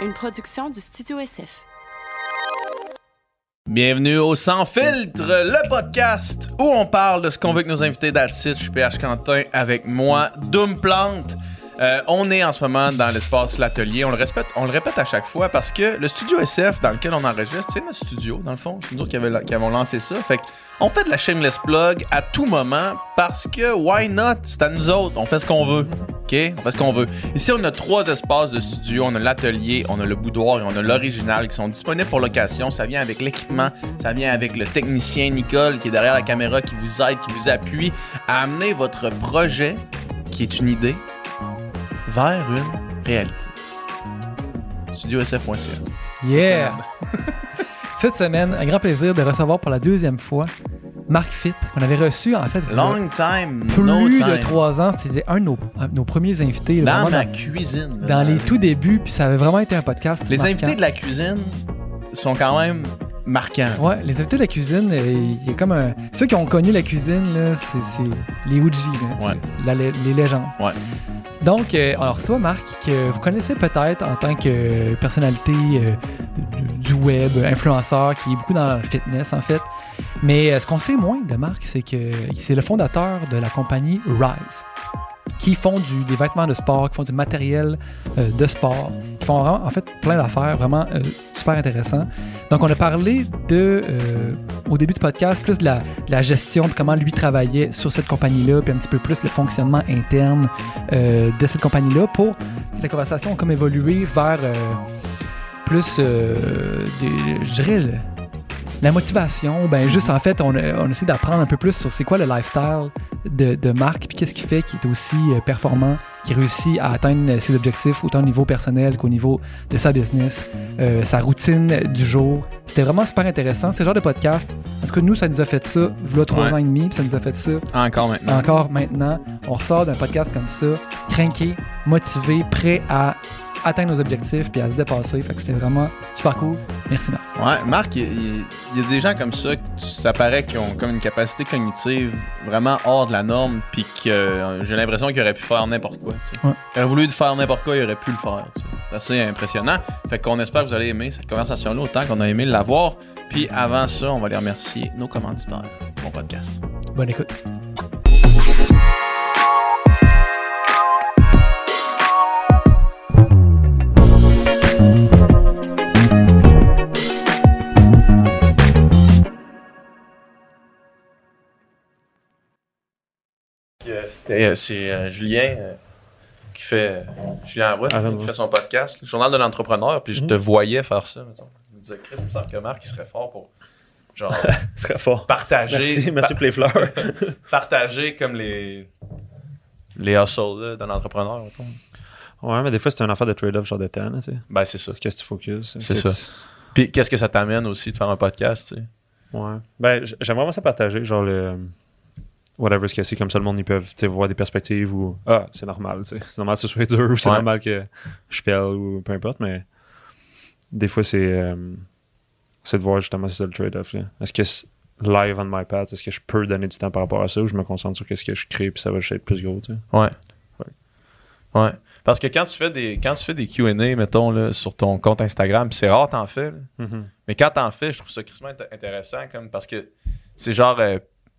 une production du Studio SF. Bienvenue au Sans Filtre, le podcast où on parle de ce qu'on veut que nos invités d'Altit. Je suis PH Quentin avec moi, Doom Plante. Euh, on est en ce moment dans l'espace L'Atelier. On le répète, on le répète à chaque fois parce que le studio SF dans lequel on enregistre, c'est notre studio, dans le fond. C'est nous qui, qui avons lancé ça. Fait on fait de la shameless plug à tout moment parce que why not? C'est à nous autres. On fait ce qu'on veut. OK? On fait ce qu'on veut. Ici, on a trois espaces de studio. On a l'atelier, on a le boudoir et on a l'original qui sont disponibles pour location. Ça vient avec l'équipement, ça vient avec le technicien Nicole qui est derrière la caméra, qui vous aide, qui vous appuie à amener votre projet, qui est une idée, vers une réalité. StudioSF.ca. Yeah! Cette semaine, un grand plaisir de recevoir pour la deuxième fois Marc Fitt, qu'on avait reçu en fait Long time, plus no time. de trois ans. C'était un de nos, premiers invités. Dans ma dans, cuisine. dans les tout débuts, puis ça avait vraiment été un podcast. Les marquant. invités de la cuisine sont quand même marquants. Ouais, les invités de la cuisine, euh, il y a comme un. Ceux qui ont connu la cuisine, là, c'est les OG, là, Ouais. c'est la- les, les légendes. Ouais. Donc, euh, alors, soit Marc, que vous connaissez peut-être en tant que personnalité euh, du, web, influenceur, qui est beaucoup dans le fitness en fait. Mais euh, ce qu'on sait moins de Marc, c'est que c'est le fondateur de la compagnie Rise, qui font du, des vêtements de sport, qui font du matériel de sport, qui font vraiment, en fait plein d'affaires vraiment super intéressants. Donc, on a parlé de, euh, au début du podcast, plus de la, gestion, de comment lui travaillait sur cette compagnie-là, puis un petit peu plus le fonctionnement interne euh, de cette compagnie-là pour que la conversation comme évolué vers euh, plus, des- je la motivation. Ben, juste en fait, on, essaie d'apprendre un peu plus sur c'est quoi le lifestyle de, de Marc, puis qu'est-ce qui fait qu'il est aussi euh, performant, qui réussit à atteindre ses objectifs autant au niveau personnel qu'au niveau de sa business, euh, sa routine du jour. C'était vraiment super intéressant. C'est le genre de podcast. Tout cas, nous, ça nous a fait ça, voilà trois Ouais. ans et demi, puis ça nous a fait ça Encore maintenant. encore maintenant. On ressort d'un podcast comme ça, craqué, motivé, prêt à atteindre nos objectifs puis à se dépasser. Fait que c'était vraiment super cool. Merci Marc. Ouais, Marc, il y, a des gens comme ça, ça paraît qu'ils ont comme une capacité cognitive vraiment hors de la norme, puis que euh, j'ai l'impression qu'il aurait pu faire n'importe quoi. tu sais. Ouais. Il aurait voulu faire n'importe quoi, il aurait pu le faire. tu sais. C'est assez impressionnant. Fait qu'on espère que vous allez aimer cette conversation-là autant qu'on a aimé l'avoir. Puis avant ça, on va les remercier nos commanditaires. Bon podcast. Bonne écoute. C'était- euh, C'est euh, Julien euh, qui fait Julien Ah, qui fait son podcast, le journal de l'entrepreneur, puis je te voyais faire ça. mettons. Je me disais, Chris, il me semble que Marc il serait fort pour genre serait fort. partager, Merci, merci pour les fleurs. partager comme les les hustles là, l'entrepreneur. mettons. ouais, mais des fois, c'est un affaire de trade-off, genre de temps, là, tu sais. Ben c'est ça. Qu'est-ce que tu focuses? C'est ça. Puis qu'est-ce que ça t'amène aussi de faire un podcast, tu sais? Ouais. Ben, j- j'aime vraiment ça partager, genre le. Whatever ce que c'est, comme ça, le monde, ils peuvent, voir des perspectives ou. Ah, c'est normal. C'est normal que ce soit dur ou c'est Ouais. normal que je fail ou peu importe, mais. Des fois, c'est. euh, de voir justement c'est le trade-off. Est-ce que c'est live on my path, est-ce que je peux donner du temps par rapport à ça ou je me concentre sur qu'est-ce que je crée puis ça va juste être plus gros, tu sais? Ouais. Ouais. Parce que quand tu fais des quand tu fais des Q&A mettons là, sur ton compte Instagram, c'est rare t'en fais. là. Mhm. Mais quand t'en fais, je trouve ça crissement int- intéressant comme parce que c'est genre euh,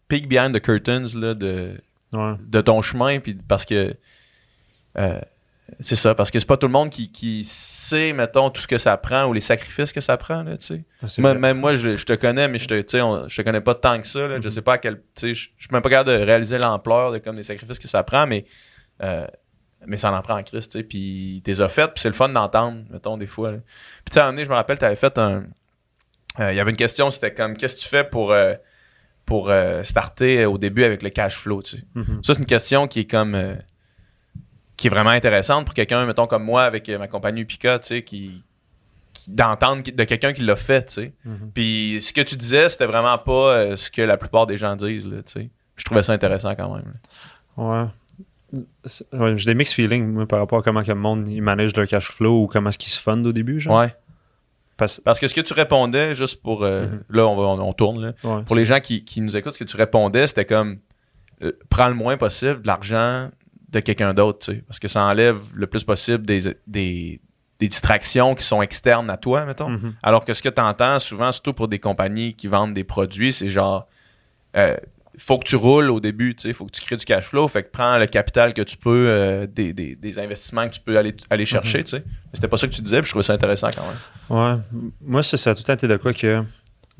peek behind the curtains là, de, Ouais. de ton chemin puis parce que euh, c'est ça parce que c'est pas tout le monde qui, qui sait mettons tout ce que ça prend ou les sacrifices que ça prend là, tu sais. Ah, même moi je, je te connais mais je te on- je te connais pas tant que ça là, je Mhm. sais pas à quel je je suis même pas capable de réaliser l'ampleur de comme des sacrifices que ça prend mais euh, mais ça en prend en Christ, tu sais, puis t'es fait, puis c'est le fun d'entendre, mettons, des fois. là. Puis tu sais, à un moment donné, je me rappelle, t'avais fait un... euh, Il y avait une question, c'était comme, qu'est-ce que tu fais pour, euh, pour euh, starter au début avec le cash flow, tu sais. Mhm. Ça, c'est une question qui est comme... euh, qui est vraiment intéressante pour quelqu'un, mettons, comme moi, avec euh, ma compagnie Pika, tu sais, qui... qui- d'entendre de quelqu'un qui l'a fait, tu sais. Mhm. Puis ce que tu disais, c'était vraiment pas euh, ce que la plupart des gens disent, là, tu sais. Je trouvais ça intéressant quand même. là. Ouais. J'ai des mixed feelings moi, par rapport à comment que le monde il manage leur cash flow ou comment est-ce qu'ils se fundent au début. Genre. Ouais. Parce- Parce que ce que tu répondais, juste pour. euh, Mhm. Là, on, va, on, on tourne. Là. ouais. Pour les gens qui, qui nous écoutent, ce que tu répondais, c'était comme euh, prends le moins possible de l'argent de quelqu'un d'autre, tu sais. Parce que ça enlève le plus possible des, des, des distractions qui sont externes à toi, mettons. Mhm. Alors que ce que tu entends souvent, surtout pour des compagnies qui vendent des produits, c'est genre, euh, faut que tu roules au début, tu sais, faut que tu crées du cash flow, fait que prends le capital que tu peux, euh, des, des- des investissements que tu peux aller, aller chercher, tu sais. Mais C'était pas ça que tu disais, puis je trouvais ça intéressant quand même. Ouais. Moi, c'est ça a tout le temps été de quoi que.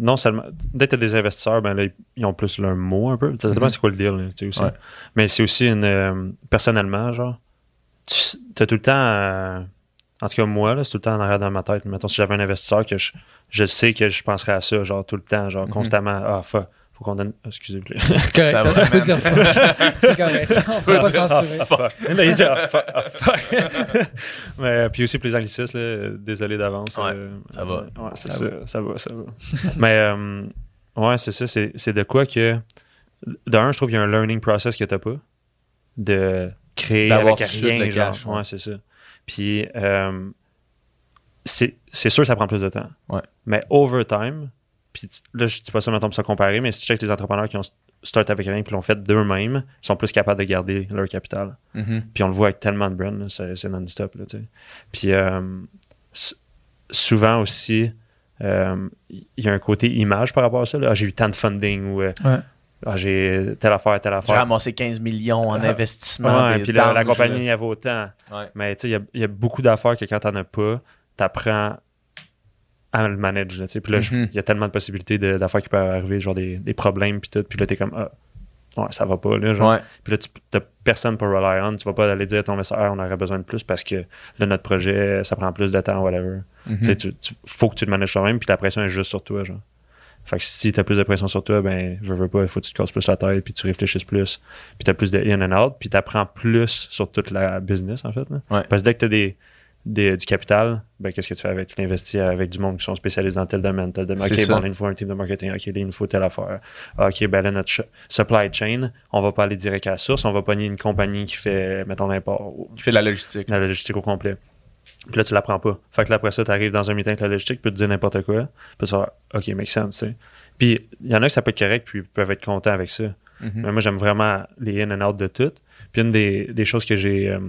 Non seulement. Dès que t'as des investisseurs, ben là, ils- ont plus leur mot un peu. Ça dépend Mhm. c'est quoi le deal, là, tu sais, aussi. Ouais. Mais c'est aussi une. euh, personnellement, genre. Tu as tout le temps. euh, en tout cas, moi, là, c'est tout le temps en arrière dans ma tête. Mettons, si j'avais un investisseur que je, je sais que je penserais à ça, genre, tout le temps, genre, Mhm. constamment. Ah, fuck, faut qu'on donne. Excusez-moi. C'est correct. Va, tu peux dire fuck. C'est correct. On peut pas dire censurer. il dit, ah, fuck, ah, fuck. Mais puis aussi pour les anglicismes, là, désolé d'avance. Ouais, euh, ça va. Ouais, c'est Ça ça, ça va, ça va. Mais euh, ouais, c'est ça, c'est, c'est de quoi que. D'un, je trouve qu'il y a un learning process que t'as pas. De créer D'avoir avec rien, le genre. cash, ouais. ouais, c'est ça. Puis euh, c'est, c'est sûr que ça prend plus de temps. Ouais. Mais over time, puis là, je dis pas ça maintenant pour se comparer, mais si tu checkes les entrepreneurs qui ont start avec rien puis l'ont fait d'eux-mêmes, ils sont plus capables de garder leur capital. Mhm. Puis on le voit avec tellement de brands, c'est, non-stop. Puis euh, souvent aussi, euh, il y a un côté image par rapport à ça. Ah, j'ai eu tant de funding ou euh, Ouais. ah, j'ai telle affaire, telle J'ai affaire. ramassé 15 millions en Ah. investissement. Ouais, des puis la, la compagnie, elle vaut autant. Ouais. Mais tu sais, il y y, a beaucoup d'affaires que quand t'en as pas, t'apprends à le manager. Puis là, je- il Mhm. y a tellement de possibilités d'affaires qui peuvent arriver, genre des, des problèmes, puis tout. Puis là, t'es comme, ah, ouais, ça va pas, là. Genre. Ouais. Puis là, tu n'as personne pour rely on. Tu vas pas aller dire à ton investisseur, Ah, on aurait besoin de plus parce que là, notre projet, ça prend plus de temps, whatever. Mhm. Tu sais, tu, tu- faut que tu le manages toi-même, puis la pression est juste sur toi, genre. Fait que si t'as plus de pression sur toi, ben, je veux pas, il faut que tu te casses plus la tête, puis tu réfléchisses plus, puis t'as plus de in and out, puis t'apprends plus sur toute la business, en fait. là. Ouais. Parce que dès que t'as des, des- du capital, ben, qu'est-ce que tu fais avec? Tu l'investis avec du monde qui sont spécialisés dans tel domaine, tel domaine. OK, bon, il nous faut un team de marketing. OK, il nous faut telle affaire. Ah, OK, ben là, notre supply chain, on va pas aller direct à la source, on va pogner une compagnie qui fait, mettons, l'import, Qui fait de la logistique. la logistique au complet. Puis là, tu l'apprends pas. Fait que là, après ça, tu arrives dans un meeting avec la logistique, tu peux te dire n'importe quoi. Puis tu vas OK, make sense, tu sais. Puis il y en a que ça peut être correct, puis ils peuvent être contents avec ça. Mhm. Mais moi, j'aime vraiment les in and out de tout. Puis une des, des choses que j'ai euh,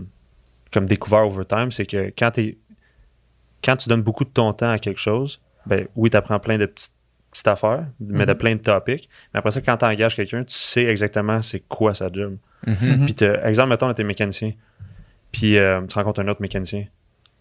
comme découvert over time, c'est que quand, t'es- quand tu donnes beaucoup de ton temps à quelque chose, ben oui, tu apprends plein de petites, petites affaires, mais de Mhm. plein de topics. Mais après ça, quand tu engages quelqu'un, tu sais exactement c'est quoi sa job. Mhm. Puis, exemple, mettons, t'es mécanicien. Puis, euh, tu rencontres un autre mécanicien.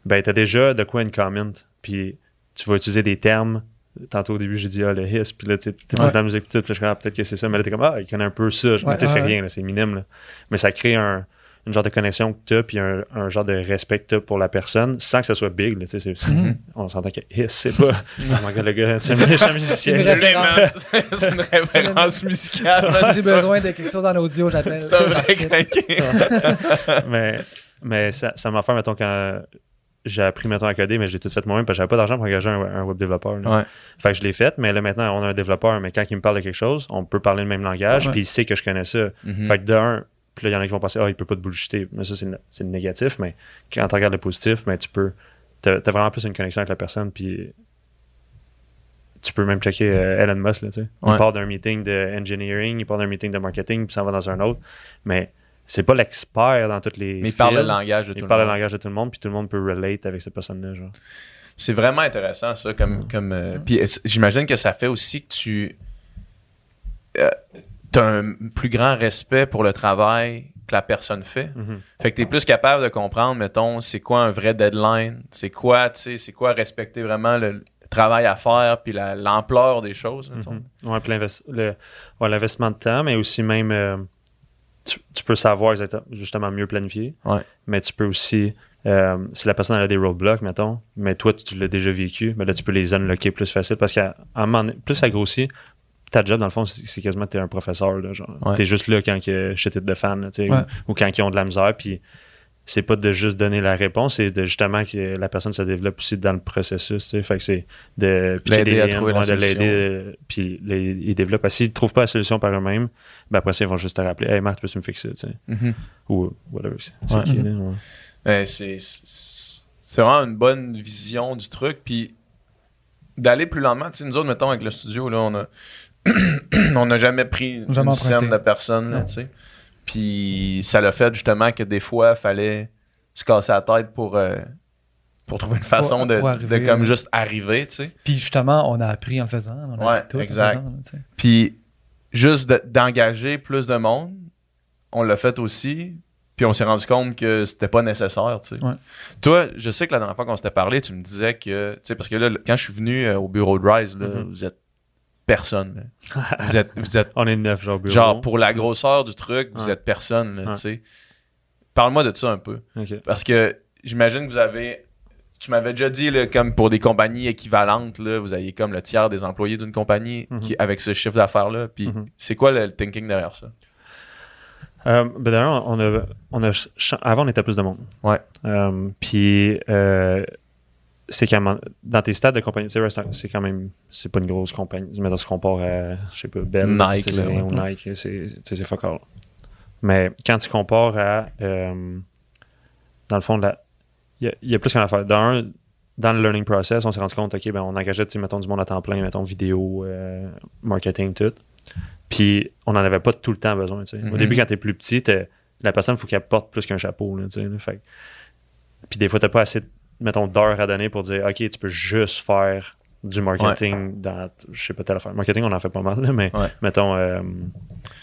Ben, t'as déjà de quoi une comment. Puis, tu vas utiliser des termes. Tantôt, au début, j'ai dit, ah, le hiss. Puis là, tu t'es Ouais. dans la musique, puis tout. Puis, je ah, peut-être que c'est ça. Mais là, t'es comme, ah, il connaît un peu ça. Mais tu sais, c'est rien, c'est minime. là. Mais ça crée un, une genre de connexion que t'as, puis un, un genre de respect que t'as pour la personne, sans que ça soit big. là, tu sais, c'est- Mhm. On s'entend que hiss, c'est pas. oh my god, le gars, c'est un méchant musicien. C'est une référence musicale. j'ai besoin de quelque chose en audio, j'attends. C'est un vrai craqué. mais mais ça, ça m'a fait, mettons, quand j'ai appris, mettons, à coder, mais j'ai tout fait moi-même parce que j'avais pas d'argent pour engager un, un web développeur. Ouais. Fait que je l'ai fait, mais là, maintenant, on a un développeur, mais quand il me parle de quelque chose, on peut parler le même langage, puis il sait que je connais ça. Mhm. Fait que de un, puis là, il y en a qui vont penser, ah, il peut pas te bullshiter. Mais ça, c'est le, négatif, mais quand tu regardes le positif, ben, tu peux. T'as as vraiment plus une connexion avec la personne, puis tu peux même checker euh, Elon Musk, là, tu sais. Ouais. Il part d'un meeting de engineering, il part d'un meeting de marketing, puis s'en va dans un autre. Mais c'est pas l'expert dans toutes les. Mais il parle le langage de tout Il le parle le monde. langage de tout le monde, puis tout le monde peut relate avec cette personne-là. C'est vraiment intéressant, ça. Comme, comme, euh, Puis est- j'imagine que ça fait aussi que tu as un plus grand respect pour le travail que la personne fait. Mhm. Fait que tu es plus capable de comprendre, mettons, c'est quoi un vrai deadline, c'est quoi, tu sais, c'est quoi respecter vraiment le travail à faire, puis la- l'ampleur des choses. mettons. Mhm. Ouais, puis l'invest- le- ouais, l'investissement de temps, mais aussi même, euh, tu, tu peux savoir exactement, justement mieux planifier. Ouais. Mais tu peux aussi, euh, si la personne a des roadblocks, mettons, mais toi, tu, l'as déjà vécu, mais là, tu peux les unlocker plus facile parce qu'à un moment donné, plus ça grossit, ta job, dans le fond, c'est quasiment t'es un professeur. Là, genre. Ouais. T'es juste là quand que shit hit de fan, là, Ouais. ou, ou quand ils ont de la misère, puis c'est pas de juste donner la réponse, c'est de justement que la personne se développe aussi dans le processus. tu sais. Fait que c'est de L'aider des à liens, trouver la de solution. l'aider, puis les- ils développent. Parce qu'ils ne trouvent pas la solution par eux-mêmes, ben après ça, ils vont juste te rappeler Hey Marc, tu peux me fixer. Mhm. Ou whatever. C'est Ouais. ouais. Ben, c'est c'est- c'est vraiment une bonne vision du truc. Puis d'aller plus lentement, tu sais, nous autres, mettons, avec le studio, là, on a on n'a jamais pris Jamais une scène de personnes, tu sais. Puis ça l'a fait justement que des fois, il fallait se casser la tête pour, euh, pour trouver une façon Pour- de, pour de comme euh, juste arriver, tu sais. Puis justement, on a appris en le faisant. On a Ouais, tout en le exact. faisant, là, tu sais. Puis juste de- d'engager plus de monde, on l'a fait aussi. Puis on s'est rendu compte que c'était pas nécessaire, tu sais. Ouais. Toi, je sais que la dernière fois qu'on s'était parlé, tu me disais que, tu sais, parce que là, quand je suis venu euh, au bureau de Rise, là, Mhm. vous êtes personne. vous êtes, vous êtes On est neuf, genre bureau. genre pour la grosseur du truc, vous Ouais. êtes personne, Ouais. tu sais. Parle-moi de ça un peu. Parce que j'imagine que vous avez. Tu m'avais déjà dit, là, comme pour des compagnies équivalentes, là, vous aviez comme le tiers des employés d'une compagnie Mhm. qui, avec ce chiffre d'affaires-là. Puis Mhm. c'est quoi le, thinking derrière ça? Euh, ben d'ailleurs, on a, on a, avant, on était plus de monde. Ouais. Euh, puis, euh, c'est quand même, dans tes stades de compagnie, c'est quand même, c'est pas une grosse compagnie. Mais on se compare à, je sais pas, Bell, Nike, là, ouais. ou Nike, c'est, fuck all. Mais quand tu compares à, euh, dans le fond, il y, a- il y a plus qu'un affaire. Dans un, dans le learning process, on s'est rendu compte, OK, ben, on engageait, tu sais, mettons, du monde à temps plein, mettons, vidéo, euh, marketing, tout. Puis, on n'en avait pas tout le temps besoin, tu sais. Mhm. Au début, quand t'es plus petit, la personne, il faut qu'elle porte plus qu'un chapeau, là, tu sais. là. Fait Puis, des fois, t'as pas assez, mettons, d'heures à donner pour dire, OK, tu peux juste faire du marketing dans, je sais pas, telle affaire. Marketing, on en fait pas mal, là, mais Ouais. mettons, euh,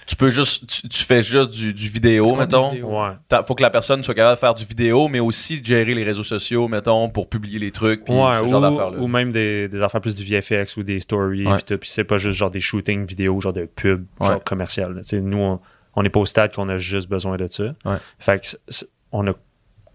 Tu peux juste. Tu, tu fais juste du, du vidéo, mettons. vidéo. ouais. T'as- Faut que la personne soit capable de faire du vidéo, mais aussi de gérer les réseaux sociaux, mettons, pour publier les trucs. Puis Ouais, ce genre d'affaires-là. ou, ou même des, des affaires plus du VFX ou des stories, Ouais. puis tout. Puis c'est pas juste genre des shootings vidéo, genre de pub, Ouais. genre commercial. là. Nous, on- on n'est pas au stade qu'on a juste besoin de ça. Ouais. Fait que on a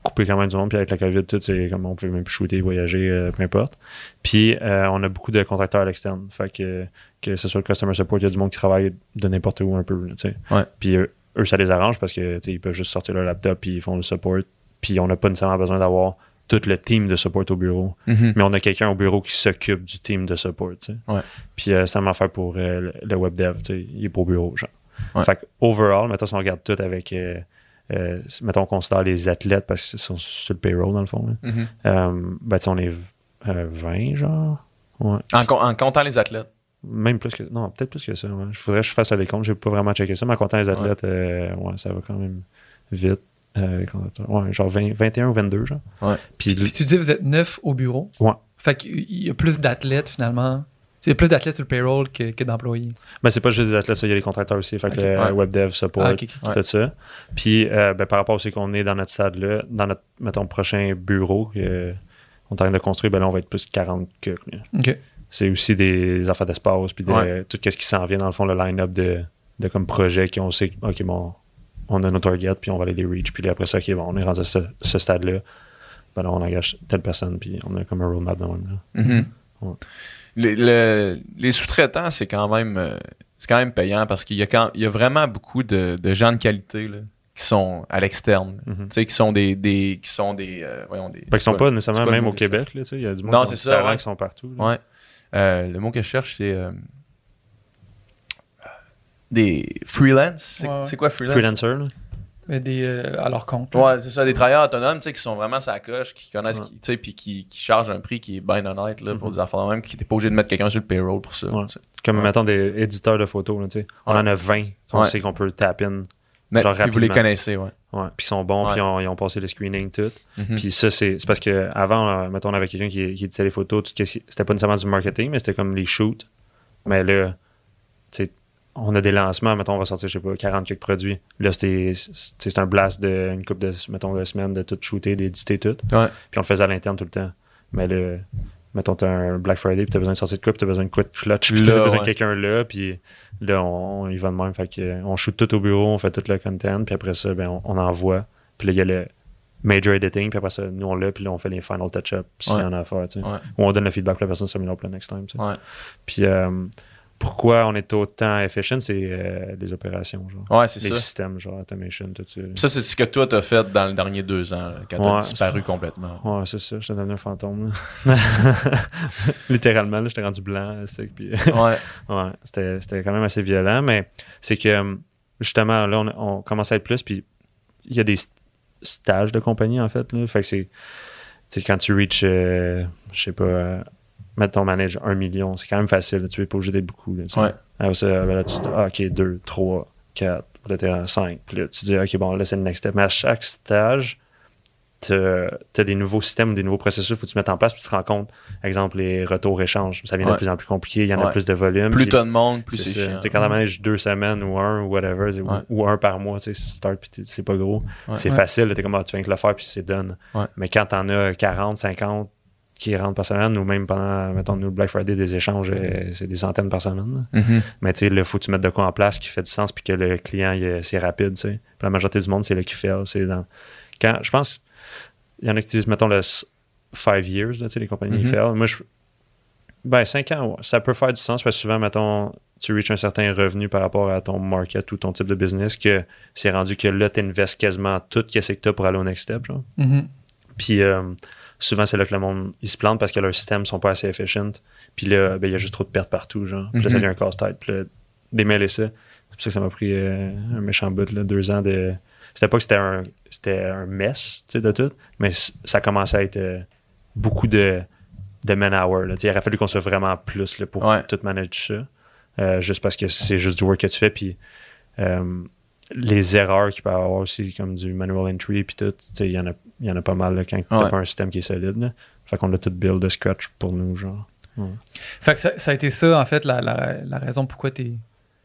coupé quand même du monde, puis avec la COVID, tout, c'est comme on pouvait même plus shooter, voyager, euh, peu importe. Puis euh, on a beaucoup de contracteurs à l'externe. Fait que, que ce soit le customer support, il y a du monde qui travaille de n'importe où un peu. là, tu sais. Ouais. Puis eux, eux, ça les arrange parce que tu sais, ils peuvent juste sortir leur laptop, puis ils font le support. Puis on n'a pas nécessairement besoin d'avoir tout le team de support au bureau Mhm. mais on a quelqu'un au bureau qui s'occupe du team de support. tu sais. Ouais. Puis euh, ça m'a fait pour le, web dev, tu sais, il est pas au bureau, genre. Ouais. Fait que overall, mettons, si on regarde tout avec, euh, euh, mettons, on considère les athlètes parce qu'ils sont sur le payroll, dans le fond, là. Euh, ben, tu sais, on est euh, 20, genre? Ouais. En, com- en comptant les athlètes. Même plus que. Non, peut-être plus que ça. Ouais. Je voudrais que je fasse le décompte. J'ai pas vraiment checké ça, mais en comptant les athlètes, euh, ouais, ça va quand même vite. Euh, ouais, genre 20 21 ou 22, genre. Ouais. Puis, Puis tu dis vous êtes neuf au bureau. Ouais. Fait qu'il y a plus d'athlètes finalement. A plus d'athlètes sur le payroll que, que d'employés. Ben, c'est pas juste des athlètes, il y a les contracteurs aussi. Fait que Ouais. web dev, support, Ah, tout ça. Puis, euh, ben, par rapport aussi qu'on est dans notre stade-là, dans notre, mettons, prochain bureau que on est en train de construire, ben là, on va être plus de 40 que. C'est aussi des affaires d'espace, puis de, Ouais. tout ce qui s'en vient, dans le fond, le line-up de, de comme projet qu'on sait, OK, bon, on a nos targets, puis on va aller les reach, puis là, après ça, OK, bon, on est rendu à ce, ce stade-là. Ben là, on engage telle personne, puis on a comme un roadmap de même. là. Mhm. Ouais. Les, le- les sous-traitants, c'est quand même euh, c'est quand même payant parce qu'il y a quand il y a vraiment beaucoup de, de gens de qualité là, qui sont à l'externe. Mhm. Tu sais, qui sont des, des qui sont des euh, voyons des. Sont pas nécessairement même au Québec, là, tu sais. Il y a du monde Non, qui ça, talent ouais. qui sont partout. là. Ouais. Euh, le mot que je cherche, c'est euh, des freelance. C'est Ouais, ouais. c'est quoi freelance? Freelancer, là. Mais des, euh, à leur compte. là. Ouais, c'est ça, des travailleurs autonomes, tu sais, qui sont vraiment sa coche, qui connaissent, Ouais. qui, tu sais, puis qui, qui chargent un prix qui est bien honnête, là, pour Mhm. des affaires même, qui t'es pas obligé de mettre quelqu'un sur le payroll pour ça. Ouais. Comme, Ouais. mettons, des éditeurs de photos, là, tu sais. On en a 20 qu'on Ouais. sait qu'on peut tap in. Mais, Genre puis vous les connaissez, ouais. Ouais. Puis ils sont bons, Ouais. puis ils ont, ils ont passé le screening, tout. Mhm. Puis ça, c'est c'est parce que avant, euh, mettons, on avait quelqu'un qui, qui éditait les photos, tout, qu'est-ce qui- c'était pas nécessairement du marketing, mais c'était comme les shoots. Mais là, tu sais, on a des lancements, mettons, on va sortir, je sais pas, 40 quelques produits. Là, c'était c'est un blast de une couple de, mettons, de semaines de tout shooter, d'éditer tout. Ouais. Puis on le faisait à l'interne tout le temps. Mais là, mettons, t'as un Black Friday, puis t'as besoin de sortir de quoi, puis t'as besoin de quoi de clutch, puis t'as besoin ouais. de quelqu'un là, puis là, on, on y va de même. Fait que, euh, on shoot tout au bureau, on fait tout le content, puis après ça, ben, on, on envoie. Puis là, il y a le major editing, puis après ça, nous, on l'a, puis là, on fait les final touch-ups, s'il Ouais. y en a à faire, tu sais. Ou on donne le feedback, la personne s'améliore plus next time, tu sais. Ouais. Puis euh, pourquoi on est autant efficient, c'est euh, les opérations, genre. Ouais, c'est Les ça. systèmes, genre automation, tout ça. Ça, c'est ce que toi, t'as fait dans les derniers deux ans, là, quand t'as Ouais. disparu complètement. Ouais, c'est ça, j'étais devenu un fantôme. là. Littéralement, là, j'étais rendu blanc, puis Ouais. Ouais, c'était c'était quand même assez violent, mais c'est que euh, justement, là, on, on commence à être plus, puis il y a des st- stages de compagnie, en fait. Là, fait que c'est. Tu sais, quand tu reach, euh, je sais pas, euh, mettre ton manage un million, c'est quand même facile. là, tu n'es pas obligé d'être beaucoup. Là, tu. Ouais. Alors, ben là, tu te dis, ah, ok, 2, 3, 4, puis là, t'es à 5. Puis là, tu dis, ok, bon, là, c'est le next step. Mais à chaque stage, tu as des nouveaux systèmes, des nouveaux processus, faut que tu mettes en place, puis tu te rends compte, exemple, les retours-échanges, ça devient Ouais. de plus en plus compliqué, il y en a plus de volume. Plus t'as de monde, plus c'est chiant. Tu sais, quand tu manages deux semaines ou un ou whatever, ou- un par mois, tu tu start puis c'est pas gros, Ouais. c'est Ouais. facile, là, t'es comme, ah, tu viens que le faire puis c'est done. Ouais. Mais quand t'en as 40, 50 qui rentrent par semaine, ou même pendant, mettons, nous, le Black Friday, des échanges, euh, c'est des centaines par semaine. Mhm. Mais tu sais, là, faut que tu mettes de quoi en place qui fait du sens puis que le client, il est- c'est rapide, tu sais. La majorité du monde, c'est là qui fait. C'est dans... Quand, je pense, il y en a qui disent, mettons, le 5 years, là, tu sais, les compagnies qui fail. Moi, je... Ben, 5 ans, ouais, ça peut faire du sens parce que souvent, mettons, tu reaches un certain revenu par rapport à ton market ou ton type de business que c'est rendu que là, tu investes quasiment tout ce que tu as pour aller au next step, genre. Mhm. Puis euh, souvent, c'est là que le monde, il se plante parce que leurs systèmes sont pas assez efficient. Puis là, ben, il y a juste trop de pertes partout, genre. Puis là, ça Mhm. devient un casse-tête. Puis là, démêler ça. C'est pour ça que ça m'a pris euh, un méchant bout, là, deux ans de... C'était pas que c'était un, c'était un mess, tu sais, de tout, mais ça commençait à être euh, beaucoup de, de man-hour, là. Tu sais, Il aurait fallu qu'on soit vraiment plus là, pour Ouais. tout manager ça. Euh, juste parce que c'est juste du work que tu fais, puis... les erreurs qu'il peut y avoir aussi, comme du manual entry puis tout, tu il y en a, il y en a pas mal là, quand t'as Ouais. pas un système qui est solide. Là. Fait qu'on a tout build de scratch pour nous, genre. Fait que ça, ça a été ça, en fait, la, la, la raison pourquoi t'es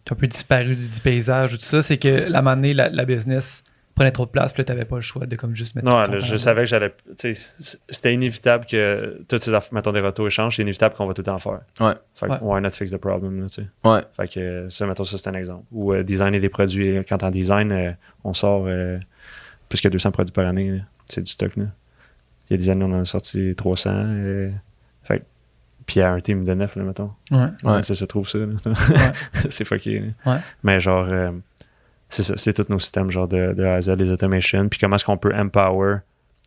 t'es un peu disparu du, du paysage ou tout ça, c'est que la manée, la, la business prenait trop de place, puis là, t'avais pas le choix de comme juste mettre Non, là, je savais que j'allais. tu sais, c- C'était inévitable que toutes ces affaires, mettons des retours échanges, c'est inévitable qu'on va tout le temps faire. Ouais. Fait que, Ouais. why not fix the problem, là, tu sais. Ouais. Fait que ça, mettons, ça, c'est un exemple. Ou euh, designer des produits. Quand en design, euh, on sort euh, plus que 200 produits par année. là. C'est du stock, là. Il y a des années, on en a sorti 300. euh, fait que- puis il y a un team de 9, là, mettons. Ouais. Ouais. Ça se trouve ça. là. c'est fucké. là. Ouais. Mais genre, euh, c'est ça, c'est tous nos systèmes, genre de, de A à Z, les automations. Puis comment est-ce qu'on peut empower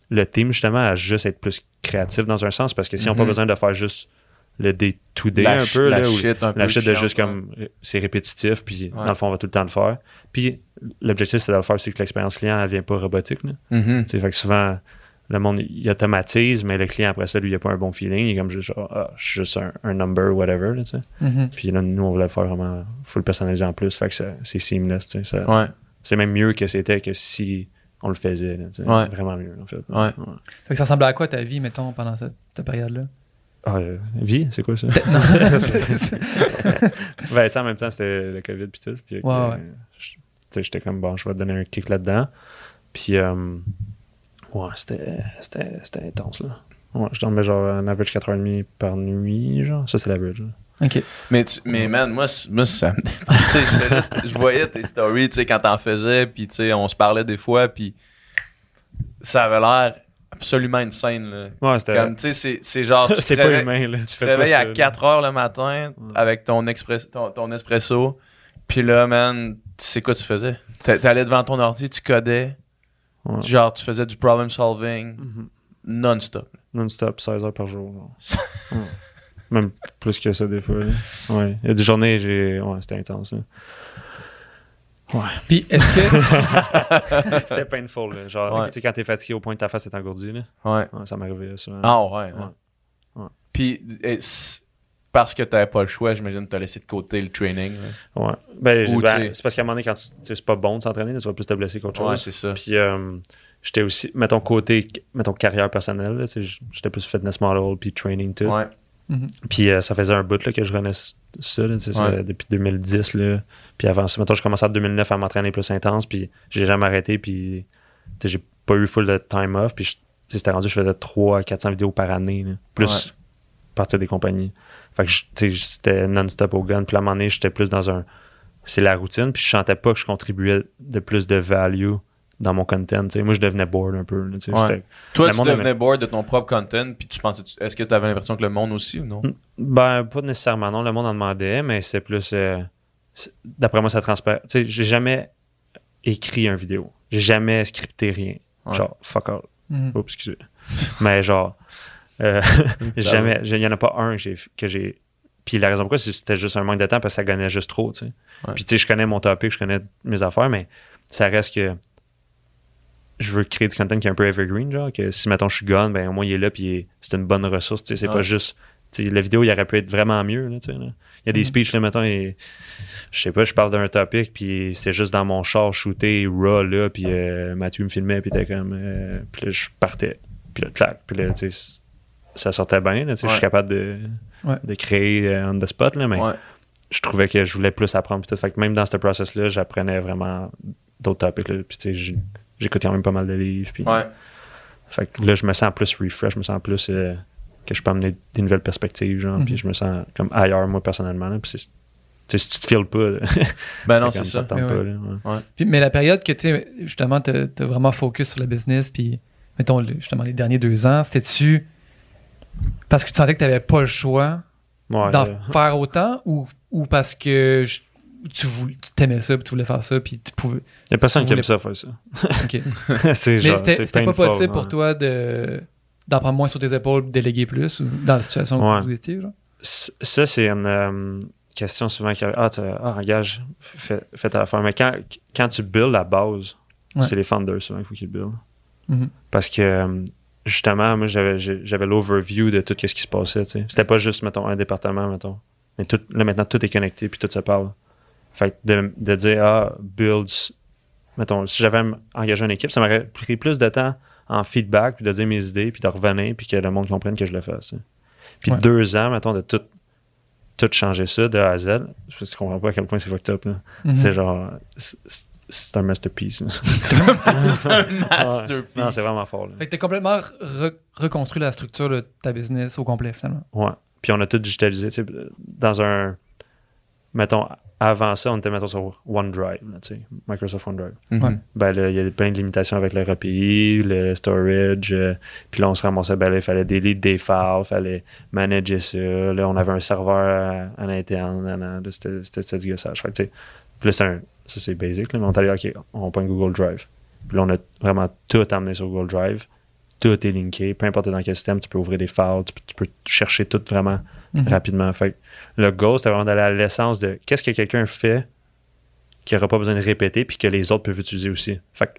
le team, justement, à juste être plus créatif dans un sens. Parce que s'ils n'ont pas Mhm. besoin de faire juste le day-to-day un peu, la là, shit un peu la shit de juste ouais. comme c'est répétitif, puis Ouais. dans le fond, on va tout le temps le faire. Puis l'objectif, c'est de le faire, c'est que l'expérience client, elle vient pas robotique. Là. Tu sais, Fait que souvent, le monde, il automatise, mais le client, après ça, lui, il a pas un bon feeling. Il est comme juste, ah, je suis juste un, un number, whatever. Là, tu sais. Mhm. Puis là, nous, on voulait le faire vraiment full personnalisé en plus. Fait que ça- c'est seamless. tu sais, ça- Ouais. C'est même mieux que c'était que si on le faisait. là, tu sais. Ouais. Vraiment mieux, en fait. Ouais. Fait que ça ressemblait à quoi ta vie, mettons, pendant cette, cette période-là? Ah, euh, vie, c'est quoi ça? non, c'est ça. ben, tu sais, en même temps, c'était le COVID puis tout. Puis, Ouais, euh, ouais. je- tu sais, j'étais comme, bon, je vais te donner un kick là-dedans. Puis, euh, ouais, c'était, c'était, c'était intense, là. Ouais, je dormais genre un average 4h30 par nuit, genre. Ça, c'est l'average. là. OK. Mais, tu- mais man, moi, moi ça me dépend. Tu sais, je, je voyais tes stories, tu sais, quand t'en faisais, puis tu sais, on se parlait des fois, puis ça avait l'air absolument insane, là. Ouais, c'était. Comme, tu sais, c'est- c'est genre, tu te c'est pas réveilles- humain, là. Tu, Tu te réveilles à là. 4 heures le matin Ouais. avec ton, express, ton, ton espresso. Puis là, man, tu sais quoi tu faisais? T'a- T'allais devant ton ordi, tu codais. Ouais. Genre, tu faisais du problem solving Mhm. non-stop. Non-stop, 16 heures par jour. Ouais. Même plus que ça, des fois. là. Ouais. Il y a des journées, j'ai. Ouais, c'était intense. là. Puis est-ce que. c'était painful, là. Genre, Ouais. tu sais, quand t'es fatigué au point que ta face est engourdie, là. Ouais. Ouais, ça m'arrivait souvent. Ah ouais. hein. Ouais. Ouais. Puis, parce que t'avais pas le choix, j'imagine que t'as laissé de côté le training. là. Ouais. Ben, Ou, ben, tu c'est parce qu'à un moment donné, quand tu tu sais, c'est pas bon de s'entraîner, tu vas plus te blesser qu'autre Ouais, chose. c'est ça. Puis euh, j'étais aussi, mettons côté, mettons carrière personnelle, tu j'étais plus fitness model puis training tout. Ouais. Puis euh, ça faisait un bout là, que je renais ça, là, tu depuis 2010. Là. Puis avant ça, mettons, je commençais en 2009 à m'entraîner plus intense, puis j'ai jamais arrêté, puis tu j'ai pas eu full de time off, puis tu c'était rendu, je faisais 3 à 400 vidéos par année, là, plus Ouais. partir des compagnies. Fait que tu c'était non-stop au gun, puis à un moment donné, j'étais plus dans un... C'est la routine, puis je sentais pas que je contribuais de plus de value dans mon content. tu. Moi, je devenais bored un peu. là, tu Ouais. Toi, Le tu monde devenais bored de ton propre content, puis tu pensais, est-ce que t'avais l'impression que le monde aussi ou non? Ben, pas nécessairement, non. Le monde en demandait, mais c'est plus. euh, D'après moi, ça transparaît. Tu sais, j'ai jamais écrit un vidéo. J'ai jamais scripté rien. Ouais. Genre, fuck all. Mhm. Oups, excusez. mais genre, euh, jamais. Il y en a pas un que j'ai. Que j'ai puis la raison pourquoi, c'était juste un manque de temps parce que ça gagnait juste trop, tu sais. Ouais. Puis tu sais, je connais mon topic, je connais mes affaires, mais ça reste que je veux créer du content qui est un peu evergreen, genre, que si, mettons, je suis gone, ben au moins il est là, puis c'est une bonne ressource, tu sais. C'est Ouais. pas juste tu sais, la vidéo, il aurait pu être vraiment mieux. Là, tu sais, là. Il y a des speeches, là, mettons, et, je sais pas, je parle d'un topic, puis c'était juste dans mon char shooté, raw, là, puis euh, Mathieu me filmait, puis t'es comme. euh, puis là, je partais. Puis là, clac. Puis là, tu sais, ça sortait bien, là, tu je suis capable de, Ouais. de créer euh, on the spot, là, mais Ouais. je trouvais que je voulais plus apprendre. Tout. Fait que même dans ce process-là, j'apprenais vraiment d'autres topics. Là. Puis tu sais, j'- j'écoute quand même pas mal de livres. Puis. Fait que là, je me sens plus refresh, je me sens plus euh, que je peux amener des nouvelles perspectives. Genre, Mhm. Puis je me sens comme ailleurs, moi, personnellement. Là. Puis tu si tu te files pas, Ben non, c'est ça. Mais pas, ouais. là, ouais. Puis- mais la période que tu sais, justement, t'as as vraiment focus sur le business, puis mettons, justement, les derniers deux ans, c'était-tu parce que tu sentais que tu n'avais pas le choix Ouais, d'en euh, faire autant ou, ou parce que je- tu voulais- tu t'aimais ça, puis tu voulais faire ça, puis tu pouvais. y a personne qui aime ça faire ça. Ok. c'est Mais genre, c'était pas possible pour ouais. toi de d'en prendre moins sur tes épaules, déléguer plus, ou dans la situation Ouais. où vous étiez, genre? Ça, c'est une euh, question souvent qui arrive. Ah, t'as- ah engage, fais, fais ta affaire. Mais quand, quand tu builds la base, c'est les founders souvent qu'il faut qu'ils build. Mhm. Parce que euh, justement, moi, j'avais, l'overview de tout ce qui se passait. tu sais. C'était pas juste, mettons, un département, mettons. Mais tout, là, maintenant, tout est connecté puis tout se parle. Fait que de, de dire, ah, builds, mettons, si j'avais engagé une équipe, ça m'aurait pris plus de temps en feedback, puis de dire mes idées, puis de revenir, puis que le monde comprenne que je le fasse. tu sais. Puis Ouais. deux ans, mettons, de tout, tout changer ça de A à Z. Je ne comprends pas à quel point c'est fucked up. là. Mhm. C'est genre, c'est- un masterpiece. C'est un Ouais. masterpiece. Non, c'est vraiment fort. là. Fait que t'as complètement re- reconstruit la structure de ta business au complet, finalement. Ouais. Puis on a tout digitalisé. tu sais, Dans un. Mettons, avant ça, on était, mettons, sur OneDrive, là, tu sais, Microsoft OneDrive. Mhm. Ouais. Ben là, il y a plein de limitations avec le API, le storage. euh, puis là, on se ramassait, ben là, il fallait delete des files, il fallait manager ça. Là, on avait un serveur à, à l'interne. C'était du gossage. Fait que, tu sais, puis là, c'est un- ça, c'est basic. Là, mais on est allé, OK, on prend Google Drive. Puis là, on a vraiment tout amené sur Google Drive. Tout est linké. Peu importe dans quel système, tu peux ouvrir des files, tu peux, tu peux chercher tout vraiment Mhm. rapidement. Fait que le goal, c'était vraiment d'aller à l'essence de qu'est-ce que quelqu'un fait qui n'aura pas besoin de répéter puis que les autres peuvent utiliser aussi. Fait que,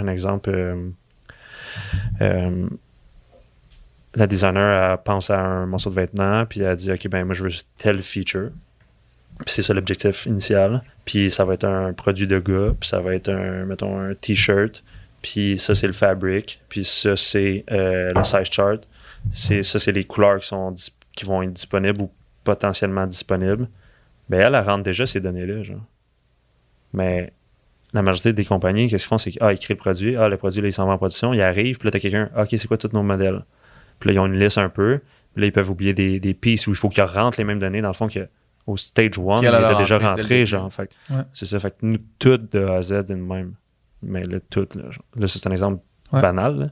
un exemple, euh, euh, la designer elle pense à un morceau de vêtement puis elle dit ok ben moi je veux tel feature c'est ça l'objectif initial. Puis ça va être un produit de gars puis ça va être un mettons un t-shirt. Puis ça c'est le fabric. Puis ça c'est euh, le size chart. C'est ça c'est les couleurs qui sont qui vont être disponibles ou potentiellement disponibles. Ben elle, elle rentre déjà ces données là genre. Mais la majorité des compagnies, qu'est-ce qu'ils font? C'est qu'ils ah, créent le produit, ah, le produit, là, il s'en va en production, il arrive, puis là, t'as quelqu'un, ah, OK, c'est quoi tous nos modèles? Puis là, ils ont une liste un peu, puis là, ils peuvent oublier des, des pistes où il faut qu'ils rentrent les mêmes données, dans le fond, que au stage 1, il était déjà rentré le genre. Fait Ouais. c'est ça, fait que nous, tout de A à Z, est de même. Mais là, tout, là, c'est un exemple Ouais. banal, là.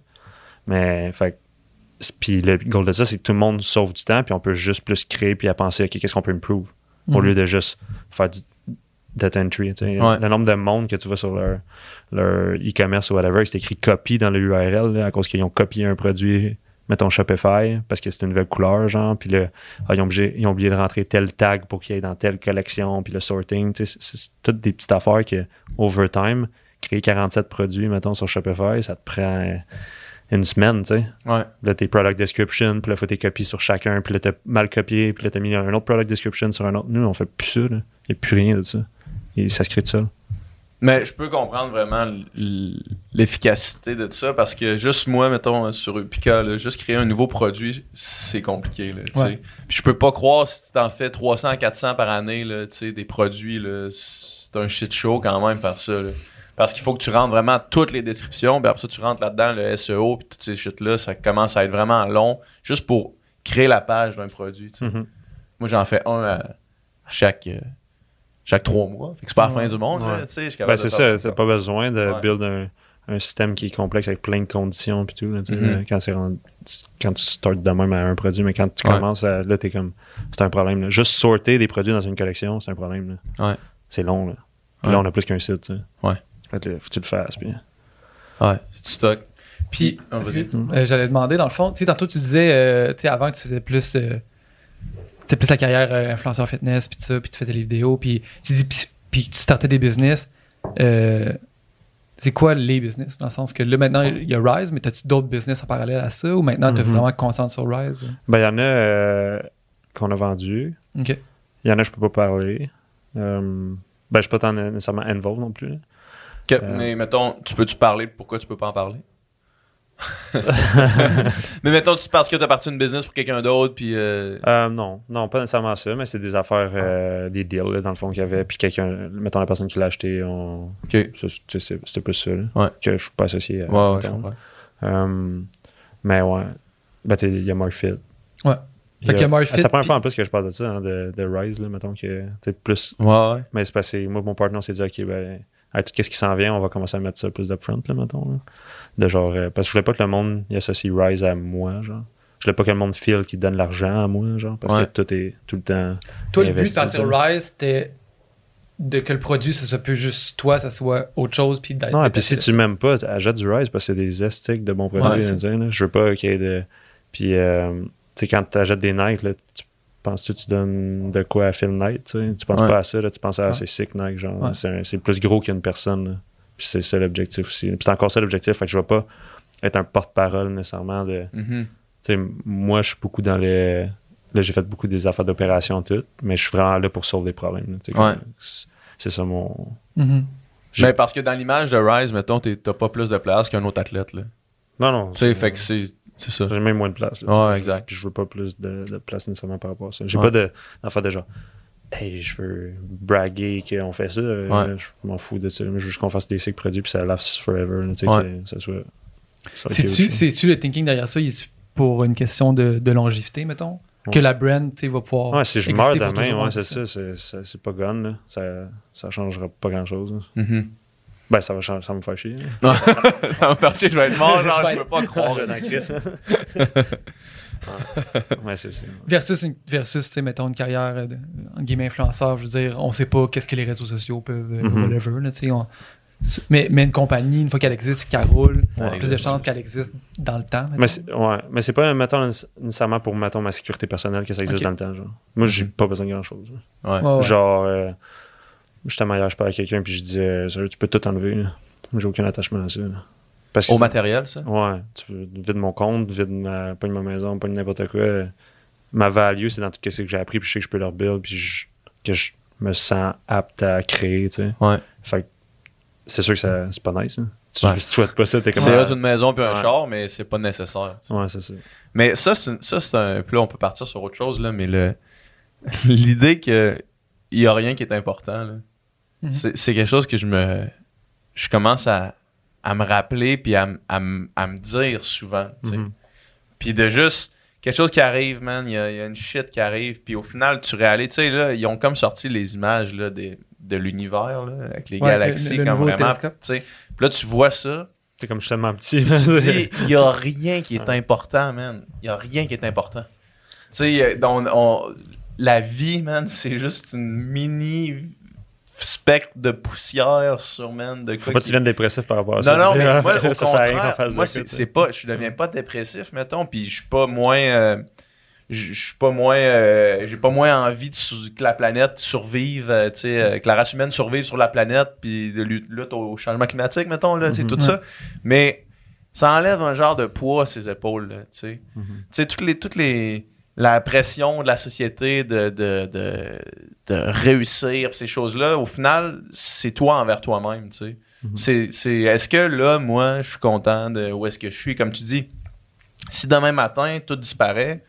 Mais, fait puis le goal de ça, c'est que tout le monde sauve du temps, puis on peut juste plus créer, puis à penser, OK, qu'est-ce qu'on peut improve? Au Mhm. lieu de juste faire du data entry. Ouais. Le nombre de monde que tu vois sur leur, leur e-commerce ou whatever, c'est écrit copy dans le URL là, à cause qu'ils ont copié un produit, mettons Shopify, parce que c'est une nouvelle couleur, genre, puis là, ah, ils, ont obligé- ils ont oublié de rentrer tel tag pour qu'il y ait dans telle collection, puis le sorting. tu sais, C'est toutes des petites affaires que, over time, créer 47 produits, mettons, sur Shopify, ça te prend une semaine, tu sais. Ouais. Là, tes product description, puis là, faut tes copies sur chacun, puis là, t'as mal copié, puis là, t'as mis un autre product description sur un autre. Nous, on fait plus ça, là. Il n'y a plus rien de ça. Et ça se crée tout seul. Mais je peux comprendre vraiment l'efficacité de ça parce que juste moi, mettons, sur Epica, là, juste créer un nouveau produit, c'est compliqué. Là, tu sais. Ouais. Puis je peux pas croire si tu t'en fais 300, 400 par année, là, tu sais, des produits, c'est un shit show quand même faire ça. là. Parce qu'il faut que tu rentres vraiment toutes les descriptions, puis après ça, tu rentres là-dedans, le SEO, puis toutes ces shit-là, ça commence à être vraiment long juste pour créer la page d'un produit. Mhm. Moi, j'en fais un à, à chaque, euh, chaque trois mois. Fait que c'est pas la fin du monde, Ouais. Ben, c'est ça, t'as pas besoin de Ouais. build un, un système qui est complexe avec plein de conditions puis tout. là, Mhm. quand, c'est rendu- quand tu startes de même à un produit, mais quand tu Ouais. commences, à- là, t'es comme. C'est un problème. là. Juste sorter des produits dans une collection, c'est un problème. là. Ouais. C'est long. Là. Puis Ouais. là, on a plus qu'un site. Ouais. Fait que là, faut que tu le fasses. Puis... Ouais, c'est du stock. Puis, ah, que- euh, J'allais demander, dans le fond, tu sais, tantôt tu disais, euh, tu sais, avant tu faisais plus, euh, t'as plus la carrière euh, influenceur fitness, puis ça, puis tu faisais des vidéos, puis tu dis, puis, puis tu startais des business. euh, c'est quoi les business? Dans le sens que là, maintenant, il y a Rise, mais as-tu d'autres business en parallèle à ça ou maintenant, tu es Mhm. vraiment concentré sur Rise? Ben, il y en a euh, qu'on a vendu. OK. Il y en a, je peux pas parler. Euh, ben, je suis pas tant nécessairement involved non plus. Euh. Mais mettons, tu peux-tu parler? De pourquoi tu peux pas en parler? mais mettons, tu parce que t'as parti une business pour quelqu'un d'autre, puis. euh, Euh, non, non, pas nécessairement ça, mais c'est des affaires, euh, des deals, là, dans le fond, qu'il y avait. Puis quelqu'un, mettons la personne qui l'a acheté, on... Ça, tu c'était plus ça, là, Ouais. que je suis pas associé à. Ouais, ouais, mais ouais, ben, tu il y a Mark Fit. Ouais. Fait qu'il y a Mark C'est Fit, la première puis- fois en plus que je parle de ça, hein, de, de Rise, là, mettons, que, tu plus. Ouais, ouais. Mais c'est passé. Moi, mon partenaire s'est dit, OK, ben, avec tout ce qui s'en vient, on va commencer à mettre ça plus d'upfront, là, mettons. là. De genre, euh, parce que je voulais pas que le monde y associe Rise à moi, genre. Je voulais pas que le monde file qui donne l'argent à moi, genre, parce Ouais. que tout est tout le temps. Toi, le but de ça. Rise, c'était de que le produit, ce soit plus juste toi, ça soit autre chose, puis d'être. Non, et puis si tu m'aimes pas, achète du Rise parce que c'est des estiques de bons produits. à là. Je veux pas qu'il y ait de. Puis, euh, tu sais, quand tu achètes des Nike, là, tu penses-tu que tu donnes de quoi à Phil Knight, tu sais? Tu penses Ouais. pas à ça, là, tu penses à Ouais. c'est sick Nike, genre. Ouais. C'est plus gros qu'une personne, là. Puis c'est ça l'objectif aussi. Puis c'est encore ça l'objectif, fait que je vais pas être un porte-parole nécessairement de. Mhm. Sais, moi, je suis beaucoup dans les. Là, j'ai fait beaucoup des affaires d'opération, tout, mais je suis vraiment là pour sauver des problèmes. Ouais. C'est ça mon. Mhm. J'ai- Mais parce que dans l'image de Rise, mettons, t'as pas plus de place qu'un autre athlète, là. Non, non. Tu sais, fait que c'est. C'est ça. J'ai même moins de place. là, Ouais, exact. Puis je veux pas plus de, de place nécessairement par rapport à ça. J'ai Ouais. pas de d'affaire de genre. Hey, je veux braguer qu'on fait ça. euh, Ouais. Je m'en fous de ça. Je veux juste qu'on fasse des cycles produits puis ça last forever. tu sais, Ouais. que ça soit. ça soit C'est-tu le thinking derrière ça? Il est pour une question de, de longévité, mettons? Que la brand, tu sais, va pouvoir. Ouais, si je meurs demain, ouais, c'est ça. C'est c'est- pas gone. Là. Ça, ça changera pas grand chose. Ben, ça va, changer, ça va me faire chier. ça va me faire chier, je vais être mort, genre, Je je peux pas croire. dans crise. ouais, c'est ça. Versus, une, versus tu sais, mettons, une carrière euh, de, en guillemets influenceur, je veux dire, on sait pas qu'est-ce que les réseaux sociaux peuvent, Mhm. whatever, là, tu sais, on- mais, mais une compagnie, une fois qu'elle existe, qu'elle roule, Ouais, plus de chances qu'elle existe dans le temps. mettons. Mais c'est, ouais, mais c'est pas, mettons, nécessairement pour, mettons, ma sécurité personnelle que ça existe dans le temps, genre. Moi, j'ai Mhm. pas besoin de grand chose. Ouais. Ouais, ouais. Genre, euh, j'étais meilleur, je parlais à quelqu'un, puis je disais, Sérieux, tu peux tout enlever, là. J'ai aucun attachement à ça, là. Parce que- Au matériel, ça? Ouais, tu vides mon compte, vide ma, pas de ma maison, pas de n'importe quoi. Ma value, c'est dans tout ce que j'ai appris, puis je sais que je peux leur build, puis je- que je me sens apte à créer, tu sais. Ouais. Fait que c'est sûr que ça, c'est pas nice, hein. Tu, Ouais. tu souhaites pas ça, t'es comme. C'est ah, une maison puis un Ouais. char, mais c'est pas nécessaire. tu sais. Ouais, c'est ça. Mais ça, c'est ça, c'est un. Puis là, on peut partir sur autre chose, là, mais le l'idée que il y a rien qui est important, là, Mhm. c'est, c'est quelque chose que je me. Je commence à, à me rappeler puis à, à, me dire souvent. Mhm. Puis de juste. Quelque chose qui arrive, man, il y, a- il y a une shit qui arrive, puis au final, tu réalises, tu sais, là, ils ont comme sorti les images, là, des- de l'univers, avec les Ouais, galaxies, le- le comme nouveau vraiment, tu télescope. sais. Puis là, tu vois ça, T'es comme je suis tellement petit. tu te dis, il n'y a rien qui est important, man. Il n'y a rien qui est important. Tu sais, on- on- la vie, man, c'est juste une mini spectre de poussière sur, man, de Faut quoi pas que qui- tu viennes dépressif par rapport à ça. non, non, mais moi, au ça sert à rien moi, c'est pas, je deviens pas dépressif, mettons, puis je suis pas moins, euh, je suis pas moins, euh, j'ai pas moins envie de que la planète survive, euh, tu sais, euh, que la race humaine survive sur la planète, puis de lutte, lutte au changement climatique, mettons, là, tu sais, Mhm. tout ça. Mais ça enlève un genre de poids à ses épaules, là, tu sais. Mhm. Tu sais, toutes les, toutes les, la pression de la société de, de, de, de réussir, ces choses-là, au final, c'est toi envers toi-même, tu sais. Mhm. C'est, c'est, est-ce que là, moi, je suis content de où est-ce que je suis? Comme tu dis, si demain matin, tout disparaît,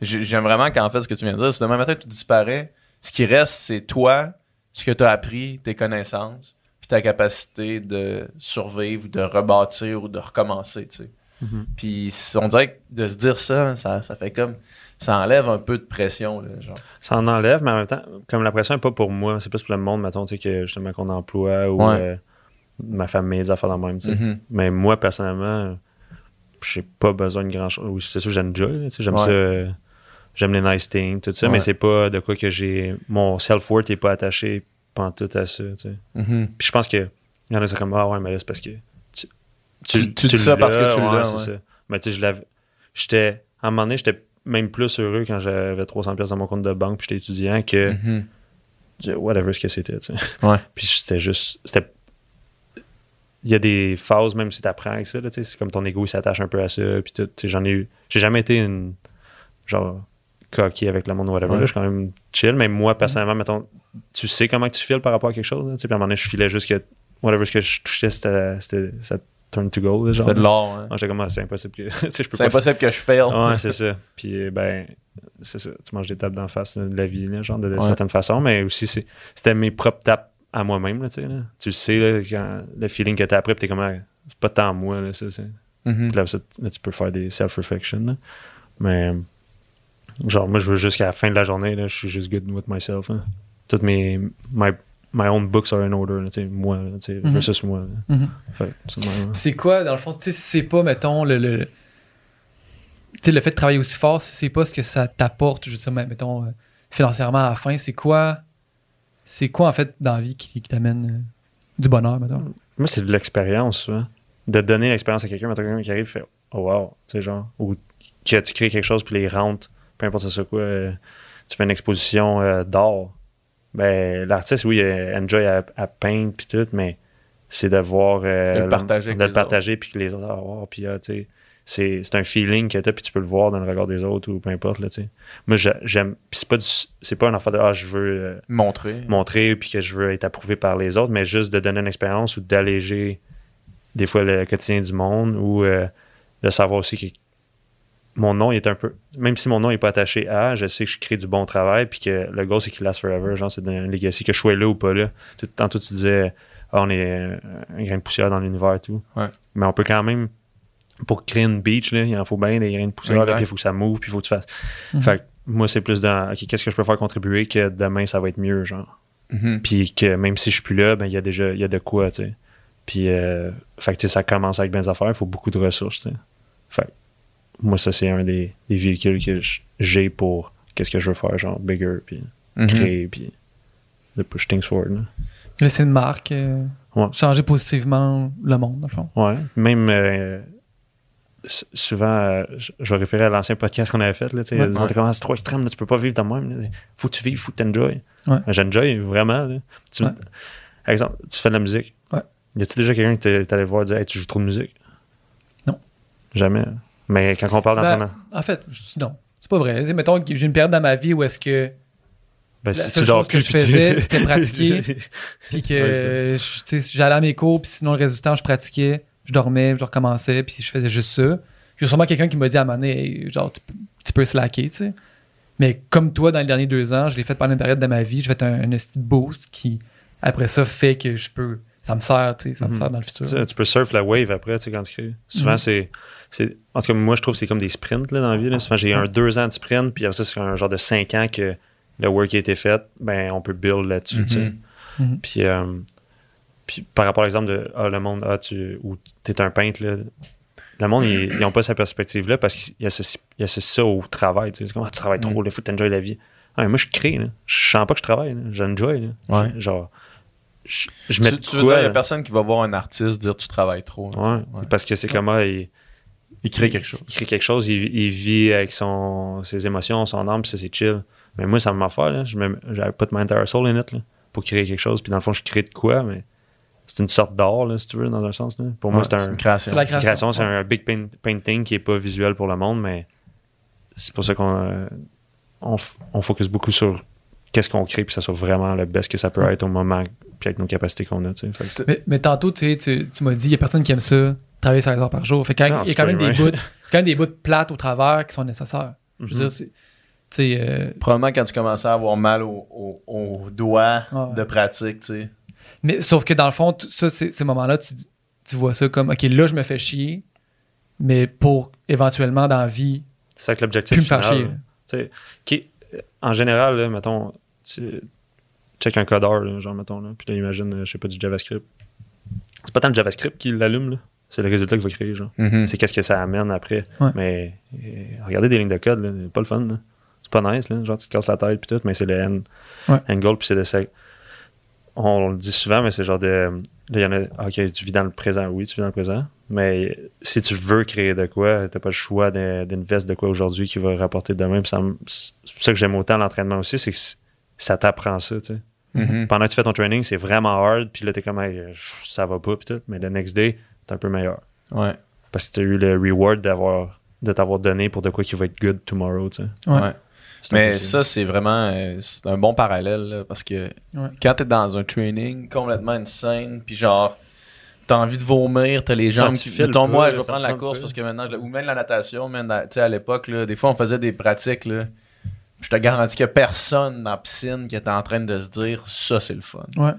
j'ai- j'aime vraiment qu'en fait, ce que tu viens de dire, si demain matin, tout disparaît, ce qui reste, c'est toi, ce que tu as appris, tes connaissances, puis ta capacité de survivre, ou de rebâtir ou de recommencer, tu sais. Mhm. Puis on dirait que de se dire ça, ça, ça fait comme. Ça enlève un peu de pression, là, genre. Ça en enlève, mais en même temps, comme la pression n'est pas pour moi, c'est plus pour le monde, mettons, tu sais, que justement qu'on emploie ou Ouais. euh, ma famille, des affaires dans le même, tu sais. Mhm. Mais moi, personnellement, j'ai pas besoin de grand chose. C'est sûr, j'aime déjà, tu sais, j'aime Ouais. ça. euh, J'aime les nice things, tout ça, Ouais. mais c'est pas de quoi que j'ai. Mon self-worth est pas attaché tout à ça, tu sais. Mhm. Puis je pense que il y en a, c'est comme, ah ouais, mais là, c'est parce que. Tu, Tu- tu dis ça parce que tu l'as, c'est ouais. ça. Mais tu sais, je l'avais. J'étais. À un moment donné, j'étais même plus heureux quand j'avais 300$ pièces dans mon compte de banque puis j'étais étudiant que Mhm. de whatever ce que c'était, tu sais. Ouais. Puis c'était juste. C'était. il y a des phases, même si tu apprends avec ça, là, tu sais, c'est comme ton ego il s'attache un peu à ça. Puis tout, tu sais, j'en ai eu. J'ai jamais été une. Genre, coquille avec le monde ou whatever. Ouais. là, je suis quand même chill. Mais moi, personnellement, mettons, tu sais comment tu files par rapport à quelque chose. là, tu sais, puis à un moment donné, je filais juste que whatever ce que je touchais, c'était. c'était- ça turn to genre. C'est de l'or. hein. Ouais, J'étais comme, c'est impossible que. C'est pas impossible que je fail. Ouais, c'est ça. Puis, euh, ben, c'est ça. Tu manges des tapes d'en face là, de la vie, là, genre, de, de Ouais. certaines façons. Mais aussi, c'est- c'était mes propres tapes à moi-même, là, tu sais. Là. Tu sais, là, quand, le feeling que t'as après, puis t'es comme, ah, c'est pas tant moi, là, ça. c'est- Mhm. Puis là, ça, là, tu peux faire des self-reflection, là. Mais, genre, moi, je veux juste qu'à la fin de la journée, là, je suis juste good with myself. hein. Toutes mes. My, my own books are in order, là, tu sais, moi, là, tu sais, Mhm. versus moi. Mhm. C'est quoi, dans le fond, tu sais, si c'est pas, mettons, le. le tu sais, le fait de travailler aussi fort, si c'est pas ce que ça t'apporte, je veux dire, mettons, euh, financièrement à la fin, c'est quoi. C'est quoi, en fait, dans la vie qui, qui t'amène euh, du bonheur, mettons? Moi, c'est de l'expérience, souvent. De donner l'expérience à quelqu'un, mettons quelqu'un qui arrive et fait Oh wow, tu sais, genre, ou que tu crées quelque chose puis les rentes, peu importe c'est quoi, euh, tu fais une exposition euh, d'art. Ben, l'artiste, oui, euh, enjoy à, à peindre puis tout, mais c'est de voir. euh, De le partager De le partager puis que les autres, ah, wow, puis ah, tu sais, c'est, c'est un feeling que t'as puis tu peux le voir dans le regard des autres ou peu importe, là, tu sais. Moi, j'a- j'aime. Puis c'est pas, du, c'est pas un affaire de Ah, je veux. euh, Montrer. montrer puis que je veux être approuvé par les autres, mais juste de donner une expérience ou d'alléger des fois le quotidien du monde ou euh, de savoir aussi que mon nom est un peu. Même si mon nom n'est pas attaché à, je sais que je crée du bon travail puis que le goal c'est qu'il last forever. Genre, c'est un legacy, que je sois là ou pas là. Tu- Tantôt tu disais, ah, on est un grain de poussière dans l'univers et tout. Ouais. Mais on peut quand même, pour créer une beach, là, il en faut bien des grains de poussière, puis il faut que ça move, puis il faut que tu fasses. Mhm. Fait que moi, c'est plus dans, OK, qu'est-ce que je peux faire contribuer que demain ça va être mieux, genre. Mhm. Puis que même si je suis plus là, ben il y a déjà il y a de quoi, tu sais. Puis euh, fait que tu sais, ça commence avec bien des affaires, il faut beaucoup de ressources, tu sais. Fait que moi ça c'est un des, des véhicules que j'ai pour qu'est-ce que je veux faire genre bigger puis Mhm. créer puis de push things forward. là. Laisser une marque, euh, Ouais. changer positivement le monde, dans le fond. Ouais, même euh, souvent euh, je vais référer à l'ancien podcast qu'on avait fait là, tu sais, Ouais. comme, Ah, c'est trop extrême, là, tu peux pas vivre de même, là. faut que tu vives, faut que tu enjoy. Ouais. J'enjoy vraiment là. Tu, Ouais. Par exemple, tu fais de la musique. Ouais. Y a-tu déjà quelqu'un qui t'est t'es allé voir et dire Hey, tu joues trop de musique? Non. Jamais. Mais quand on parle Ben, d'entraînement, en fait, non, c'est pas vrai. Tu mettons que j'ai une période dans ma vie où est-ce que ben, la si seule tu chose que je tu- faisais, c'était pratiquer. puis que Ouais, tu j'allais à mes cours, puis sinon le reste du temps, je pratiquais, je dormais, je recommençais, puis je faisais juste ça. Il y a sûrement quelqu'un qui m'a dit à un moment donné, Hey, genre, tu, peux- tu peux slacker, tu sais. Mais comme toi, dans les derniers deux ans, je l'ai fait pendant une période de ma vie, je fait un, un boost qui, après ça, fait que je peux. Ça me sert, tu sais, ça me Mhm. sert dans le futur. Ça, tu peux surf la wave après, tu sais, quand tu crées. Souvent, Mhm. c'est, c'est. En tout cas, moi, je trouve que c'est comme des sprints là, dans la vie. Là. Souvent, j'ai un deux ans de sprint, puis après ça, c'est un genre de cinq ans que le work a été fait. Ben, on peut build là-dessus. Mhm. Mhm. Puis, euh, puis par rapport à l'exemple de ah, le monde, ah, tu, ou t'es un peintre, là, le monde, ils n'ont pas cette perspective-là parce qu'ils associent, ils associent ça au travail. tu sais. C'est comme, ah, tu travailles trop, il faut que tu enjoy la vie. Ah, mais moi, je crée, là. je sens pas que je travaille, j'enjoy. Ouais. Genre, je, je mets Tu, tu veux quoi, dire, il n'y a personne qui va voir un artiste dire tu travailles trop. Ouais, Ouais. parce que c'est comme, ah, il, Il crée quelque chose. il crée quelque chose, il, il vit avec son, ses émotions, son âme, c'est chill. Mais moi, ça me fait là. Je j'avais pas de my entire soul in it, là, pour créer quelque chose. Puis dans le fond, je crée de quoi, mais c'est une sorte d'art, là, si tu veux, dans un sens. Là. Pour moi, c'est un. une création. C'est la création, création. c'est un big paint- painting qui est pas visuel pour le monde, mais c'est pour ça qu'on euh, on, on focus beaucoup sur qu'est-ce qu'on crée, puis ça soit vraiment le best que ça peut être au moment, puis avec nos capacités qu'on a. tu sais. Fait que- Mais, mais tantôt, tu, sais, tu, tu m'as dit, il n'y a personne qui aime ça, travailler 16 heures par jour. Fait quand- Non, il y a quand même, des bouts, quand même des bouts plates au travers qui sont nécessaires. Je veux Mhm. dire, c'est. Euh, Probablement quand tu commençais à avoir mal aux au, au doigts Ouais. de pratique, tu sais. mais sauf que dans le fond, tout ça, c'est- ces moments-là, tu, tu vois ça comme, OK, là, je me fais chier, mais pour éventuellement dans la vie, C'est ça que l'objectif plus me faire chier. qui- en général, là, mettons, tu check un codeur, là, genre, mettons, là, puis là, imagine, euh, je sais pas, du JavaScript. C'est pas tant le JavaScript qui l'allume, là. C'est le résultat qu'il va créer, genre. C'est qu'est-ce que ça amène après. Ouais. Mais euh, regardez des lignes de code, c'est pas le fun. C'est pas nice, là. Genre, tu te casses la tête, puis tout, mais c'est le end, Ouais. end goal, puis c'est de ça. On le dit souvent, mais c'est genre de. Là, il y en a. Ok, tu vis dans le présent. Oui, tu vis dans le présent. Mais si tu veux créer de quoi, t'as pas le choix veste de quoi aujourd'hui qui va rapporter demain. C'est pour ça que j'aime autant l'entraînement aussi, c'est que ça t'apprend ça, tu sais. Mhm. Pendant que tu fais ton training, c'est vraiment hard, puis là, t'es comme, Hey, ça va pas, puis tout. Mais le next day, t'es un peu meilleur. Ouais. Parce que t'as eu le reward d'avoir de t'avoir donné pour de quoi qui va être good tomorrow, tu sais. Ouais. Mais ça. c'est vraiment euh, c'est un bon parallèle là, parce que Ouais. quand t'es dans un training complètement insane, puis genre, t'as envie de vomir, t'as les jambes tu qui. pas, moi, je vais prendre la course peu. parce que maintenant, je- ou même la natation, sais, à l'époque, là, des fois, on faisait des pratiques, là. Je te garantis qu'il y a personne dans la piscine qui était en train de se dire ça, c'est le fun. Ouais.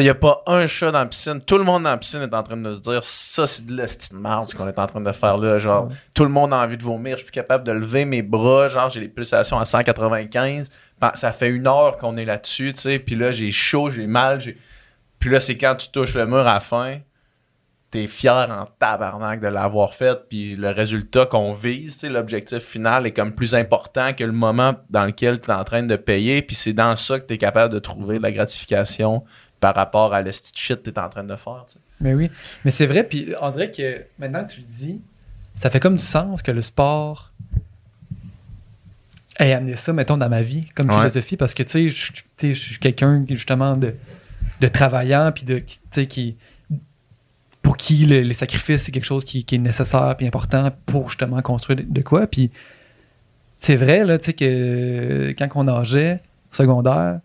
Il n'y a pas un chat dans la piscine. Tout le monde dans la piscine est en train de se dire ça, c'est de la petite merde ce qu'on est en train de faire là. Genre, tout le monde a envie de vomir. Je suis plus capable de lever mes bras. Genre, j'ai les pulsations à 195. Pen- Ça fait une heure qu'on est là-dessus, tu sais. Puis là, j'ai chaud, j'ai mal. Puis là, c'est quand tu touches le mur à la fin. T'es fier en tabarnak de l'avoir fait. Puis le résultat qu'on vise, l'objectif final est comme plus important que le moment dans lequel tu es en train de payer. Puis c'est dans ça que tu es capable de trouver de la gratification par rapport à le shit que tu es en train de faire. tu sais. Mais oui. Mais c'est vrai, puis on dirait que maintenant que tu le dis, ça fait comme du sens que le sport ait amené ça, mettons, dans ma vie, comme Ouais. philosophie, parce que, tu sais, je suis quelqu'un, justement, de, de travaillant, puis de, qui- tu sais, qui... pour qui le- les sacrifices, c'est quelque chose qui, qui est nécessaire puis important pour, justement, construire de, de quoi. Puis c'est vrai, là, tu sais, que quand on nageait, secondaire,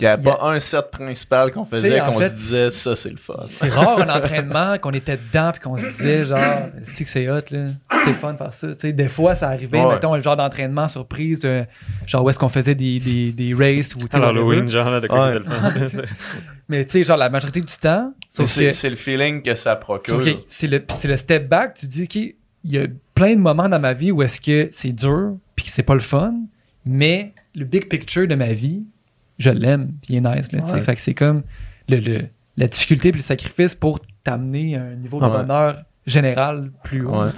Il n'y avait pas un set principal qu'on faisait qu'on se disait ça, c'est le fun. C'est rare un entraînement qu'on était dedans puis qu'on se disait genre c'est que c'est hot là, c'est fun de faire ça. Tu sais, des fois ça arrivait, Ouais. mettons le genre d'entraînement surprise, euh, genre où est-ce qu'on faisait des, des, des races ou tu sais, À whatever. Halloween, genre, là, de quoi Ouais. c'était le fun. Mais tu sais genre la majorité du temps, C'est que c'est le feeling que ça procure. c'est le le step back, tu dis OK, il y a plein de moments dans ma vie où est-ce que c'est dur puis que c'est pas le fun, mais le big picture de ma vie, je l'aime, puis il est nice là, tu sais. Ouais. Fait que c'est comme le, le- la difficulté puis le sacrifice pour t'amener à un niveau de bonheur général plus haut, Ouais.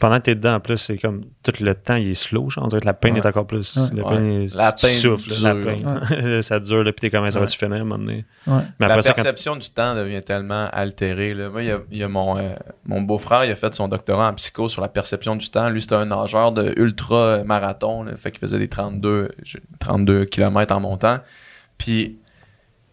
Pendant que t'es dedans, en plus, c'est comme tout le temps, il est slow. Genre, on dirait que la peine Ouais. est encore plus. Ouais. La Ouais. peine, La tu peine souffles, la dure. peine. ça dure, là, puis t'es comme, ça Ouais. va-tu finir à un moment donné? Ouais. Mais la quand perception du temps devient tellement altérée. Là. Moi, il y a, il y a mon, euh, mon beau-frère, il a fait son doctorat en psycho sur la perception du temps. Lui, c'était un nageur de ultra marathon. Là, fait qu'il faisait des 32, je- 32 km en montant. Puis,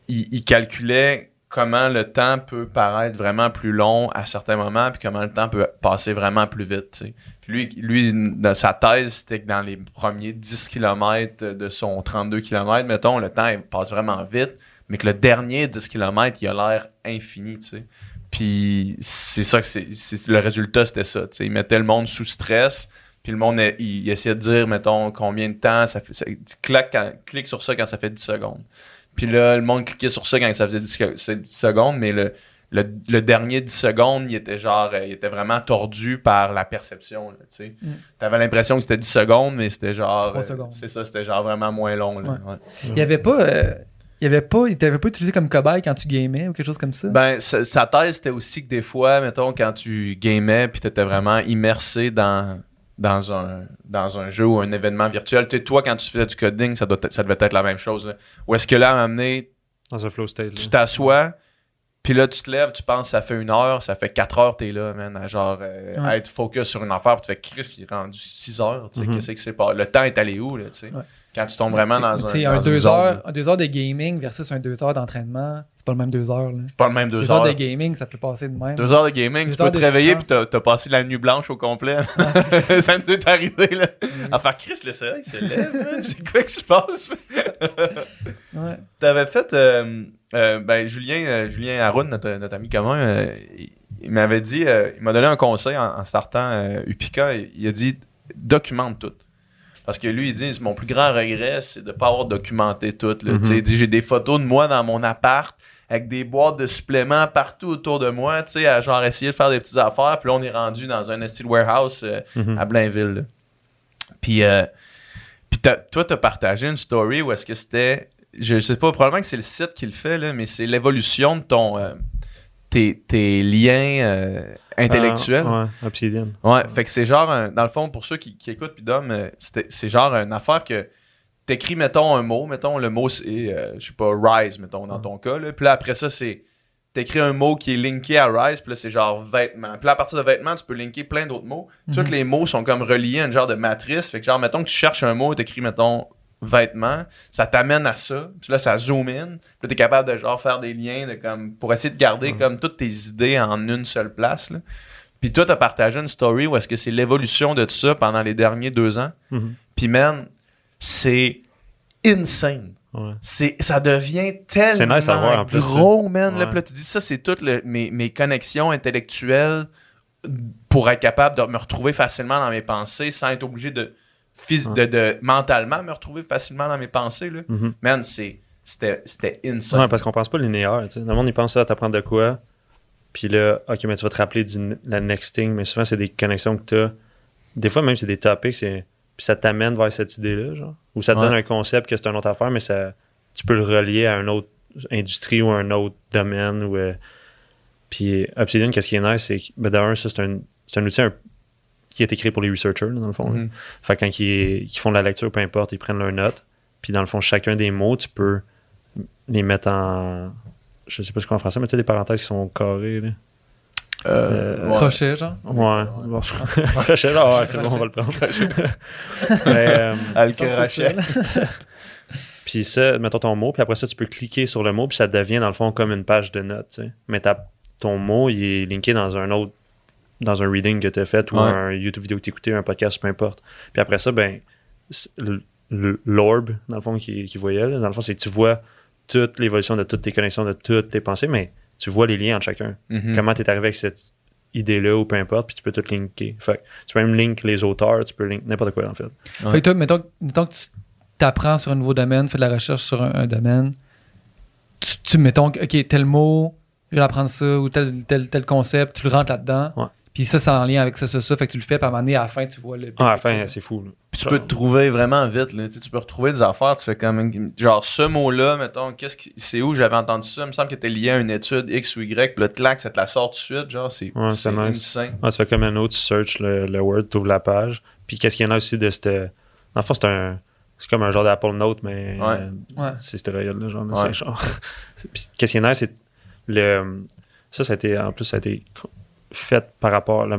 il, il calculait comment le temps peut paraître vraiment plus long à certains moments, puis comment le temps peut passer vraiment plus vite. lui, lui, dans sa thèse, c'était que dans les premiers 10 km de son 32 km, mettons, le temps il passe vraiment vite, mais que le dernier 10 km, il a l'air infini, tu sais. Puis c'est ça que c'est, le résultat, c'était ça. Il mettait le monde sous stress, puis le monde, il, essayait de dire, mettons, combien de temps ça fait. quand- clique sur ça quand ça fait 10 secondes. Puis là, le monde cliquait sur ça quand ça faisait 10, que- c'est 10 secondes, mais le, le, le dernier 10 secondes, il était genre, euh, il était vraiment tordu par la perception, tu sais. Mm. T'avais l'impression que c'était 10 secondes, mais c'était genre. Trois euh, secondes. C'est ça, c'était genre vraiment moins long, là. Ouais. ouais. Il y avait pas euh, il y avait pas il t'avait pas utilisé comme cobaye quand tu gamais ou quelque chose comme ça? Ben, sa, sa thèse, c'était aussi que des fois, mettons, quand tu gamais, puis t'étais vraiment immersé dans, dans, un, dans un jeu ou un événement virtuel, tu sais, toi, quand tu faisais du coding, ça, doit, être- ça devait être la même chose. Là. Ou est-ce que là, à un moment donné, dans un flow state, tu t'assois, puis là, tu te lèves, tu penses, ça fait une heure, ça fait quatre heures, t'es là, man, à genre, euh, Ouais. à être focus sur une affaire, puis tu fais, Chris, il est rendu 6 heures, tu sais, Mhm. qu'est-ce que c'est pas. Le temps est allé où, là, tu sais? Ouais. Quand tu tombes vraiment dans tu un. sais, dans un une 2 zone, heures, heures de gaming versus un 2 heures d'entraînement, c'est pas le même 2 heures. C'est pas le même 2 2 heures. heures de gaming, ça peut passer de même. Deux heures de gaming, tu peux heures te réveiller puis t'as, passé la nuit blanche au complet. ça me est arrivé là. À faire Chris, le soleil se lève, c'est quoi qui se passe? Ouais. T'avais fait, euh, euh, ben Julien, euh, Julien Haroun, notre, notre ami commun, euh, il, il m'avait dit, il m'a donné un conseil en, en startant Upica. Il, il a dit, documente tout. Parce que lui, il dit, mon plus grand regret, c'est de ne pas avoir documenté tout. là. Mhm. Il dit, j'ai des photos de moi dans mon appart avec des boîtes de suppléments partout autour de moi, tu sais, à genre essayer de faire des petites affaires. Puis là, on est rendu dans un style warehouse euh, Mhm. à Blainville. là. Puis, euh, puis toi, tu as partagé une story où est-ce que c'était. Je sais pas, probablement que c'est le site qui le fait, là, mais c'est l'évolution de ton. euh, tes, tes liens euh, intellectuels. Ah, ouais, Obsidian. Ouais, fait que c'est genre, un- dans le fond, pour ceux qui, qui écoutent, puis Dom, euh, c'est genre une affaire que t'écris, mettons, un mot, mettons, le mot c'est, euh, je sais pas, rise, mettons, dans ton cas, là. Puis là, après ça, c'est, t'écris un mot qui est linké à rise, puis là, c'est genre vêtements. Puis là, à partir de vêtements, tu peux linker plein d'autres mots. Mhm. Tous les mots sont comme reliés à une genre de matrice. Fait que genre, mettons que tu cherches un mot, t'écris, mettons, vêtements, ça t'amène à ça. Puis là, ça zoom in. Puis là, t'es capable de genre faire des liens de comme pour essayer de garder comme toutes tes idées en une seule place. Là. Puis toi, t'as partagé une story où est-ce que c'est l'évolution de tout ça pendant les derniers deux ans. Mhm. Puis man, c'est insane. Ouais. C'est, ça devient tellement nice à voir, en plus, gros, man. Là, Ouais. Puis là, tu dis ça, c'est toutes mes connexions intellectuelles pour être capable de me retrouver facilement dans mes pensées sans être obligé de, phys- de, de mentalement me retrouver facilement dans mes pensées. Là. Mhm. Man, c'est, c'était, c'était insane. Ouais, parce qu'on pense pas linéaire. tu sais. Le monde, il pense à t'apprendre de quoi. Puis là, OK, mais tu vas te rappeler du, la next thing. Mais souvent, c'est des connexions que tu as. Des fois, même, c'est des topics. c'est- Puis ça t'amène vers cette idée-là, genre. Ou ça te Ouais. donne un concept que c'est une autre affaire, mais ça, tu peux le relier à une autre industrie ou à un autre domaine. Ou, euh, Puis Obsidian, qu'est-ce qui est nice, c'est que, ben, d'un, ça, c'est un, c'est un outil un- qui a été créé pour les researchers, là, dans le fond. Mhm. Fait que quand ils, ils font de la lecture, peu importe, ils prennent leurs notes. Puis dans le fond, chacun des mots, tu peux les mettre en. Je sais pas ce qu'on en français, mais tu sais, des parenthèses qui sont carrées. Là. Euh, ouais. Crochet, genre? Ouais. Bon, crochet, là, ouais, c'est bon, on va le prendre. mais, euh, puis ça, mettons ton mot, puis après ça, tu peux cliquer sur le mot, puis ça devient dans le fond comme une page de notes. tu sais. Mais ta- ton mot, il est linké dans un autre, dans un reading que tu as fait, ou Ouais. un YouTube vidéo que tu écouté, un podcast, peu importe. Puis après ça, ben, c'est le- le- l'orb, dans le fond, qui, qui voyait, là, dans le fond, c'est que tu vois toute l'évolution de toutes tes connexions, de toutes tes pensées, mais tu vois les liens entre chacun. Mhm. Comment tu es arrivé avec cette idée-là, ou peu importe, puis tu peux tout linker. Fait que tu peux même link les auteurs, tu peux link n'importe quoi, en fait. Ouais. Fait que toi, mettons, mettons que tu apprends sur un nouveau domaine, fais de la recherche sur un, un domaine, tu, tu mettons, OK, tel mot, je vais apprendre ça, ou tel, tel, tel concept, tu le rentres là-dedans. Ouais. Puis ça, c'est en lien avec ça, ça, ça. Fait que tu le fais, puis à un moment donné, à la fin, tu vois le. Ah, à la fin, c'est fou. là. Puis tu peux te trouver vraiment vite. Là. Tu, sais, tu peux retrouver des affaires. Tu fais comme. Genre, ce mot-là, mettons, qu'est-ce qui, c'est où j'avais entendu ça? Il me semble que t'es lié à une étude X ou Y. Puis là, clac, ça te la sort tout de suite. Genre, c'est Ouais, c'est nice. insane. Ah, tu fais comme un autre, tu searches le, le Word, tu ouvres la page. Puis qu'est-ce qu'il y en a aussi de cette. Dans le fond, c'est un. C'est comme un genre d'Apple Note, mais Ouais. euh, Ouais. c'est stéroïde, là, genre. là, Ouais. genre- qu'est-ce qu'il y en a, c'est le. Ça, ça a été. En plus, ça a été fait par rapport à la.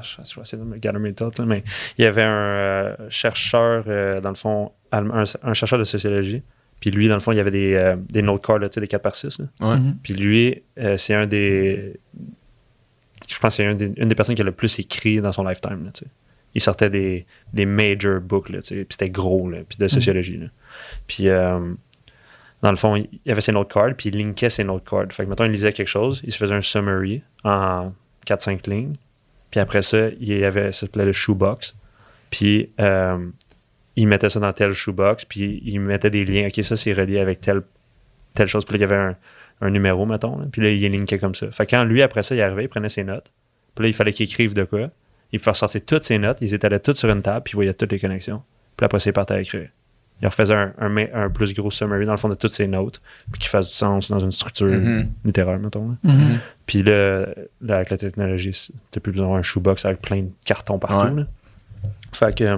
Je je vais essayer de me gather mes thoughts, là, mais il y avait un euh, chercheur, euh, dans le fond, un, un chercheur de sociologie. Puis lui, dans le fond, il y avait des, euh, des note cards, là, tu sais, des 4 par 6. là. Ouais. Mhm. Puis lui, euh, c'est un des. Je pense que c'est un des- une des personnes qui a le plus écrit dans son lifetime. Là, il sortait des, des major books, là, puis c'était gros, là, puis de sociologie. là. Puis euh, dans le fond, il avait ses note cards, puis il linkait ses note cards. Fait que, mettons, il lisait quelque chose, il se faisait un summary en 4-5 lignes. Puis après ça, il y avait, ça s'appelait le shoebox. Puis euh, il mettait ça dans tel shoebox, puis il mettait des liens. OK, ça, c'est relié avec telle, telle chose. Puis là, il y avait un, numéro, mettons. Puis là, il linkait comme ça. Fait que quand lui, après ça, il arrivait, il prenait ses notes. Puis là, il fallait qu'il écrive de quoi. Il pouvait sortir toutes ses notes. Ils étalaient toutes sur une table, puis il voyait toutes les connexions. Puis après ça, il partait à écrire. Il refaisait un, un, un plus gros summary, dans le fond, de toutes ses notes, puis qu'il fasse du sens dans une structure Mhm. littéraire, mettons. là. Mhm. Puis là, là, avec la technologie, t'as plus besoin d'un shoebox avec plein de cartons partout. Ouais. là. Fait que euh,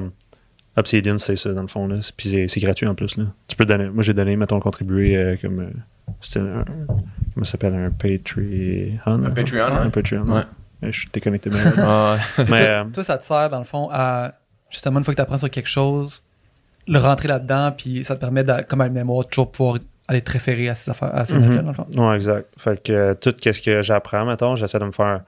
Obsidian, c'est ça, dans le fond. Là. Puis c'est, gratuit en plus. Là. Tu peux donner. Moi, j'ai donné, mettons, contribué euh, comme. euh, c'est un, comment ça s'appelle Un Patreon? Un Patreon, Un ouais. Patreon. Ouais. Ouais, Je suis déconnecté. Mais, Ah, mais, toi, euh, toi, ça te sert, dans le fond, à justement, une fois que tu apprends sur quelque chose, le rentrer là-dedans, puis ça te permet, de, comme à la mémoire, toujours pouvoir aller te référer à ces affaires, à ces Mhm. notes-là, dans le fond. Ouais, exact. Fait que euh, tout ce que j'apprends, mettons, j'essaie de me faire.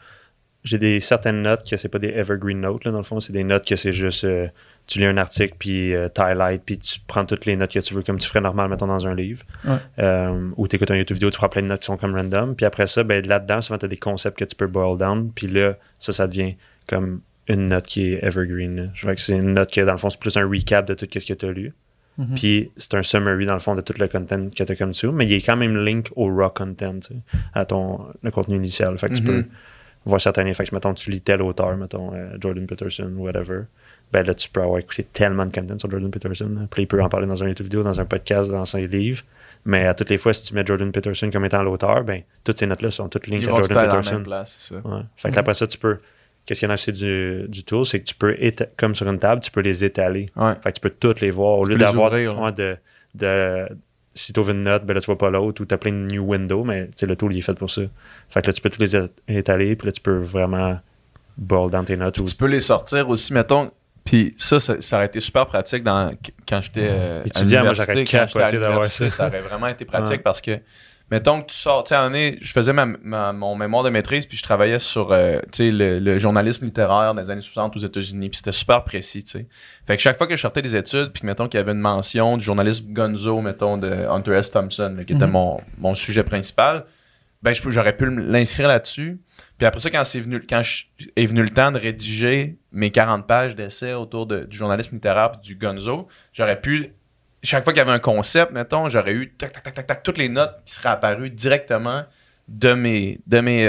J'ai des certaines notes que c'est pas des evergreen notes, là, dans le fond, c'est des notes que c'est juste. euh, tu lis un article, puis euh, tu highlight, puis tu prends toutes les notes que tu veux, comme tu ferais normal, mettons, dans un livre. Ouais. Euh, ou tu écoutes un YouTube vidéo, tu prends plein de notes qui sont comme random. Puis après ça, ben, là-dedans, souvent, tu as des concepts que tu peux boil down. Puis là, ça, ça devient comme une note qui est evergreen. Je vois que c'est une note que, dans le fond, c'est plus un recap de tout ce que tu as lu. Mhm. Puis c'est un summary dans le fond de tout le content que tu as comme dessous, mais il est quand même link au raw content, tu sais, à ton le contenu initial. Fait que tu Mhm. peux voir certains que mettons tu lis tel auteur, mettons euh, Jordan Peterson, whatever. Ben là, tu peux avoir écouté tellement de content sur Jordan Peterson. là. Puis il peut en parler dans un YouTube vidéo, dans un podcast, dans ses livres. Mais à toutes les fois, si tu mets Jordan Peterson comme étant l'auteur, ben toutes ces notes-là sont toutes linkées à Jordan la Peterson. même place, c'est ça. Ouais. Fait que après ça, tu peux. Qu'est-ce qu'il y en a aussi du, du tool, c'est que tu peux, comme sur une table, tu peux les étaler. Ouais. Fait que tu peux toutes les voir. Au Tu lieu d'avoir ouais, de, de. Si tu ouvres une note, ben là, tu vois pas l'autre, ou tu as plein de new windows, mais le tool, il est fait pour ça. Fait que là, tu peux tous les étaler, puis là, tu peux vraiment boil dans tes notes. Ou... Tu peux les sortir aussi, mettons, Puis ça, ça, ça aurait été super pratique dans, quand j'étais euh, à Étudiant, moi, j'aurais capoté d'avoir ça. Ça aurait vraiment été pratique Ouais. parce que, mettons que tu sors, tu sais, je faisais ma, ma- mon mémoire de maîtrise, puis je travaillais sur, euh, tu sais, le, le journalisme littéraire des années 60 aux États-Unis, puis c'était super précis, tu sais. Fait que chaque fois que je sortais des études, puis que, mettons qu'il y avait une mention du journalisme Gonzo, mettons, de Hunter S. Thompson, là, qui était Mhm. mon, mon sujet principal, ben j'aurais pu l'inscrire là-dessus. Puis après ça, quand, c'est venu, quand je- est venu le temps de rédiger mes 40 pages d'essais autour de- du journalisme littéraire puis du gonzo, j'aurais pu, chaque fois qu'il y avait un concept, mettons, j'aurais eu tac, tac, tac, tac, toutes les notes qui seraient apparues directement de mes. De mes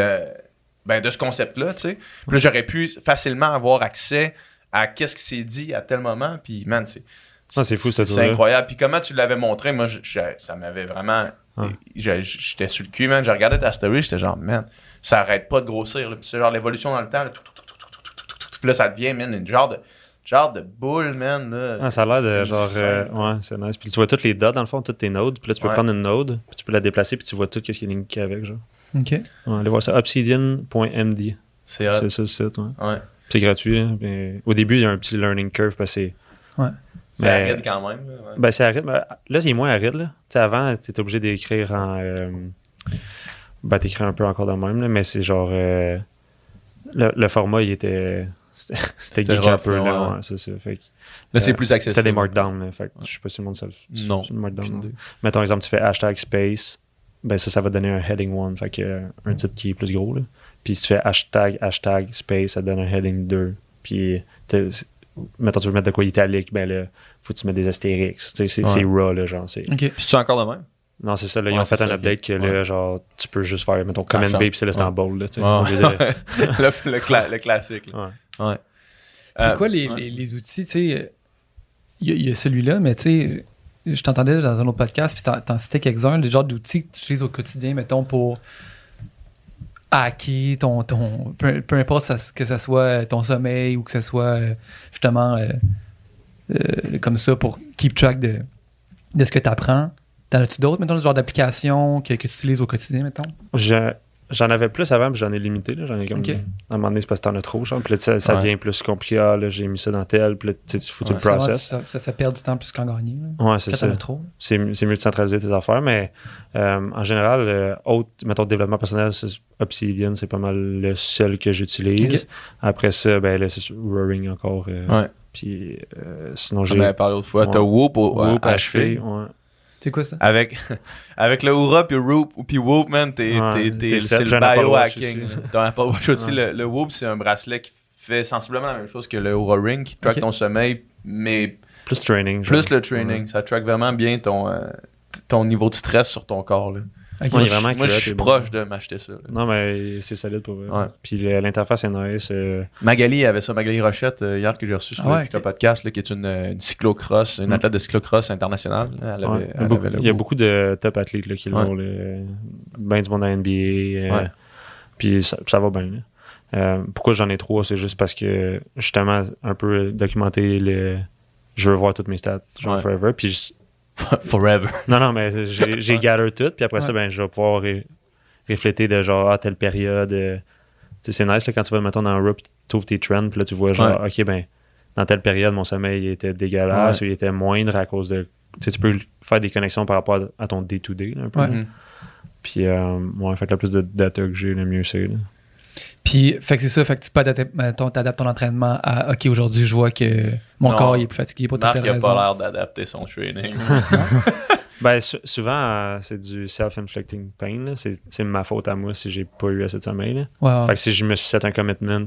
ben, de ce concept-là, tu. Puis là, j'aurais pu facilement avoir accès à ce qui s'est dit à tel moment. Puis, man, c'est. C'est fou, C'est incroyable. Puis comment tu l'avais montré, moi, ça m'avait vraiment. J'étais sur le cul, man. Je regardais ta story, j'étais genre, man, ça arrête pas de grossir. C'est genre l'évolution dans le temps. Puis là, ça devient, man, une genre de genre de boule, man. Là. Ah, ça a l'air de genre. euh, ouais, c'est nice. Puis tu vois toutes les dots dans le fond, toutes tes nodes. Puis là, tu peux Ouais. prendre une node, puis tu peux la déplacer, puis tu vois tout ce qui est linké avec. Genre. OK. Ouais, allez voir ça. Obsidian.md. C'est ça le site. Ouais. Ouais. C'est gratuit. hein, mais au début, il y a un petit learning curve parce que c'est. C'est Mais- aride quand même. là, ouais. Ben, c'est aride. Là, c'est moins aride. Là. Tu sais, avant, tu étais obligé d'écrire en. Euh... Ben, t'écris un peu encore dans le même, là, mais c'est genre. euh, Le, le format, il était. C'était geek un peu, là, ouais. c'est ça. Fait Là, c'est euh, plus accessible. C'était des markdowns. Là, fait je sais pas si le monde sait. le- Non. c'est le markdown. Non. Mettons, exemple, tu fais hashtag space, ben ça, ça va donner un heading 1, fait que euh, un titre qui est plus gros. Là. Puis si tu fais hashtag, hashtag space, ça donne un heading 2. Puis, mettons, tu veux mettre de quoi italique, ben là, faut que tu mettes des astérix. C'est Ouais. raw, là, genre. c'est- OK. Puis c'est encore de même? Non, c'est ça, là, ils ont fait un ça, update que là, Ouais. genre, tu peux juste faire, mettons, command. B, puis c'est c'est en bold, là. Ouais. le, le, cla- le classique. là. Ouais. C'est Euh, quoi les, ouais. les, les outils, tu sais, euh, il y, a- il y a celui-là, mais tu sais, je t'entendais dans un autre podcast, puis t'en, t'en citais quelques-uns, les genres d'outils que tu utilises au quotidien, mettons, pour hacker ton, ton peu, peu importe ça- que ce soit ton sommeil ou que ce soit euh, justement euh, euh, comme ça pour keep track de, de ce que tu apprends. T'en as-tu d'autres, mettons, le genre d'application que, que tu utilises au quotidien, mettons? Je- J'en avais plus avant, mais j'en ai limité. Là. J'en ai comme. Ok. À un moment donné, c'est parce que t'en as trop. Genre. Puis là, ça Ouais. devient plus compliqué. Ah, là, j'ai mis ça dans tel. Puis là, tu Ouais, le Ça, process. ça, ça fait perdre du temps plus qu'en gagner. là. Ouais, c'est Quand ça. t'en as trop. C'est c'est mieux de centraliser tes affaires, mais euh, en général, euh, autre, mettons, développement personnel, c'est- Obsidian, c'est pas mal le seul que j'utilise. Après ça, ben là, c'est Roaring encore. euh, Ouais. Puis euh, sinon, j'ai. avais parlé l'autre fois. Ouais. T'as Whoop au Whoop, à HP, HP. ouais. C'est quoi ça? Avec, avec le Oura puis Whoop, puis Whoop, man, t'es, Ouais, t'es, t'es t'es, set. c'est le biohacking. T'as un Apple Watch aussi. Le, le Whoop, c'est un bracelet qui fait sensiblement la même chose que le Oura Ring, qui track ton sommeil, mais Plus training. genre. plus le training. Ça track vraiment bien ton, euh, ton niveau de stress sur ton corps. Là. Moi, je- vraiment moi, je culotte, suis bon. proche de m'acheter ça. là. Non, mais c'est solide pour eux. Ouais. Puis l'interface est nice. euh, Magali avait ça, Magali Rochette, euh, hier que j'ai reçu sur Ah ouais, le. Podcast, là, qui est une, une cyclocross, une Mm. athlète de cyclocross internationale. Elle avait, ouais. il, y a elle beaucoup, avait le il y a Whoop. beaucoup de top athlètes là, qui l'ont. Ben du monde à NBA. euh. Puis ça, ça va bien. Euh, pourquoi j'en ai trois? C'est juste parce que, justement, un peu documenter le. Je veux voir toutes mes stats, genre Ouais. forever. Puis je- Forever. Non, non, mais j'ai gather tout, puis après ça, ben, je vais pouvoir ré- refléter de genre, ah, telle période. euh, tu sais, c'est nice là, quand tu vas, mettons, dans Rup, tu ouvres tes trends, puis là, tu vois, genre, ok, ben, dans telle période, mon sommeil était dégueulasse Ouais. ou il était moindre à cause de. Tu sais, tu peux faire des connexions par rapport à ton day-to-day, là, un peu. Ouais. Mhm. Puis, euh, ouais, fait que le plus de data que j'ai, le mieux c'est. Puis, fait que c'est ça, fait que tu peux adapter, mettons, t'adaptes ton entraînement à OK, aujourd'hui, je vois que mon Non. corps il est plus fatigué pour Marc, telle il a raison. pas l'air d'adapter son training. Ben, sou- souvent, euh, c'est du self-inflicting pain. C'est ma faute à moi si j'ai pas eu assez de sommeil. Fait que si je me suis set un commitment,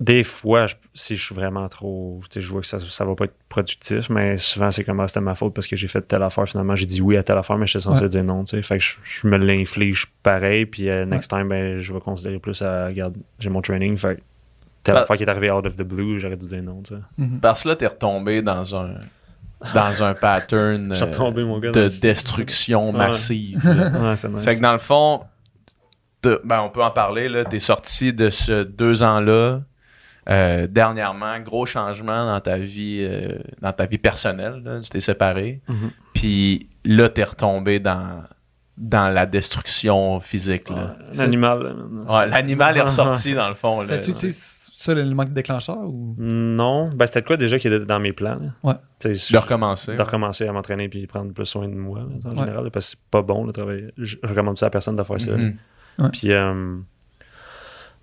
des fois, je- si je suis vraiment trop. Tu sais, je vois que ça, ça va pas être productif, mais souvent, c'est comme ah, c'était ma faute parce que j'ai fait telle affaire. Finalement, j'ai dit oui à telle affaire, mais j'étais censé Ouais. dire non. Tu sais. Fait que je, je me l'inflige pareil, puis euh, next time, ben, je vais considérer plus à. Regarde, j'ai mon training. Fait que telle Bah- affaire qui est arrivée out of the blue, j'aurais dû dire non. Tu sais. Mhm. Parce que là, t'es retombé dans un dans un pattern euh, retombé, mon gars, de destruction massive. Ouais, nice. fait que dans le fond, ben, on peut en parler. Là, t'es sorti de ce deux ans-là. Euh, dernièrement, gros changement dans ta vie, euh, dans ta vie personnelle. là. Tu t'es séparé. Mhm. Puis là, t'es retombé dans, dans la destruction physique. Là. L'animal. là, Ouais, L'animal est ressorti dans le fond. Ça, là. tu sais, ça l'élément déclencheur ou? Non, ben c'était quoi déjà qui était dans mes plans. là? Ouais. De recommencer. de recommencer à m'entraîner puis prendre plus soin de moi là, en Ouais. général là, parce que c'est pas bon de travailler. Je recommande ça à personne de faire ça. Mhm. Ouais. Puis euh,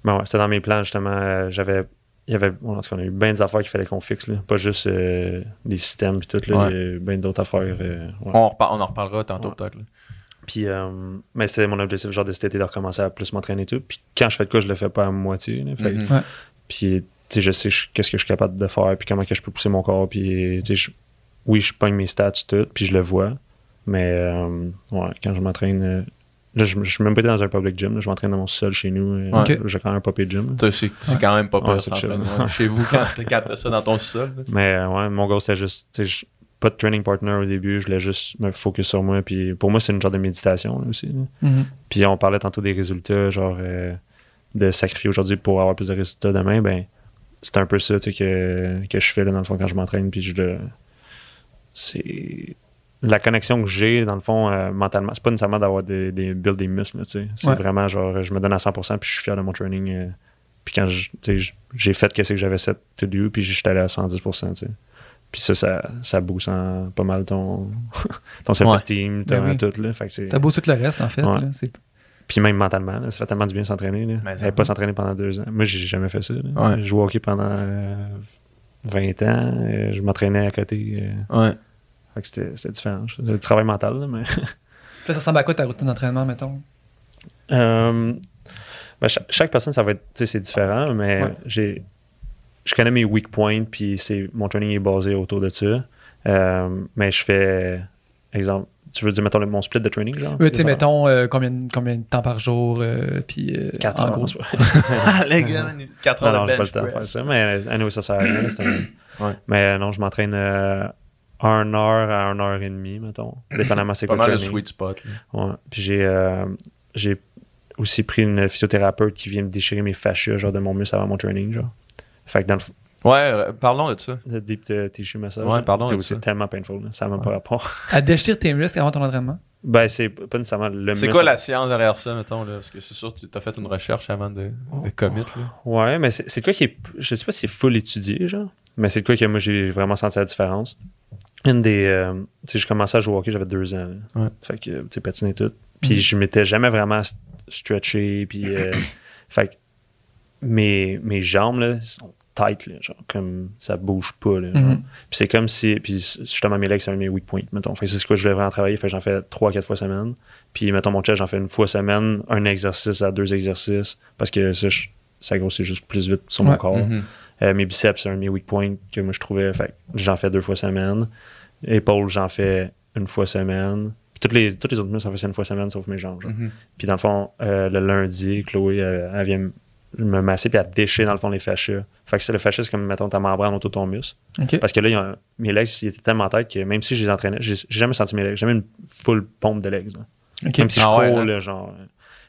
ben ouais, c'était dans mes plans justement. euh, J'avais il y avait bon, en tout cas, on a eu bien des affaires qu'il fallait qu'on fixe là. pas juste euh, les systèmes puis tout là, Ouais. il y a eu bien d'autres affaires. euh, ouais. On, on en reparlera tantôt Ouais. peut-être. là. Puis euh, mais c'était mon objectif genre de cet été de recommencer à plus m'entraîner et tout. Puis quand je fais de quoi, je le fais pas à moitié. là. Fait que- Mhm. Ouais. puis tu sais, je sais qu'est-ce que je suis capable de faire puis comment que je peux pousser mon corps puis tu sais je- oui je pogne mes stats tout puis je le vois mais euh, ouais quand je m'entraîne euh, là je, je suis même pas été dans un public gym là, je m'entraîne dans mon sol chez nous euh, Ok. j'ai quand même un papier gym C'est Ouais. quand même pas Ouais, pire ouais. chez vous quand t'as- ça dans ton sol. mais euh, ouais mon goal c'était juste pas de training partner au début je voulais juste me focus sur moi puis pour moi c'est une genre de méditation là, aussi là. Mhm. Puis on parlait tantôt des résultats, genre euh, de sacrifier aujourd'hui pour avoir plus de résultats demain. Ben, c'est un peu ça tu sais, que, que je fais là, dans le fond quand je m'entraîne. Puis je le. C'est. La connexion que j'ai, dans le fond, euh, mentalement, c'est pas nécessairement d'avoir des, des build des muscles, là, tu sais. C'est Ouais. vraiment genre, je me donne à 100% puis je suis fier de mon training. euh, puis quand je- tu sais, j'ai fait qu'est-ce que j'avais set to do, puis j'étais allé à 110%, tu sais. Puis ça, ça, ça booste en- pas mal ton, ton self-esteem, Ben oui. tout, là. Fait que c'est- Ça booste tout le reste, en fait. Ouais. là. Puis même mentalement, là, ça fait tellement du bien de s'entraîner. Ça- J'avais pas s'entraîner pendant deux ans. Moi, j'ai jamais fait ça. là. Ouais. J'ai joué au hockey pendant euh, 20 ans. euh, je m'entraînais à côté. euh, Ouais. Fait que c'était c'était différent. C'était du travail mental. là, mais... Là, ça ressemble à quoi ta routine d'entraînement, mettons? Euh, ben, cha- chaque, personne, ça va être, tu sais, c'est différent, mais Ouais. j'ai, je connais mes weak points, puis c'est, mon training est basé autour de ça. Euh, mais je fais, exemple, tu veux dire, mettons, le- mon split de training, genre? Oui, tu sais, mettons euh, combien, combien de temps par jour, euh, puis euh, Quatre en heures, gros. pas- Ah, les gars, 4 Non, heures non, de j'ai pas bench le temps de faire ça, mais anyway, ça sert à rien. Ouais. Mais non, je m'entraîne euh, un heure à une heure et demie, mettons. Dépendamment c'est Pas quoi mal le sweet spot. Ouais. Puis j'ai euh, j'ai aussi pris une physiothérapeute qui vient me déchirer mes fascias genre de mon muscle avant mon training, genre. Fait que dans le Ouais, euh, parlons de ça. le deep tissue massage, Ouais, c'est avec aussi ça. tellement painful, là. ça n'a même pas rapport. À déchirer tes muscles avant ton entraînement? ben c'est pas nécessairement le C'est quoi la science derrière ça, mettons, là? Parce que c'est sûr que tu as fait une recherche avant de, de commit, là. Ouais, mais c'est c'est de quoi qui est. Je sais pas si c'est full étudié, genre. Mais c'est de quoi que moi j'ai vraiment senti la différence. Une des. euh, tu sais, je commençais à jouer au hockey, j'avais deux ans. là. Ouais. Fait que, tu sais, patiner tout. Puis Mhm. je m'étais jamais vraiment st- stretché. Puis. euh, fait que mes, mes jambes, là, sont tight, là, genre, comme ça bouge pas, là. Mhm. Puis c'est comme si. Puis justement, mes legs, c'est un de mes weak points, mettons. Fait que c'est ce que je voulais vraiment travailler. Fait que j'en fais trois, quatre fois semaine. Puis, mettons, mon chest, j'en fais une fois semaine, un exercice à deux exercices. Parce que ça, je- ça grossit juste plus vite sur mon corps. Mhm. Euh, mes biceps, c'est un de mes weak points que moi je trouvais. Fait que j'en fais deux fois semaine. Épaules, j'en fais une fois semaine. Puis toutes les, toutes les autres muscles, j'en fais ça une fois semaine, sauf mes jambes. genre. Mhm. Puis dans le fond, euh, le lundi, Chloé, euh, elle vient me- masser puis elle déchire dans le fond les fascias. Fait que c'est le fascia, c'est comme, mettons, ta membrane autour de ton muscle. Parce que là, il y a mes legs, ils étaient tellement têtes que même si je les entraînais, j'ai j'ai jamais senti mes legs. J'ai jamais une full pompe de legs. Même si je Ah cours, ouais, hein? là, genre, euh,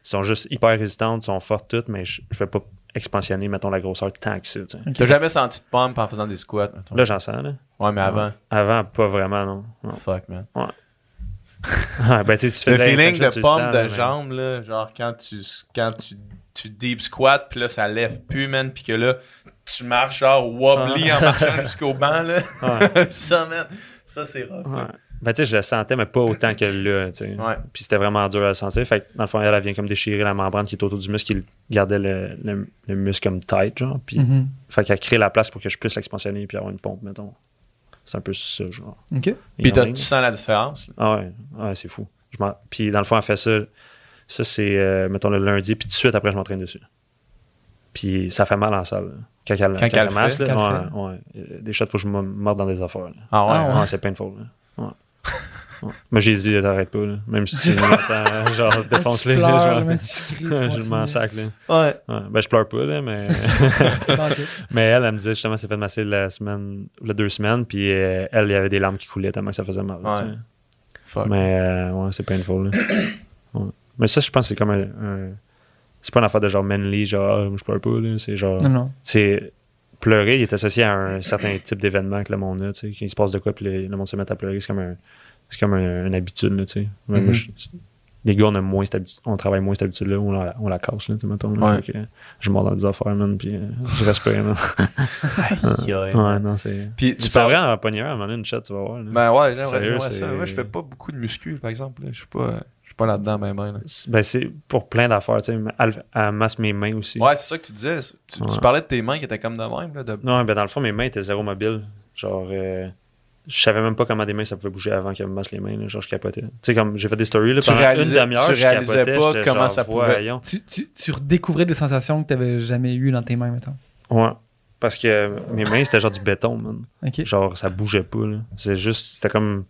ils sont juste hyper résistantes, ils sont fortes toutes, mais je, je vais pas expansionner, mettons, la grosseur tant que ça. tu. T'as jamais senti de pompe en faisant des squats, mettons? Là, j'en sens, là. ouais, mais avant. Avant, pas vraiment, non. non. Fuck, man. Ouais, ben, tu sais, tu Le feeling de pompe de jambe, là, genre quand tu, quand tu, tu deep squat, puis là, ça lève plus, man, puis que là, tu marches genre wobbly en marchant jusqu'au banc, là. Ouais, ça, man, ça, c'est rough. Ben, tu sais, je le sentais, mais pas autant que là, tu sais. Ouais. Puis c'était vraiment dur à le sentir. Fait que, dans le fond, elle, elle vient comme déchirer la membrane qui est autour du muscle, qui gardait le, le, le muscle comme tight, genre. Puis, Mhm. fait qu'elle crée la place pour que je puisse l'expansionner puis avoir une pompe, mettons. C'est un peu ça, genre. OK. Puis tu sens la différence? Ah ouais, ouais c'est fou. Je m'en- puis dans le fond, elle fait ça. Ça, c'est, euh, mettons, le lundi, puis tout de suite après, je m'entraîne dessus. Puis ça fait mal en salle. là. Quand elle, Quand elle masse, fait, là, quand ouais, elle ouais. Des shots, faut que je me morde dans des affaires. là. Ah ouais. Ah ouais. Ouais, c'est painful. Là. Mais j'ai dit, t'arrêtes pas. Là. Même si tu m'entends, genre, défonce-les. Je là, pleure, genre. même si je crie, je m'en sac. Là. Ouais. Ouais. Ben, je pleure pas, là, mais. Mais elle, elle me disait justement, c'est fait masser la semaine, la deux semaines, puis euh, elle, il y avait des larmes qui coulaient tellement que ça faisait mal. Ouais. tu sais. Fuck. Mais euh, ouais, c'est painful. Là. Ouais. Mais ça, je pense que c'est comme un. un- c'est pas une affaire de genre manly, genre, Ah, je pleure pas. là. C'est genre. Non, non. C'est. Pleurer, il est associé à un certain type d'événement que le monde a. Tu sais. Quand il se passe de quoi, puis le, le monde se met à pleurer, c'est comme un. C'est comme un- une habitude, là, tu sais. Mhm. moi, je- les gars, on, a moins cette habitu- on travaille moins cette habitude-là, on la, on la casse, là, tu sais, mettons. là. Ouais. Fait que je mords dans des affaires, man, puis euh, je respire, man. ouais, non, c'est. Puis tu vrai, en pogner un, à un moment donné, une shot, tu vas voir. là. Ben ouais, j'aimerais ça. Moi, je fais pas beaucoup de muscu, par exemple. là. Je suis pas, pas là-dedans, même. Là. C'est- Ben, c'est pour plein d'affaires, tu sais. Elle, elle masse mes mains aussi. Ouais, c'est ça que tu disais. Tu, parlais de tes mains qui étaient comme de même. Là, de... Non, ben dans le fond, mes mains étaient zéro mobile. Genre, euh, je savais même pas comment des mains ça pouvait bouger avant qu'elles me massent les mains. là. Genre, je capotais. Tu sais, comme j'ai fait des stories là, pendant réalisais- une demi-heure, je réalisais capotais. pas comment genre, ça pouvait- voyons. Tu, tu, tu redécouvrais des sensations que tu n'avais jamais eues dans tes mains, mettons. Ouais. Parce que mes mains, c'était genre du béton, man. OK. Genre, ça bougeait pas, là. C'est juste, c'était comme.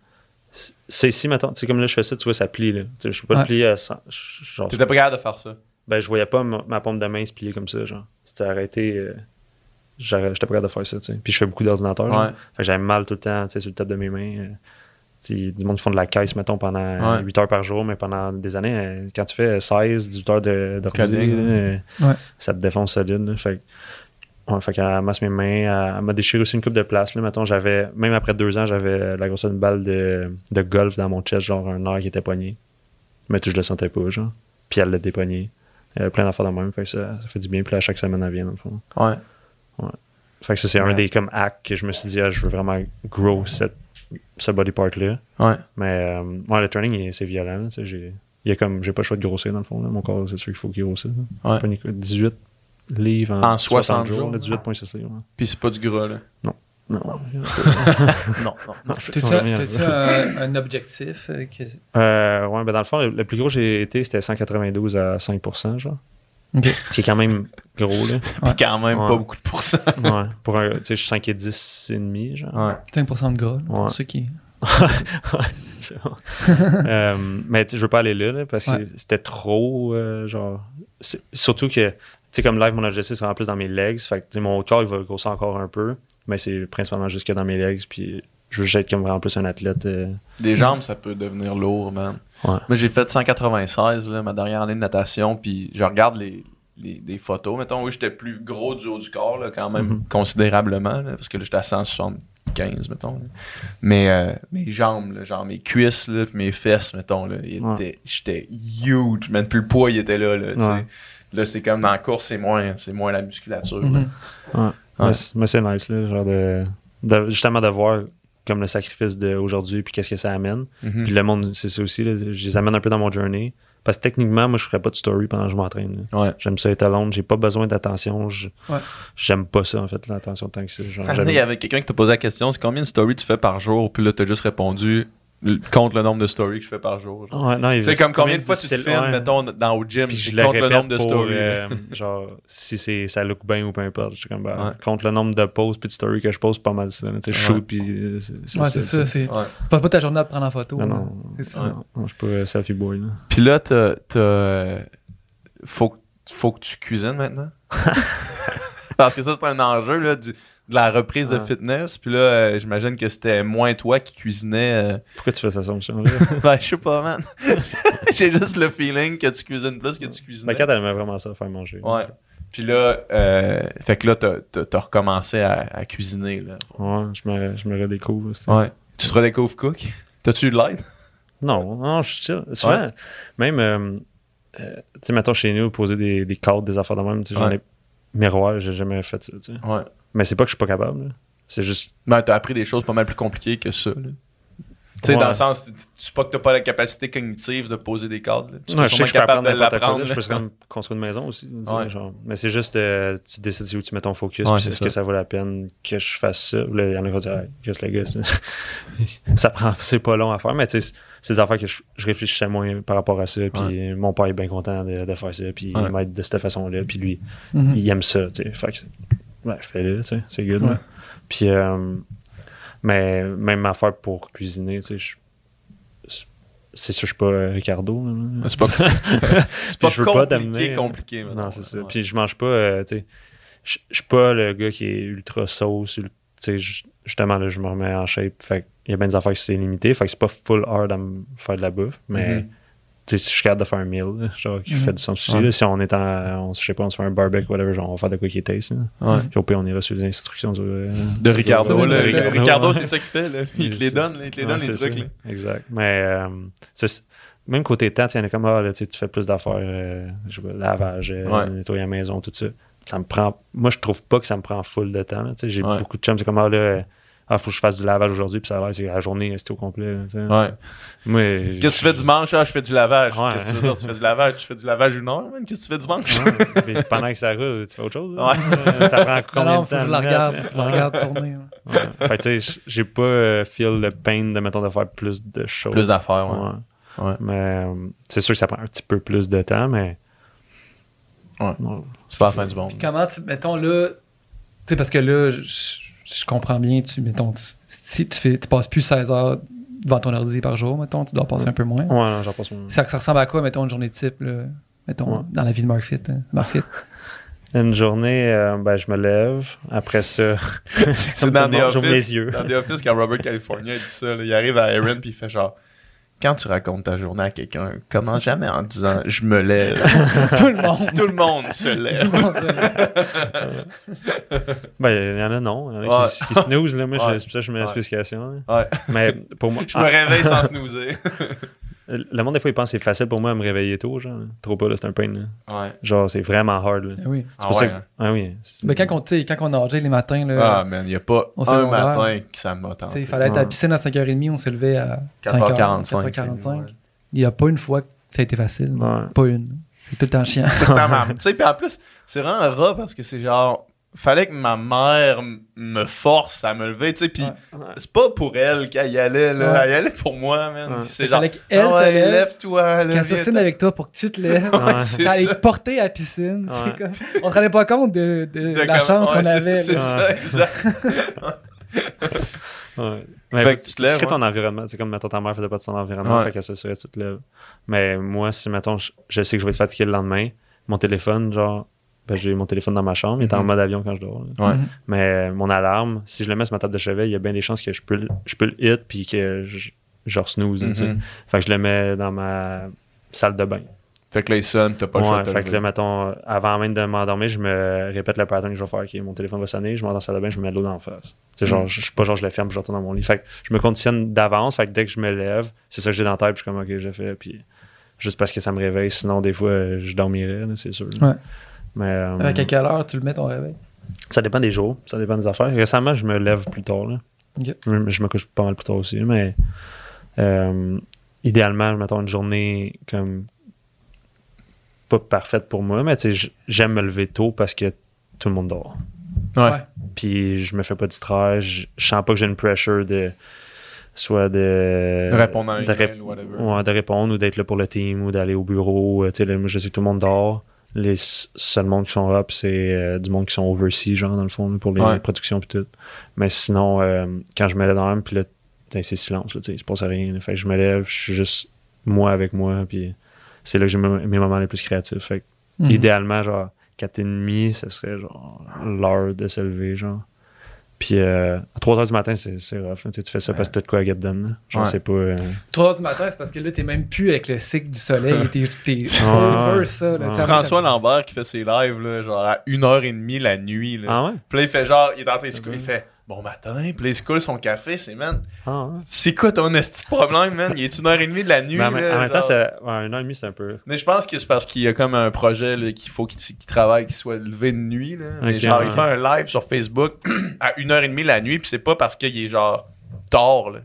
C'est ici, maintenant. Tu sais, comme là, je fais ça, tu vois, ça plie, là. Tu sais, je peux pas Ouais. le plier à 100. Genre, T'étais pas capable de faire ça. ben, je voyais pas ma, ma paume de main se plier comme ça, genre. C'était arrêté. euh, J'étais pas capable de faire ça, tu sais. Puis je fais beaucoup d'ordinateurs. Ouais. Fait que j'avais mal tout le temps, tu sais, sur le top de mes mains. euh. Tu sais, Il y a du monde qui font de la caisse, mettons, pendant Ouais. 8 heures par jour, mais pendant des années, euh, quand tu fais 16, 18 heures de, là, euh, Ouais. ça te défonce solide. là. Fait, que- ouais, fait qu'elle masse mes mains, elle, elle m'a déchiré aussi une coupe de place. Là, mettons, j'avais, même après deux ans, j'avais la grosseur d'une balle de, de golf dans mon chest, genre un air qui était pogné. Mais tu je le sentais pas, genre. Puis elle l'a dépogné. Il y avait plein d'affaires de même, fait que ça, ça fait du bien. Puis là, chaque semaine, elle vient, dans le fond. Ouais. Fait que ça, c'est Ouais. un des comme actes que je me suis dit, ah, je veux vraiment grow cette, ce body part-là. Ouais. Mais euh, ouais, le training, c'est violent. là, tu sais, J'ai, il y a comme, j'ai pas le choix de grossir dans le fond. Là. Mon corps, c'est sûr qu'il faut qu'il grossisse. Ouais. Pas une- 18 livres en, En 60 jours, là, là. 18,6 livres. ouais. Puis c'est pas du gras, là. Non. Non, non. non T'as-tu un, un objectif euh, que... Euh, ouais, ben dans le fond, le, le plus gros que j'ai été, c'était 192 à 5%, genre. OK. C'est quand même gros, là. Puis quand même Ouais. pas beaucoup de pourcents. ouais. Pour un, tu sais, je suis 5 et 10 et demi, genre. Ouais. 5% de gras, là, pour Ouais. ceux qui... C'est bon. Euh, mais tu sais, je veux pas aller là, là, parce que Ouais. c'était trop euh, genre surtout que sais comme live mon objectif c'est en plus dans mes legs fait que mon corps il va grossir encore un peu mais c'est principalement juste que dans mes legs puis je veux juste être comme vraiment plus un athlète euh, Les jambes, ça peut devenir lourd, man. Ouais. Moi, j'ai fait 196, là, ma dernière année de natation, puis je regarde les, les- des photos. Mettons, oui, j'étais plus gros du haut du corps, là, quand même, Mhm. considérablement, là, parce que là, j'étais à 175, mettons. là. Mais euh, mes jambes, là, genre mes cuisses, là, mes fesses, mettons, là, Ouais. j'étais huge, man. Puis le poids, il était là, là, tu sais. Là, c'est comme dans la course, c'est moins, c'est moins la musculature. là. Ouais. Ouais. Mais c'est- mais c'est nice là genre de, de- justement de voir comme le sacrifice d'aujourd'hui puis qu'est-ce que ça amène Mhm. puis le monde c'est ça aussi là, je les amène un peu dans mon journey parce que techniquement moi je ferais pas de story pendant que je m'entraîne. Ouais. J'aime ça être alone, j'ai pas besoin d'attention. Ouais. J'aime pas ça, en fait, l'attention tant que donné, Il y avait quelqu'un qui t'a posé la question c'est combien de stories tu fais par jour? Puis là, t'as juste répondu contre le nombre de stories que je fais par jour. genre. Ouais, C'est comme combien de fois tu te filmes, ouais. mettons, dans au gym, Puis je le contre le nombre de pour, stories. euh, genre, si c'est, ça look bien ou peu importe. Je suis comme, ben, Ouais. contre le nombre de posts puis de stories que je pose, pas mal ça. Tu shoot puis euh, c'est, Ouais, c'est ça. C'est... Ouais. Passe pas ta journée à te prendre en photo. Non, non. C'est ça. Ouais. Non, je suis pas selfie boy, là. Puis là, t'as. t'as, faut, que- faut que tu cuisines maintenant? Parce que ça, c'est un enjeu là, du- de la reprise de Ouais. fitness. Puis là, euh, j'imagine que c'était moins toi qui cuisinais. euh, Pourquoi tu fais cette assumption-là? ben, je sais pas, man. J'ai juste le feeling que tu cuisines plus que tu cuisinais. Ma carte, elle aimait vraiment ça, faire manger. Ouais. Puis là, euh, fait que là, t'as, t'as, t'as recommencé à, à cuisiner. Là. Ouais, je me, je me redécouvre. c'est- Ouais. Tu te redécouvres cook? T'as-tu eu de l'aide? Non, non, je suis chill. Souvent, même, euh, euh, tu sais, mettons chez nous, poser des, des cadres, des affaires de même, tu sais, j'en Ouais. ai. Miroir, j'ai jamais fait ça, tu sais. Ouais. Mais c'est pas que je suis pas capable. C'est juste. Ben, t'as appris des choses pas mal plus compliquées que ça. là. Tu sais, Ouais. dans le sens, c'est pas que t'as pas la capacité cognitive de poser des cadres. Tu serais je sais que je peux apprendre de l'apprendre. Je peux quand même construire une maison aussi. Ouais. genre. Mais c'est juste, euh, tu décides où tu mets ton focus. Ouais, puis c'est est-ce que ça vaut la peine que je fasse ça? Là, il y en a qui vont dire, que le gars, c'est- ça prend, c'est pas long à faire. Mais tu sais, c'est- c'est des affaires que je, je réfléchissais moins par rapport à ça. Puis mon père est bien content de, de faire ça. Puis Ouais. il m'aide de cette façon-là. Puis lui, Mhm. il aime ça, tu sais. Ouais, fais-le, tu sais. C'est good. Ouais. là. Puis, euh, mais même affaire pour cuisiner, tu sais, je- c'est sûr, je suis pas euh, Ricardo. C'est pas, c'est pas je veux pas compliqué, t'amener. compliqué. mettons. Non, c'est ça. Ouais. Puis je mange pas, euh, tu sais, je je suis pas le gars qui est ultra sauce. Tu sais, justement, là, je me remets en shape. Fait il y a bien des affaires qui c'est limité. Fait que c'est pas full hard à me faire de la bouffe. Mais, Mhm. Tu sais, si je suis capable de faire un meal, genre, qui fait du sens aussi. Ouais. là, si on est en, on, je sais pas, on se fait un barbecue, whatever, genre, on va faire de quoi qui est taste. là. Ouais. Puis au pire, on ira sur les instructions du, euh, De Ricardo, là. Ricardo, c'est ça qu'il fait, là. Il te les donne, là. Il te les Ouais, donne, les trucs, ça. là. Exact. Mais, euh, même côté temps, il y en a comme, ah, là, tu fais plus d'affaires, euh, lavage, Ouais. nettoyer la maison, tout ça. Ça me prend, moi, je trouve pas que ça me prend full de temps, là, tu sais. J'ai Ouais. beaucoup de chums, c'est comme, ah, là, euh, ah, faut que je fasse du lavage aujourd'hui, puis ça a l'air, c'est la journée, c'est au complet. Ouais. Moi, Qu'est-ce que tu fais dimanche? Ah, je fais du lavage. Ouais. Qu'est-ce que tu veux dire? Tu fais du lavage? Tu fais du lavage une heure, man? Qu'est-ce que tu fais dimanche? Ouais, puis pendant que ça roule, tu fais autre chose. Ouais. ça, ça prend Non, combien non, de faut temps? que je la de regarde, mettre? faut que je la regarde tourner. Ouais. Fait que, tu sais, j'ai pas euh, feel le pain de, mettons, de faire plus de choses. Plus d'affaires, ouais. Ouais. Ouais. Mais euh, c'est sûr que ça prend un petit peu plus de temps, mais. Ouais. Ouais. C'est pas la fin du monde. Puis comment tu, mettons là, tu sais, parce que là, je, je- comprends bien, tu, mettons, tu- si tu fais, tu passes plus 16 heures devant ton ordi par jour, mettons, tu dois passer un peu moins. Ouais, j'en passe mon. Ça, ça ressemble à quoi, mettons, une journée type, là, mettons, Ouais. dans la vie de Mark Fit, hein, Mark Fit. Une journée, euh, ben, je me lève. Après ça, C'est dans des les yeux. Dans des offices, quand Robert California dit ça, là, il arrive à Aaron puis il fait genre. Quand tu racontes ta journée à quelqu'un, comment jamais en disant je me lève. Tout le monde. Tout le monde se lève. ben, il y en a non. Il y en a Ouais. qui, là. Moi, Ouais. c'est pour ça que je mets Ouais. l'explication. Mais pour moi, Je me réveille sans snoozer. Le monde, des fois, il pense que c'est facile pour moi à me réveiller tôt, genre. Trop pas, là, c'est un pain, là. Ouais. Genre, c'est vraiment hard, là. Ah oui. C'est Ah pour ça ouais, que- hein. Ah oui. Mais quand on, quand on nageait les matins, Ah, là, man, il n'y a pas un matin qui ça m'a il fallait être à la piscine à 5h30, on se levait à 4h45. 4h45. Ouais. Il n'y a pas une fois que ça a été facile. Ouais. Pas une. C'est tout le temps chiant. Tout le temps, Tu sais, puis en plus, c'est vraiment un rat parce que c'est genre. Fallait que ma mère me force à me lever, tu sais, puis Ouais. c'est pas pour elle qu'elle y allait, là. Ouais. Elle y allait pour moi, man. C'est genre. fallait qu'elle ah se ouais, lève, lève-toi, là. qu'elle s'ostine avec toi pour que tu te lèves. Elle est portée à la piscine, Ouais. c'est comme... on ne rendait pas compte de, de De la comme- chance ouais, qu'on avait. C'est ça, exact. Ouais. Fait Mais que tu tu, te lèves, crées ouais. ton environnement. C'est comme, mettons, ta mère faisait pas de son environnement, Ouais. fait qu'elle s'assurait que tu te lèves. Mais moi, si, mettons, je, je sais que je vais être fatigué le lendemain, mon téléphone, genre, j'ai mon téléphone dans ma chambre, il est en Mhm. mode avion quand je dors. Ouais. Mhm. Mais euh, mon alarme, si je le mets sur ma table de chevet, il y a bien des chances que je peux, le- je peux le hit puis que je, je snooze. Mhm. Fait que je le mets dans ma salle de bain. Fait que là, il sonne, t'as pas le choix Ouais, fait que là, mettons, avant même de m'endormir, je me répète le pattern que je vais faire. Ok, mon téléphone va sonner, je m'en dans la salle de bain, je me mets de l'eau dans la face. C'est genre, Mm. je je suis pas genre, je le ferme, je retourne dans mon lit. Fait que je me conditionne d'avance. Fait que dès que je me lève, c'est ça que j'ai dans la tête, puis je suis comme, ok, j'ai fait. Puis juste parce que ça me réveille, sinon, des fois, je dormirais, c'est sûr. Ouais. Mais euh, Avec à quelle heure tu le mets ton réveil? ça dépend des jours, ça dépend des affaires. Récemment, je me lève plus tard. Là. Je, je me couche pas mal plus tard aussi, mais euh, idéalement, mettons une journée comme pas parfaite pour moi, mais tu sais, j- j'aime me lever tôt parce que tout le monde dort. Ouais. Ouais. Puis je me fais pas distraire, je, je sens pas que j'ai une pressure de soit de Répondre à un de, rép- ouais, de répondre ou d'être là pour le team ou d'aller au bureau. Euh, tu sais, là, moi, je sais que tout le monde dort. Les seuls monde qui sont up, c'est euh, du monde qui sont overseas, genre, dans le fond, pour les Ouais. productions puis tout. Mais sinon, euh, quand je me lève dans même, puis là, ben, c'est silence, là, tu sais, il se passe rien. là. Fait que je me lève, je suis juste moi avec moi, puis c'est là que j'ai mes mes moments les plus créatifs. Fait que Mhm. idéalement, genre, 4h30, ce serait genre l'heure de se lever, genre. Puis euh, à 3h du matin, c'est c'est rough. là. Tu sais, tu fais ça parce que t'as de quoi à done. là. Genre, Ouais. c'est pas. euh, 3 heures du matin, c'est parce que là, t'es même plus avec le cycle du soleil. T'es t'es Ouais. over ça. Là. Ouais. Ça- François Lambert qui fait ses lives, là, genre à 1h30 la nuit. Là. Ah ouais? Puis là, il fait genre, il est en train de il fait bon matin, puis il se coule son café, c'est man. Ah ouais. C'est quoi ton esti problème, man? Il est une heure et demie de la nuit. Mais en, là, en même temps, c'est ouais, un an et demi, c'est un peu. Mais je pense que c'est parce qu'il y a comme un projet là, qu'il faut qu'il qu'il travaille, qu'il soit levé de nuit. Là. Mais genre, ouais. il fait un live sur Facebook à 1h30 la nuit, puis c'est pas parce qu'il est genre tard. Là.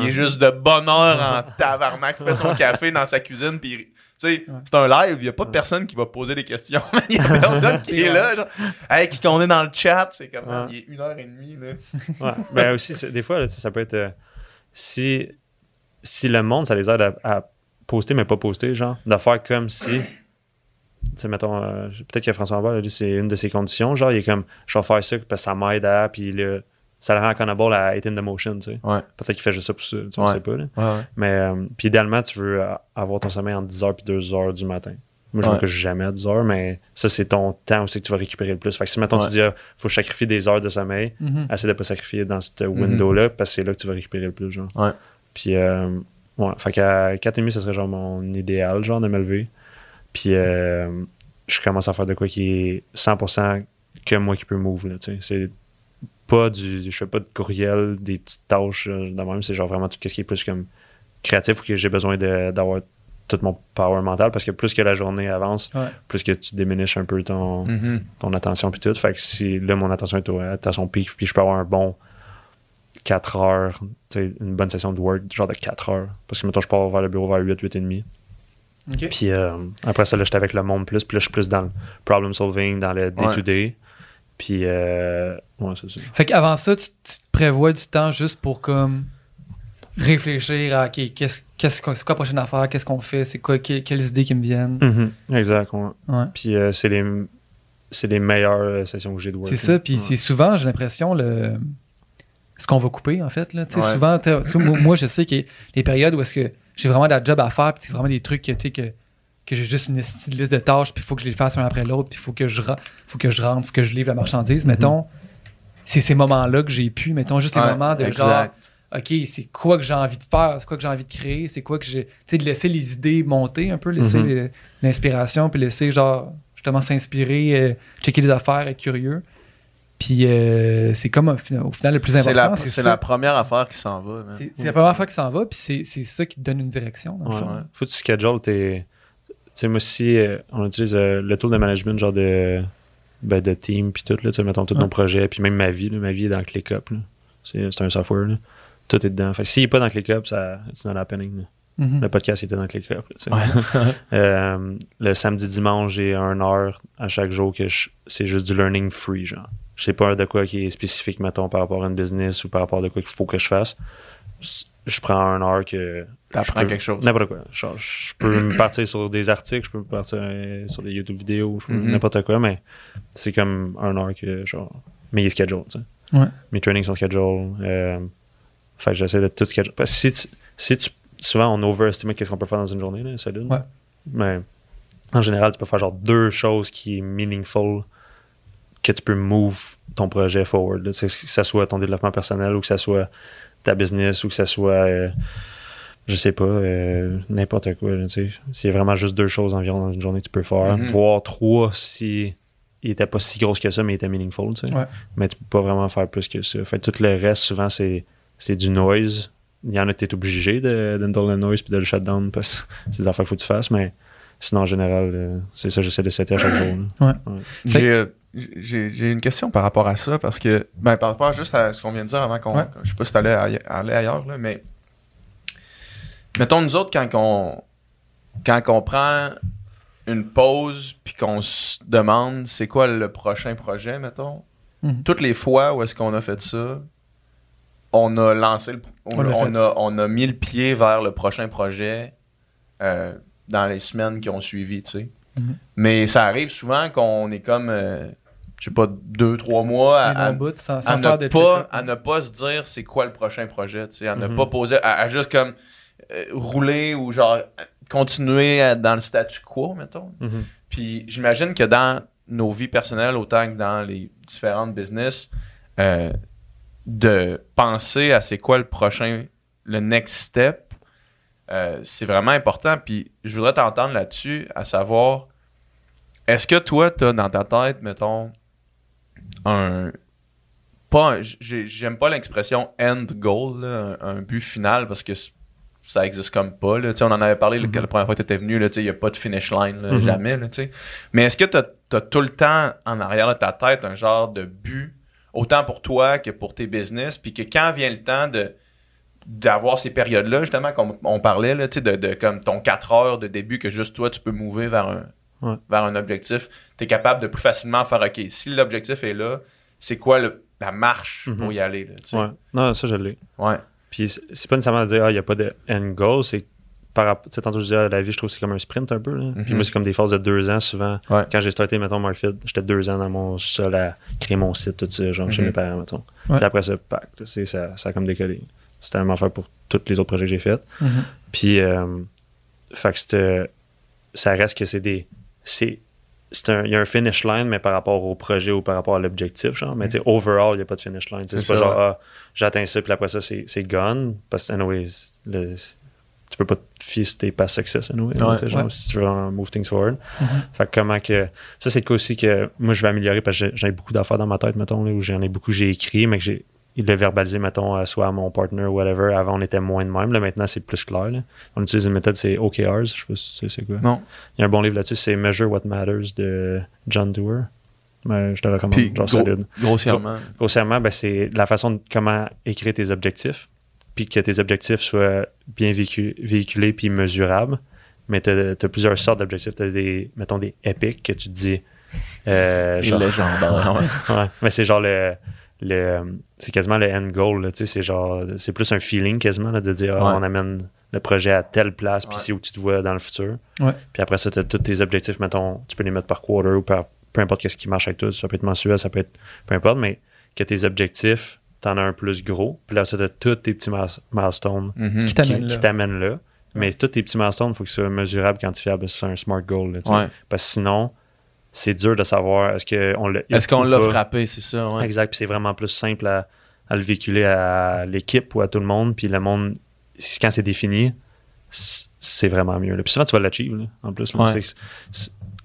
Il est juste de bonne heure en tabarnak, fait son café dans sa cuisine, puis sais, Ouais. c'est un live, il y a pas personne qui va poser des questions. Il y a personne qui est là, genre, hey, qui qu'on est dans le chat, c'est comme, Ouais. il est 1h30, là. Ouais. Ben aussi, des fois, là, ça peut être. euh, si, si le monde, ça les aide à, à poster, mais pas poster, genre, de faire comme si. Tu sais, mettons, euh, peut-être que François Lambert, là, c'est une de ses conditions. Genre, il est comme, je vais faire ça parce que ça m'aide à. Puis là, ça le rend accountable à être in the motion, tu sais. Ouais. Peut-être qu'il fait juste ça pour ça, tu sais, on Ouais. sait pas, là. Ouais, ouais. Mais, euh, puis idéalement, tu veux euh, avoir ton sommeil entre 10h et 2h du matin. Moi, je me couche jamais à 10h, mais ça, c'est ton temps aussi que tu vas récupérer le plus. Fait que si, mettons, Ouais. tu dis, ah, faut sacrifier des heures de sommeil, Mhm. essaie de pas sacrifier dans cette window-là, parce que c'est là que tu vas récupérer le plus, genre. Ouais. Puis, euh, ouais, fait qu'à 4h30, ça serait genre mon idéal, genre, de me lever. Puis, euh, je commence à faire de quoi qui est 100% que moi qui peux move, là, tu sais. C'est pas du, je fais pas de courriel, des petites tâches, euh, de même, c'est genre vraiment tout ce qui est plus comme créatif ou que j'ai besoin d'avoir tout mon power mental parce que plus que la journée avance, Ouais. plus que tu diminishes un peu ton, Mhm. ton attention puis tout. Fait que si là, mon attention est au- à son pic, puis je peux avoir un bon 4 heures, tu sais, une bonne session de work, genre de 4 heures. Parce que mettons, je pars vers le bureau vers 8, 8 et demi. OK. Puis euh, après ça, là, j'étais avec le monde plus, puis là, je suis plus dans le problem solving, dans le day-to-day. Puis, euh, ouais, c'est ça. Fait qu'avant ça, tu, tu te prévois du temps juste pour comme réfléchir à OK, qu'est-ce, qu'est-ce, c'est quoi la prochaine affaire, qu'est-ce qu'on fait, c'est quoi, que- quelles idées qui me viennent. Mhm, Exact, ouais. Ouais. Puis euh, c'est les, c'est les meilleures euh, sessions que j'ai de work. C'est ça, puis Ouais. c'est souvent, j'ai l'impression, le ce qu'on va couper, en fait. Là. Tu sais, Ouais. Souvent, que moi, moi, je sais qu'il y a des périodes où est-ce que j'ai vraiment de la job à faire, puis c'est vraiment des trucs que, tu sais, que, que j'ai juste une liste de tâches, puis il faut que je les fasse un après l'autre, puis il faut que je faut que je rentre, faut que je livre la marchandise. Mettons, c'est ces moments-là que j'ai pu, mettons, juste les Ouais, moments de genre. OK, c'est quoi que j'ai envie de faire, c'est quoi que j'ai envie de créer, c'est quoi que j'ai. Tu sais, de laisser les idées monter un peu, laisser Mhm. les- l'inspiration, puis laisser, genre, justement s'inspirer, euh, checker des affaires, être curieux. Puis euh, c'est comme au final, le plus important, c'est la première affaire qui s'en va. C'est la première fois qu'il s'en va, puis c'est ça qui te donne une direction, dans le Ouais. fond. Ouais. Faut que tu schedules tes. Tu sais, moi aussi, euh, on utilise euh, le tool de management, genre de, ben, de team, puis tout, là, tu sais, mettons tous Ouais. nos projets, puis même ma vie, là, ma vie est dans ClickUp. là. C'est c'est un software, là. Tout est dedans. Fait s'il n'est pas dans ClickUp, ça, it's not happening. Mhm. Le podcast était dans ClickUp. là. Euh, le samedi, dimanche, j'ai un heure à chaque jour que je- c'est juste du learning free, genre. Je sais pas de quoi qui est spécifique, mettons, par rapport à une business ou par rapport à de quoi qu'il faut que je fasse. Je- Je prends un heure que. T'apprends je peux- quelque chose. N'importe quoi. Genre, je peux me partir sur des articles, je peux me partir euh, sur des YouTube vidéos, je peux Mhm. n'importe quoi, mais c'est comme un heure que, genre. Mais il est schedule, tu sais. Ouais. Mes trainings sont schedule. Euh, fait que j'essaie de tout schedule. Parce que si tu, si tu- souvent on overestime qu'est-ce qu'on peut faire dans une journée, là, solide. Ouais. Mais en général, tu peux faire genre deux choses qui est meaningful que tu peux move ton projet forward. là. Que ça soit ton développement personnel ou que ça soit ta business ou que ça soit, euh, je sais pas, euh, n'importe quoi. tu. C'est vraiment juste deux choses environ dans une journée que tu peux faire. Mhm. Voire trois si il était pas si grosse que ça, mais il était meaningful. tu sais. Ouais. Mais tu peux pas vraiment faire plus que ça. Fait que tout le reste, souvent, c'est c'est du noise. Il y en a que tu es obligé de, le noise puis de le shutdown parce que c'est des affaires qu'il faut que tu fasses, mais sinon, en général, euh, c'est ça, j'essaie de setter à chaque jour. Fait- J'ai, euh, j'ai, j'ai une question par rapport à ça, parce que, ben, par rapport juste à ce qu'on vient de dire avant qu'on. Ouais. Je sais pas si t'allais aille- aller ailleurs, là, mais. Mettons, nous autres, quand on, quand on prend une pause, puis qu'on se demande c'est quoi le prochain projet, mettons, Mhm. toutes les fois où est-ce qu'on a fait ça, on a lancé le. On, a, on a mis le pied vers le prochain projet euh, dans les semaines qui ont suivi, tu sais. Mhm. Mais ça arrive souvent qu'on est comme, euh, je sais pas, deux, trois mois à, sans, ne pas, à ne pas se dire c'est quoi le prochain projet, tu sais, à ne Mhm. pas poser, à, à juste comme euh, rouler ou genre continuer à- dans le statu quo, mettons. Mhm. Puis j'imagine que dans nos vies personnelles, autant que dans les différentes business, euh, de penser à c'est quoi le prochain, le next step, euh, c'est vraiment important. Puis je voudrais t'entendre là-dessus, à savoir, est-ce que toi, tu as dans ta tête, mettons, un. Pas J'aime pas l'expression end goal, là, un, un but final, parce que ça existe comme pas. Là. Tu sais, On en avait parlé Mhm. la première fois que tu étais venu, là, tu sais, il n'y a pas de finish line, là, jamais. Là, tu sais. Mais est-ce que tu as, tout le temps en arrière de ta tête un genre de but, autant pour toi que pour tes business, puis que quand vient le temps de d'avoir ces périodes-là, justement, comme on parlait, là, tu sais, de, de comme ton 4 heures de début que juste toi, tu peux mouver vers un, Ouais. vers un objectif, tu es capable de plus facilement faire OK, si l'objectif est là, c'est quoi le- la marche pour Mhm. y aller? Là, tu sais? Ouais. Non, ça, je l'ai. Ouais. Puis c'est- pas nécessairement de dire, ah, il n'y a pas de end goal, c'est par rapport, tu sais, tantôt je disais, ah, la vie, je trouve que c'est comme un sprint un peu. là. Puis Mhm. moi, c'est comme des phases de deux ans souvent. Ouais. Quand j'ai starté, mettons, Marfit, j'étais deux ans dans mon sol à créer mon site, tout ça, genre chez Mhm. mes parents, mettons. Ouais. Puis après ça, pack, tu sais, ça, ça a comme décollé. C'était la même affaire pour tous les autres projets que j'ai faits. Mhm. Puis, euh, fait que c'était- ça reste que c'est des. C'est. C'est un- Il y a un finish line, mais par rapport au projet ou par rapport à l'objectif, genre. Mais tu sais, overall, il n'y a pas de finish line. C'est pas ça, genre, ouais. ah, j'atteins ça, puis après ça, c'est gone. Parce que, anyway, le, tu peux pas te fier sur tes past success, anyway. Ouais, genre, si tu veux en move things forward. Mhm. Fait que comment que. Ça, c'est le cas aussi que moi, je vais améliorer parce que j'ai- j'ai beaucoup d'affaires dans ma tête, mettons, là, où j'en ai beaucoup j'ai écrit, mais que j'ai il l'a verbalisé, mettons, soit à mon partner ou whatever. Avant, on était moins de même. Là, maintenant, c'est plus clair. là. On utilise une méthode, c'est OKRs. Je sais pas si tu sais c'est quoi. Non. Il y a un bon livre là-dessus, c'est Measure What Matters de John Dewar. Mais je te le recommande. Puis, genre gros- grossièrement. Grossièrement, ben, c'est la façon de comment écrire tes objectifs, puis que tes objectifs soient bien véhicu- véhiculés puis mesurables. Mais tu as, plusieurs sortes d'objectifs. Tu as des, mettons, des épiques que tu te dis. euh, genre- légendaire. ouais. Ouais, mais c'est genre le. Le c'est quasiment le end goal. là, tu sais, C'est genre. C'est plus un feeling quasiment là, de dire ah, Ouais. on amène le projet à telle place, puis c'est où tu te vois dans le futur. Ouais. Puis après ça, tu as tous tes objectifs, mettons, tu peux les mettre par quarter ou par peu importe qu'est-ce qui marche avec toi. Ça peut être mensuel, ça peut être peu importe, mais que tes objectifs, t'en as un plus gros. Puis là, ça, t'as tous tes petits miles- milestones Mhm. Qui là. t'amènent là. Mais tous tes petits milestones, il faut qu'ils soient mesurables, quantifiables. C'est un smart goal. là, tu sais. Ouais. Parce que sinon, c'est dur de savoir est-ce qu'on l'a Est-ce qu'on l'a frappé, c'est ça? Ouais. Exact. Puis c'est vraiment plus simple à, à le véhiculer à l'équipe ou à tout le monde. Puis le monde, quand c'est défini, c'est vraiment mieux. là. Puis souvent, tu vas l'achieve. En plus, là. Ouais.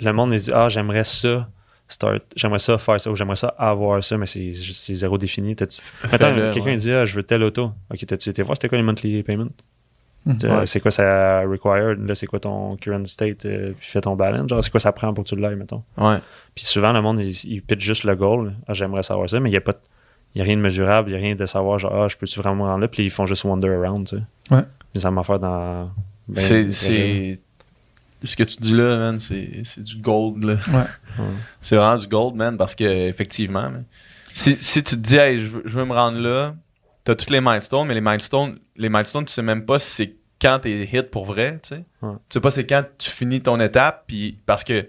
Le monde, il dit Ah, j'aimerais ça. Start, j'aimerais ça faire ça ou j'aimerais ça avoir ça, mais c'est zéro défini. Attends, quelqu'un ouais. dit ah, je veux telle auto. Ok, t'as-tu été voir c'était quoi les monthly payments? Mhm. Ouais. C'est quoi ça required? Là, c'est quoi ton current state? euh, puis fais ton balance? Genre, c'est quoi ça prend pour que tu l'ailles, mettons? Ouais. Puis souvent, le monde, il, il pitch juste le goal. Ah, j'aimerais savoir ça, mais il n'y a pas y a rien de mesurable, il n'y a rien de savoir, genre, ah, je peux-tu vraiment rendre là? Puis ils font juste wander around, tu sais. Ouais. Mais ça m'a fait dans. ben, c'est. Ce que tu dis là, man, c'est, c'est du gold, là. Ouais. C'est vraiment du gold, man, parce que, effectivement, man, si, si tu te dis, hey, je veux, je veux me rendre là, t'as toutes les milestones, mais les milestones, les milestones, tu sais même pas si c'est quand t'es hit pour vrai, tu sais. Ouais. Tu sais pas c'est quand tu finis ton étape, puis parce que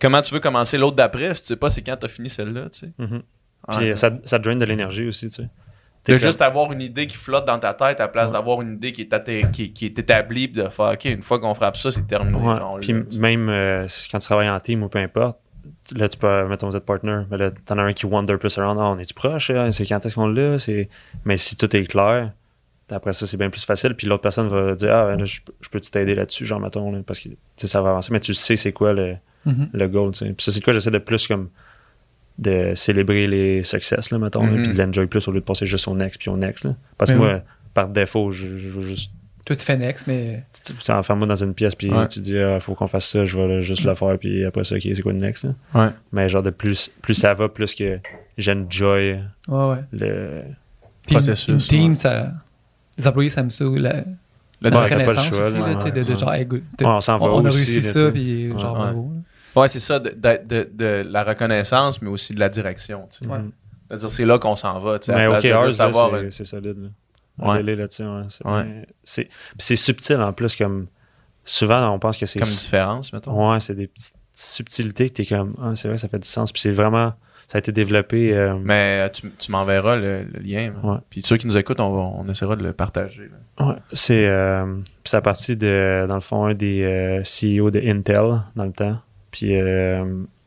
comment tu veux commencer l'autre d'après, si tu sais pas c'est quand t'as fini celle-là, tu sais. Mhm. Puis Ouais. ça, ça draine de l'énergie aussi, tu sais. de juste avoir une idée qui flotte dans ta tête à la place Ouais. d'avoir une idée qui est, qui, qui est établie puis de faire OK, une fois qu'on frappe ça, c'est terminé. Puis même euh, quand tu travailles en team ou peu importe, là, tu peux, mettons, vous êtes partner, mais là, t'en as un qui wander plus around. Ah, on est-tu proche? hein? C'est quand est-ce qu'on l'a? C'est... Mais si tout est clair, après ça, c'est bien plus facile. Puis l'autre personne va dire, ah, là, je, peux- je peux-tu t'aider là-dessus, genre, mettons, là, parce que ça va avancer. Mais tu sais, c'est quoi le, Mhm. le goal, tu sais. Puis ça, c'est quoi j'essaie de plus comme de célébrer les success, là, mettons, là, Mhm. puis de l'enjoy plus au lieu de passer juste au next puis au next, là. Parce que moi, par défaut, je, je veux juste Toi, tu fais next, mais. tu enfermes-moi dans une pièce puis Ouais. tu dis ah, faut qu'on fasse ça je vais juste le faire puis après ça ok c'est quoi le next là? Ouais. mais genre de plus plus ça va plus que j'enjoy Ouais, ouais. le Puis Processus, Une team, ouais. ça. Les employés, ça me saoule. La, La reconnaissance choix, aussi, là, là, tu sais, de, genre, hey, good, Ouais, on s'en va on a aussi, réussi ça, puis Ouais. genre, Ouais. bravo. Ouais, c'est ça, de, de- de- de la reconnaissance, mais aussi de la direction. tu sais. Ouais. C'est-à-dire, c'est là qu'on s'en va. tu sais, mais la place ok de Ours, juste là, avoir c'est une- c'est solide là. Ouais. Aller là-dessus ouais, c'est Ouais. c'est subtil en plus comme souvent on pense que c'est comme différence, mettons. ouais c'est des petites subtilités que t'es comme ah, c'est vrai ça fait du sens puis c'est vraiment ça a été développé euh, Mais euh, tu, tu m'enverras le, le lien. Ouais. Puis ceux qui nous écoutent, on, va- on essaiera de le partager. là. Ouais, c'est euh, puis c'est à partir de, dans le fond, un des euh, CEO de Intel dans le temps. Puis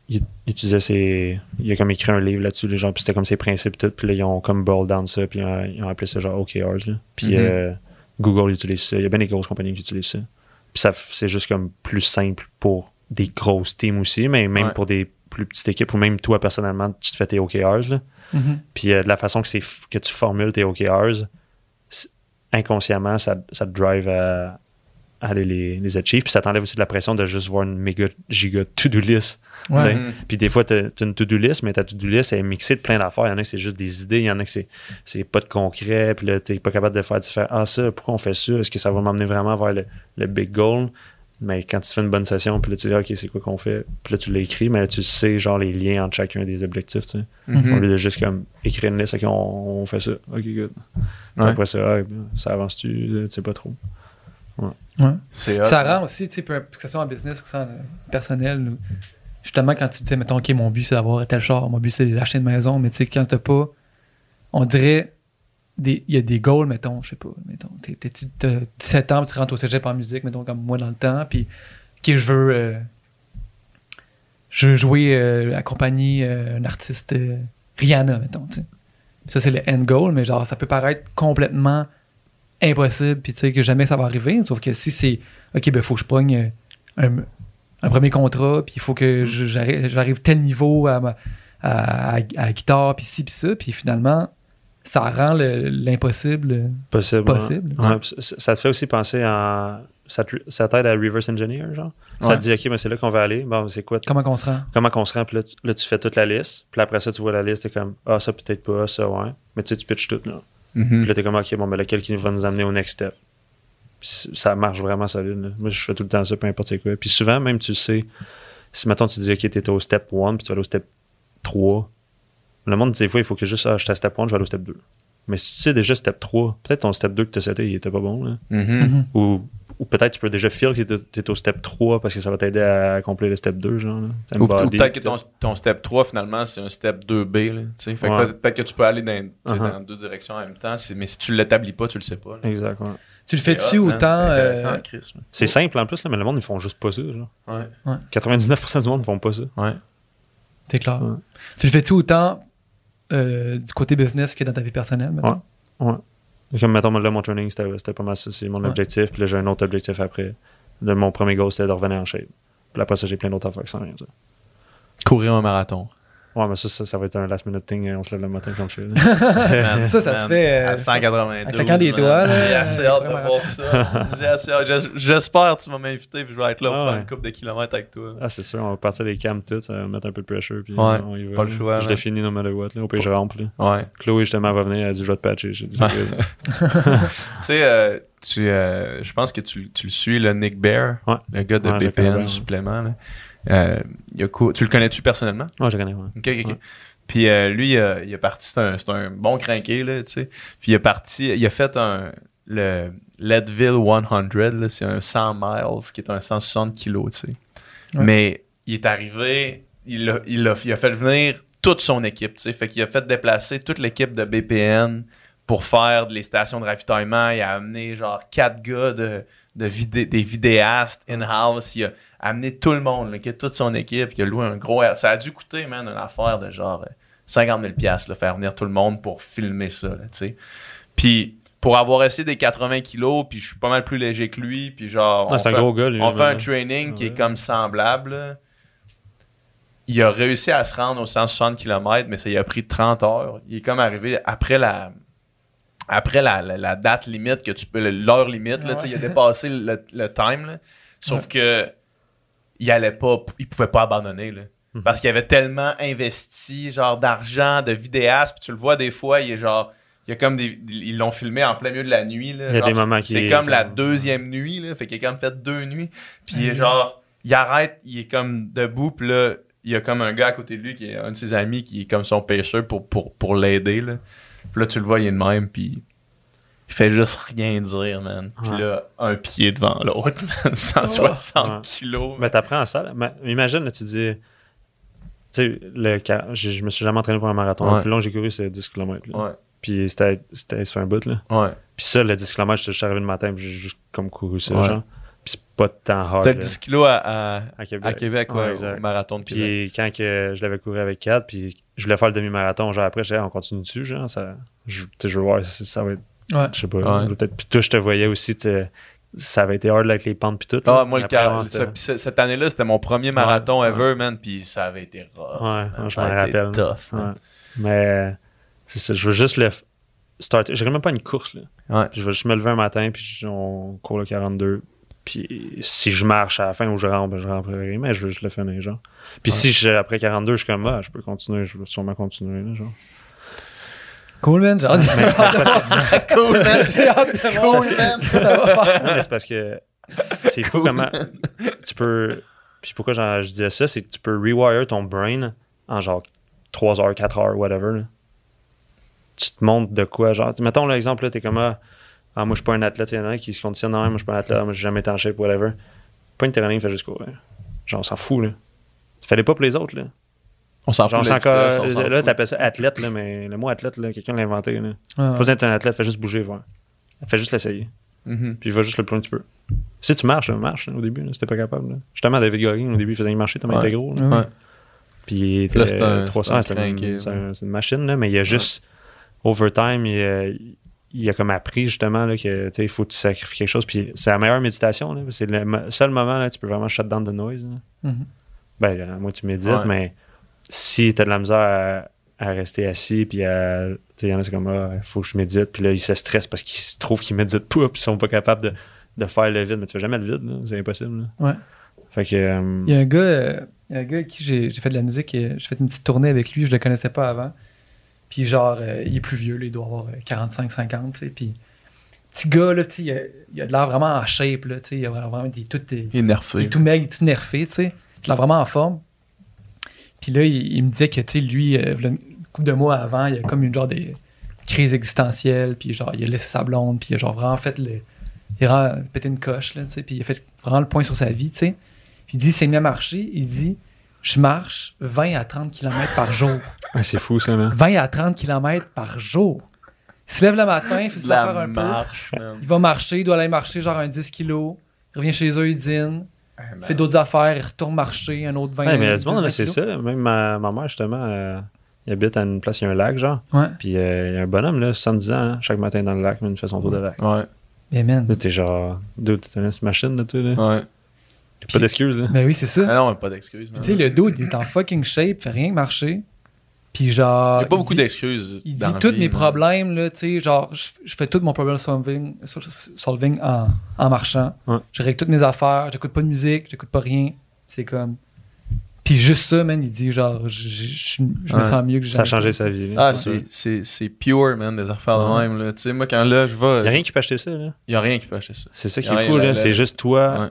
il, il utilisait ses. Il a comme écrit un livre là-dessus, les gens, puis c'était comme ses principes tout. Puis là, ils ont comme boiled down ça, puis ils ont appelé ça genre OKRs. Là. Puis Mhm. euh, Google utilise ça. Il y a bien des grosses compagnies qui utilisent ça. Puis ça, c'est juste comme plus simple pour des grosses teams aussi, mais même Ouais. pour des plus petites équipes, ou même toi personnellement, tu te fais tes OKRs. Là. Mhm. Puis euh, de la façon que, que tu formules tes OKRs, inconsciemment, ça, ça te drive à aller les, les achieve. Puis ça t'enlève aussi de la pression de juste voir une méga giga to-do list. Ouais. Mhm. Puis des fois, tu as une to-do list, mais ta to-do list est mixée de plein d'affaires. Il y en a que c'est juste des idées, il y en a que c'est, c'est pas de concret. Puis là, tu pas capable de faire, faire Ah, ça, pourquoi on fait ça? Est-ce que ça va m'emmener vraiment vers le, le big goal? Mais quand tu fais une bonne session, puis là, tu dis, OK, c'est quoi qu'on fait? Puis là, tu l'écris, mais là, tu sais, genre, les liens entre chacun des objectifs, tu sais. Mhm. Au lieu de juste comme écrire une liste, ok, on, on fait ça. Ok, good. Puis Ouais. Après ça, ah, ça avance-tu, tu sais pas trop. Ouais. C'est hot. Ça rend aussi, tu sais, que ce soit en business ou que ce soit en personnel, justement, quand tu te dis, mettons, OK, mon but, c'est d'avoir tel char, mon but, c'est d'acheter une maison, mais tu sais, quand t'as pas, on dirait, des- il y a des goals, mettons, je sais pas, mettons, t'es- t'es- tu as 17 ans, tu rentres au cégep en musique, mettons, comme moi dans le temps, puis, OK, je veux, euh, je veux jouer, euh, accompagner euh, un artiste euh, Rihanna, mettons, tu sais. Ça, c'est le end goal, mais genre, ça peut paraître complètement impossible, puis tu sais, que jamais ça va arriver. Sauf que si c'est, OK, ben, faut que je pogne euh, un, un premier contrat, puis il faut que je- j'arrive tel niveau à, ma- à, à- à la guitare, puis ci, puis ça, puis finalement, ça rend le- l'impossible Possible. possible. Ouais, ça, te fait aussi penser à. Ça t'aide à reverse engineer, genre? Ça Ouais. te dit, OK, mais c'est là qu'on va aller. Bon, c'est quoi? Comment qu'on se rend? Comment qu'on se rend? Puis là tu, là, tu fais toute la liste. Puis après ça, tu vois la liste, t'es comme, ah, ça peut-être pas, ça, ouais. Mais tu sais, tu pitches tout, là. Mhm. Puis là, t'es comme, OK, bon, ben lequel qui va nous amener au next step? Puis ça marche vraiment solide. là. Moi, je fais tout le temps ça, peu importe c'est quoi. Puis souvent, même, tu sais, si maintenant tu dis, OK, t'es au step 1, puis tu vas aller au step 3, le monde, des fois, il faut que juste, ah, j'étais à step 1, je vais aller au step 2. Mais si tu sais déjà step 3, peut-être ton step 2 que tu as seté, il était pas bon. Là. Mhm. Mhm. Ou, ou peut-être tu peux déjà feel que tu es au step 3 parce que ça va t'aider à accomplir le step 2. Genre, là. Ou, peut-être que ton, ton step 3, finalement, c'est un step 2B. Là, tu sais. fait que Ouais. peut- peut-être que tu peux aller dans, Uh-huh. dans deux directions en même temps, mais si tu l'établis pas, tu le sais pas. là. Exact, ouais. Tu le fais-tu autant. C'est euh. C'est simple en plus, là, mais le monde, ils font juste pas ça. Genre. Ouais. 99% du monde ne font pas ça. Ouais. C'est clair. Ouais. Tu le fais-tu autant euh, du côté business que dans ta vie personnelle? mettons? Comme, mettons, là, mon training, c'était pas mal ça. C'est mon objectif. Puis là, j'ai un autre objectif après. Mon premier goal, c'était de revenir en shape. Puis après ça, j'ai plein d'autres affaires qui s'en viennent. Courir un marathon. Ouais, mais ça, ça, ça va être un last minute thing. On se lève le matin comme je fais. là. Ça, ça se fait, euh, à 192. en claquant des doigts, là, J'ai assez hâte de voir ça. J'ai assez hâte. J'ai- J'espère que tu vas m'inviter puis je vais être là pour Ah faire ouais. une coupe de kilomètres avec toi. Ah, c'est sûr, on va partir les cams tout, ça va mettre un peu de pressure. Puis Ouais, on y va. pas le là. choix, Je définis no matter what. Là. Au pire, je rampe. Là. Ouais. Chloé, justement, va venir. Elle a dit Je vais te patcher. J'ai dit. Tu sais, euh, tu, euh, je pense que tu, tu le suis, le Nick Bear, Ouais. le gars de BPN supplément. là. Euh, il a cou- Tu le connais-tu personnellement? Ouais, je connais. Ouais. Ok, ok, ok. Ouais. Puis euh, lui, il a, il a parti, c'est un, c'est un bon crinqué, là, tu sais. Puis il a parti, il a fait un, le Leadville 100, là, c'est un 100 miles, qui est un 160 kilos, tu sais. Ouais. Mais il est arrivé, il a, il, a, il a fait venir toute son équipe, tu sais. Fait qu'il a fait déplacer toute l'équipe de BPN pour faire les stations de ravitaillement. Il a amené genre quatre gars de, de vidé- des vidéastes in-house. Il a amené tout le monde, là, toute son équipe. Il a loué un gros... air- Ça a dû coûter, man, une affaire de genre euh, 50 000 piastres, là, faire venir tout le monde pour filmer ça, tu sais. Puis pour avoir essayé des 80 kilos, puis je suis pas mal plus léger que lui, puis genre... On fait- gros gars, lui. on fait un training qui est comme semblable. Il a réussi à se rendre aux 160 km, mais ça lui a pris 30 heures. Il est comme arrivé après la après la, la- la date limite que tu peux l'heure limite là, il a dépassé le, le time là. sauf que il allait pas il pouvait pas abandonner là. Mhm. parce qu'il avait tellement investi genre d'argent de vidéastes puis tu le vois des fois il est genre il y a comme des ils l'ont filmé en plein milieu de la nuit là, Il y a Genre, des moments qui c'est est comme la deuxième nuit là fait qu'il a comme fait deux nuits puis il est Mhm. genre il arrête il est comme debout puis là il y a comme un gars à côté de lui qui est un de ses amis qui est comme son pêcheur pour, pour, pour l'aider là. Puis là tu le vois il est de même puis il fait juste rien dire man puis Ouais. là un pied devant l'autre man 160 Ouais. kilos Mais t'apprends ça. là. Mais imagine, là, tu dis. Tu sais, le je, je me suis jamais entraîné pour un marathon. Le plus long que j'ai couru, c'est 10 km. ouais Puis c'était c'était sur un bout. Là. Puis ça, le 10 km, je suis arrivé le matin, puis j'ai juste comme couru ça. Genre. C'est pas tant hard. c'est là, 10 kilos à, à, à Québec. à Québec ouais, Ouais, au exact. marathon de Québec Puis quand que je l'avais couru avec 4, puis je voulais faire le demi-marathon, genre après, je disais, on continue dessus, genre, ça, je, je veux voir si ça va être, Ouais. je sais pas, peut-être, puis toi, je te voyais aussi, ça avait été hard là, avec les pentes puis tout. Ah, là. moi, le Après, ce- cette année-là, c'était mon premier marathon ever, man. Puis ça avait été rough. Ouais, je m'en rappelle. tough. Mais c'est ça, je veux juste le starter. J'aurais même pas une course, là. Ouais. Puis je vais juste me lever un matin, puis on court le 42. Puis si je marche à la fin ou je rentre, ben, je rentrerai, mais je veux juste le finir, genre. Puis si je- après 42, je suis comme, ah, je peux continuer, je veux sûrement continuer, là, genre. Cool, man. J'ai hâte de- cool, man. J'ai hâte de voir ce que ça va faire. Non, mais c'est parce que c'est fou comment tu peux. Puis pourquoi j'en- je disais ça, c'est que tu peux rewire ton brain en genre 3 heures, 4 heures, whatever. là. Tu te montres de quoi, genre. Mettons l'exemple, là, t'es comme ah, ah, moi je suis pas un athlète, il y en a qui se conditionnent, non, moi je suis pas un athlète, moi j'ai jamais été en shape, whatever. Pas une terrain, fait juste courir. Genre, on s'en fout, là. Fallait pas pour les autres, là. On s'en Genre, fout. on s'en Là, fout. t'appelles ça athlète, là, mais le mot athlète, là, quelqu'un l'a inventé, là. Ouais, Pas besoin d'être un athlète, fais juste bouger, voir. Fais juste l'essayer. Mhm. Puis il va juste le plus loin que tu peux. Si tu marches, là, marche là, au début, là, si t'es pas capable. là. Justement, David Goggin, au début, il faisait marcher tellement il était gros. là. Ouais. Puis il était Là, c'est un- 300, c'est un c'était une, crinqué, c'est ouais. un- c'est une machine, là, mais il a juste, overtime, il, a- il a comme appris justement là, que tu sais, il faut que tu sacrifies quelque chose. Puis c'est la meilleure méditation. là. C'est le seul moment là, tu peux vraiment shut down the noise. là. Mhm. Ben, que tu médites, Ouais. mais si tu as de la misère à à rester assis, puis à. Tu sais, il y en a, c'est comme, ah, il faut que je médite, puis là, ils se stressent parce qu'ils se trouvent qu'ils méditent pas, puis ils sont pas capables de, de faire le vide. Mais tu fais jamais le vide, là. c'est impossible. là. Ouais. Fait que. euh, Il y a un gars, euh, il y a un gars avec qui j'ai j'ai fait de la musique, j'ai fait une petite tournée avec lui, je le connaissais pas avant. Puis genre, euh, il est plus vieux, là, il doit avoir 45-50, tu sais. Puis, petit gars, là, tu sais, il a, il de l'air vraiment en shape, là, tu sais. Il a vraiment, il est tout, il Il est nerfé. est tout maigre, il est tout nerfé, tu sais. Il a l'air vraiment en forme. Puis là, il, il me disait que, tu sais, lui, euh, une couple de mois avant, il a comme une genre de crise existentielle, puis genre, il a laissé sa blonde, puis il a genre vraiment fait le. Il a pété une coche, là, tu sais, puis il a fait vraiment le point sur sa vie, tu sais. Puis il dit, c'est mis à marcher, il dit, je marche 20 à 30 km par jour. ah, c'est fou, ça, là. 20 à 30 km par jour. Il se lève le matin, il fait ses affaires La un peu. marche, man. Il va marcher, il doit aller marcher genre un 10 kilos. Il revient chez eux, il dîne. Eh, Il man. fait d'autres affaires, il retourne marcher, un autre 20 Ouais, mais il y a 10, du monde, là, 20 c'est ça. Même ma, ma mère, justement, euh, il habite à une place, il y a un lac, genre. Ouais. Puis euh, il y a un bonhomme, là, 70 ans, hein, chaque matin dans le lac, man, il fait son tour de lac. Ouais, Mais man. Là, t'es genre, dude, t'as une machine, là, toi, là. ouais. Pas d'excuses, là. Ben oui, c'est ça. Ah non, pas d'excuses. man. Tu sais, le dos, il est en fucking shape, fait rien que marcher. Puis genre. Il y a pas il beaucoup d'excuses. Il dit tous mes problèmes, là, tu sais, genre, je, je fais tout mon problem solving, solving en, en marchant. Ouais. Je règle toutes mes affaires, j'écoute pas de musique, j'écoute pas rien. C'est comme. Puis juste ça, man, il dit, genre, je, je, je- je me Ouais. sens mieux que j'ai Ça a jamais changé sa vie. Ah, c'est, c'est, c'est pure, man, des affaires de même. Là. Tu sais, moi, quand là, je vais. Il y a rien qui peut acheter ça, là. y a rien qui peut acheter ça. C'est ça qui est fou, là. C'est juste toi, Ouais.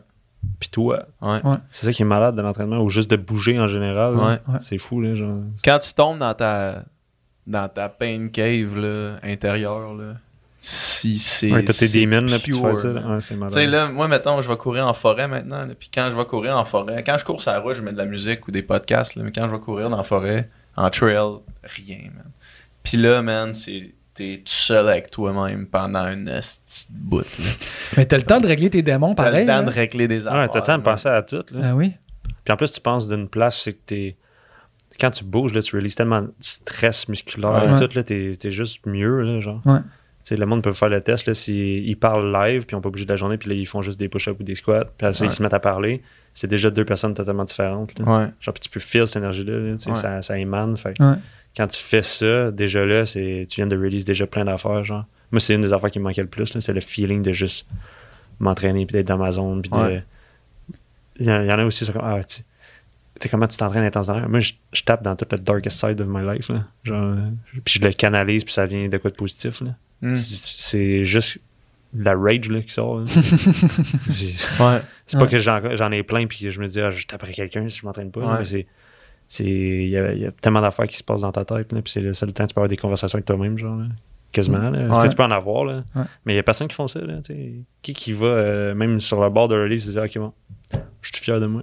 Puis toi. Ouais. C'est ça qui est malade de l'entraînement, ou juste de bouger en général. Ouais. Ouais. C'est fou, là, genre. Quand tu tombes dans ta, dans ta pain cave là, intérieure, là, si c'est. Ouais, t'as tes démons, là, puis tu pure, fais ça, là. c'est malade. Tu sais, là, moi, mettons, je vais courir en forêt maintenant. là, Puis quand je vais courir en forêt, quand je cours sur la route, je mets de la musique ou des podcasts. là, mais quand je vais courir dans la forêt, en trail, rien, man. Puis là, man, c'est. T'es tout seul avec toi-même pendant une petite bout. là. Mais t'as le temps de régler tes démons, T'as pareil. le temps de régler des affaires. Ouais, t'as le temps de penser à tout, là. Ah oui. Puis en plus, tu penses d'une place, c'est que t'es. Quand tu bouges, là, tu releases tellement de stress musculaire, Ouais. et tout, là, t'es, t'es juste mieux, là, genre. Ouais. Tu sais, le monde peut faire le test, là, s'ils ils parlent live, puis on pas bougé de la journée, puis là, ils font juste des push-ups ou des squats, puis après ça, Ouais. ils se mettent à parler. C'est déjà deux personnes totalement différentes, là. Ouais. Genre, puis tu peux feel cette énergie-là, là, Ouais. ça, ça émane. Fait. Quand tu fais ça, déjà là, c'est, tu viens de release déjà plein d'affaires, genre. Moi, c'est une des affaires qui me manquait le plus, là, c'est le feeling de juste m'entraîner, puis d'être dans ma zone, puis de. Ouais. Il y, en- il y en a aussi, comme, ah, tu tu sais, comment tu t'entraînes intensément. Moi, je, je tape dans tout le darkest side of my life, là. Genre, puis je le canalise, puis ça vient de quoi de positif, là. Mm. C'est- C'est juste la rage, là, qui sort, là. J'ai- Ouais. c'est pas Ouais. que j'en, j'en ai plein puis que je me dis, ah, je taperai quelqu'un si je m'entraîne pas. mais c'est. C'est- Il y, a, il y a tellement d'affaires qui se passent dans ta tête. Là, puis c'est le seul temps que tu peux avoir des conversations avec toi-même, genre. là, quasiment. là. Tu sais, Ouais. Tu peux en avoir, là. Ouais. Mais il y a personne qui font ça. Là, tu sais. qui qui va, euh, même sur le bord de release, se dire, ok, bon, je suis fier de moi.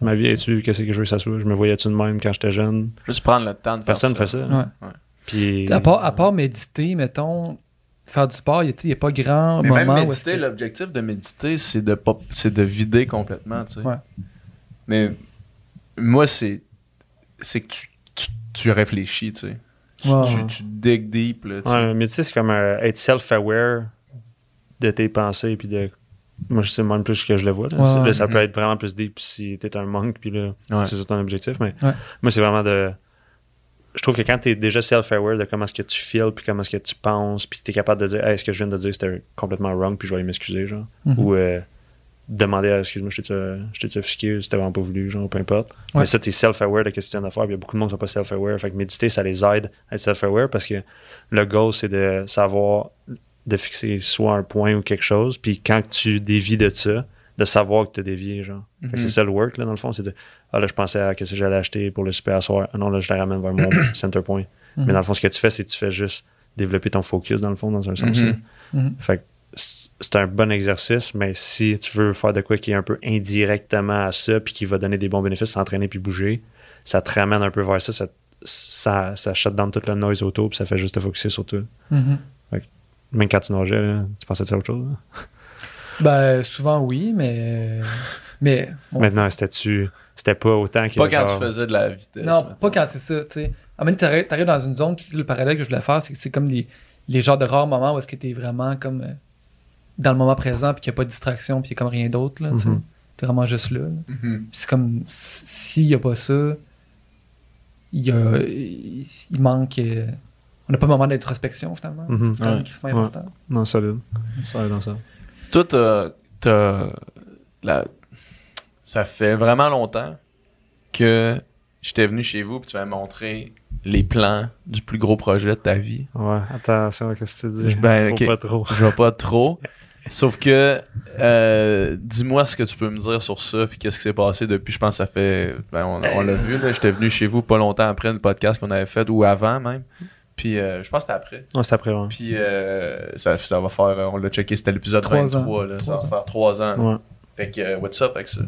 Ma vie est-tu, qu'est-ce que je veux que ça soit? Je me voyais-tu de même quand j'étais jeune? Juste prendre le temps de faire Personne ça. fait ça. Ouais. Puis. À part, à part méditer, mettons, faire du sport, il n'y a, pas grand Mais moment même méditer, l'objectif de méditer, c'est de pas, de vider complètement, tu sais. Ouais. Mais moi, c'est, c'est que tu, tu, tu réfléchis, tu sais. Tu, Ouais, tu, tu dig deep, là, tu sais. Ouais, mais tu sais, c'est comme euh, être self-aware de tes pensées, puis de. Moi, je sais même plus que je le vois. Là. Ouais, Ça- là, ouais. ça peut Mhm. être vraiment plus deep si t'es un monk, puis là, Ouais. c'est ça ton objectif. Mais Ouais. moi, c'est vraiment de. Je trouve que quand t'es déjà self-aware de comment est-ce que tu feels, puis comment est-ce que tu penses, puis t'es capable de dire, hey, ce que je viens de dire, c'était complètement wrong, puis je vais aller m'excuser, genre. Mhm. Ou euh, demander, ah, excuse-moi, je t'ai-tu offusqué, c'était vraiment pas voulu, genre, peu importe. Ouais. Mais ça, t'es self-aware de ce que tu viens de faire, puis il y a beaucoup de monde qui sont pas self-aware. Fait que méditer, ça les aide à être self-aware parce que le goal, c'est de savoir, de fixer soit un point ou quelque chose, puis quand tu dévies de ça, de savoir que tu as dévié, genre. Que Mhm. c'est ça le work, là, dans le fond, c'est de, ah là, je pensais à qu'est-ce que j'allais acheter pour le super à soir. Ah non, là, je la ramène vers mon center point. Mhm. Mais dans le fond, ce que tu fais, c'est que tu fais juste développer ton focus, dans le fond, dans un sens. Mhm. Mhm. Fait que c'est un bon exercice, mais si tu veux faire de quoi qui est un peu indirectement à ça, puis qui va donner des bons bénéfices, s'entraîner puis bouger, ça te ramène un peu vers ça, ça, ça, ça shut down tout le noise autour, puis ça fait juste te focuser sur toi. Mhm. Même quand tu nageais, là, tu pensais à autre chose. là? Ben, souvent oui, mais. Mais. bon, Maintenant, c'était-tu. C'était pas autant que. Pas quand genre- tu faisais de la vitesse. Non, pas quand c'est ça, tu sais. Moment donné, t'arrives t'arrives dans une zone, puis le parallèle que je voulais faire, c'est que c'est comme les, les genres de rares moments où est-ce que t'es vraiment comme euh, dans le moment présent, puis qu'il n'y a pas de distraction, puis il n'y a comme rien d'autre, là, tu sais. Mhm. T'es vraiment juste là. là. Mhm. Puis c'est comme, s'il n'y a pas ça, il, y a, il, il manque. euh, on n'a pas de moment d'introspection finalement. Mhm. C'est quand même Ouais. important. Non, solide. Solide dans ça. Toi, t'as- t'as la- ça fait vraiment longtemps que j'étais venu chez vous et tu m'as montré les plans du plus gros projet de ta vie. Ouais, attention, qu'est-ce que tu dis? Ben, Faut ok. pas trop. Je vais pas trop. Sauf que, euh, dis-moi ce que tu peux me dire sur ça, puis qu'est-ce qui s'est passé depuis. Je pense que ça fait. Ben, on, on l'a vu, là. J'étais venu chez vous pas longtemps après le podcast qu'on avait fait, ou avant même. Puis, euh, je pense que c'était après. Ouais, c'est après, ouais. Puis, euh, ça, ça va faire. On l'a checké, c'était l'épisode Trois 23, ans. là. Trois ça ans. va faire trois ans. là. Ouais. Fait que, what's up avec ça?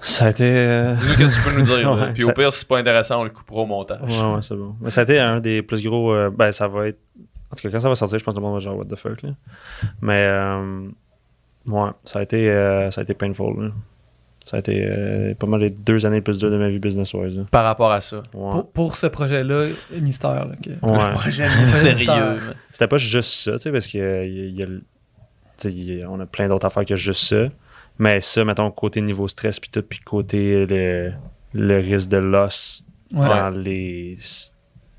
Ça a été. euh, Dis-nous ce que tu peux nous dire. Ouais, Puis, au pire, si c'est pas intéressant, on le coupera au montage. Ouais, ouais, c'est bon. Mais ça a été un des plus gros. euh, ben, ça va être. En tout cas, quand ça va sortir, je pense que le monde va genre, what the fuck, là. Mais, euh, ouais, ça a été, euh, ça a été painful, là. Ça a été euh, pas mal les deux années plus dures de ma vie business-wise, là. Par rapport à ça. Ouais. Pour, pour ce projet-là, mystère. là, que- Ouais. Projet mystérieux. C'était pas juste ça, tu sais, parce y a, y on a plein d'autres affaires que juste ça. Mais ça, mettons, côté niveau stress, puis tout, puis côté le, le risque de loss Ouais. dans les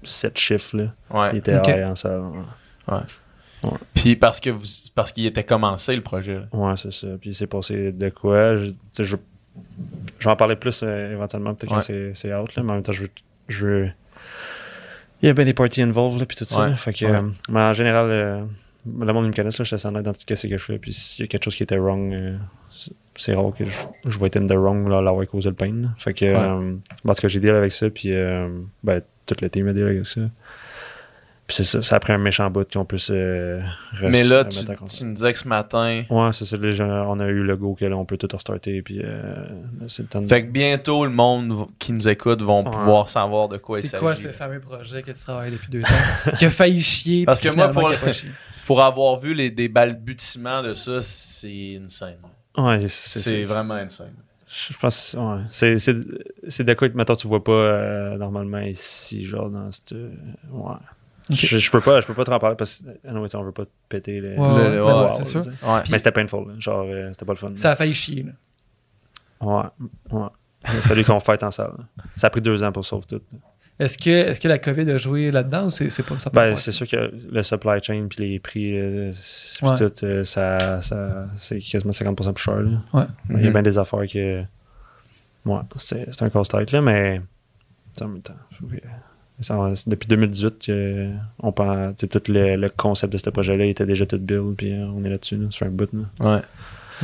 sept chiffres, là, Ouais. il était Ok. high en ça. Ouais, Puis, parce que vous, parce qu'il était commencé, le projet. là. Ouais, c'est ça. Puis c'est passé de quoi. Je, tu sais, je, je vais en parler plus euh, éventuellement, peut-être Ouais. quand c'est, c'est out, là, mais en même temps, je veux. Je veux- Il y a bien des parties involved, là, puis tout ça. Ouais. là. Fait que, Ouais. euh, mais en général, euh, le monde me connaît, là, je suis dans tout ce que je fais. Puis s'il y a quelque chose qui était wrong, euh, c'est- c'est rare que je, je vais être in the wrong, là, l'avoir causé le pain. là. Fait que, euh, parce que j'ai deal avec ça, puis euh, ben, team a deal avec ça. Puis c'est ça, ça a pris un méchant bout qu'on puisse. euh, Mais là, tu, tu me disais que ce matin. Ouais, c'est ça. on a eu le go que là, on peut tout restarter. Puis euh, c'est le temps de- Fait que bientôt, le monde qui nous écoute vont Ouais. pouvoir savoir de quoi il C'est s'agit. quoi ce fameux projet que tu travailles depuis deux ans? Qui a failli chier Parce que moi, pour. Pour avoir vu les, des balbutiements de ça, c'est une scène. Ouais, c'est, C'est vraiment une scène. Je pense, ouais. C'est, c'est, c'est de quoi que, tu vois pas euh, normalement ici, genre dans cette. euh, ouais. Je, je peux pas, je peux pas te en parler parce que, sais, on veut pas te péter les. Ouais, le- ouais, c'est sûr. Ouais. Mais c'était painful, là. genre, euh, c'était pas le fun. Ça a failli chier. Là. Ouais, ouais. Il a fallu qu'on fête en salle. Ça a pris deux ans pour sauver tout. Est-ce que, est-ce que la COVID a joué là-dedans ou c'est, c'est pas ça? Ben, c'est sûr que le supply chain puis les prix, euh, puis Ouais. tout, euh, ça, ça, c'est quasiment 50% plus cher. Là. Ouais. Il y a Mhm. bien des affaires que. Ouais, c'est, c'est un casse-tête, là, mais. En même temps, ça depuis 2018 que on pense, tout le, le concept de ce projet-là il était déjà tout build, puis euh, on est là-dessus. Là, fait un bout. Là. Ouais.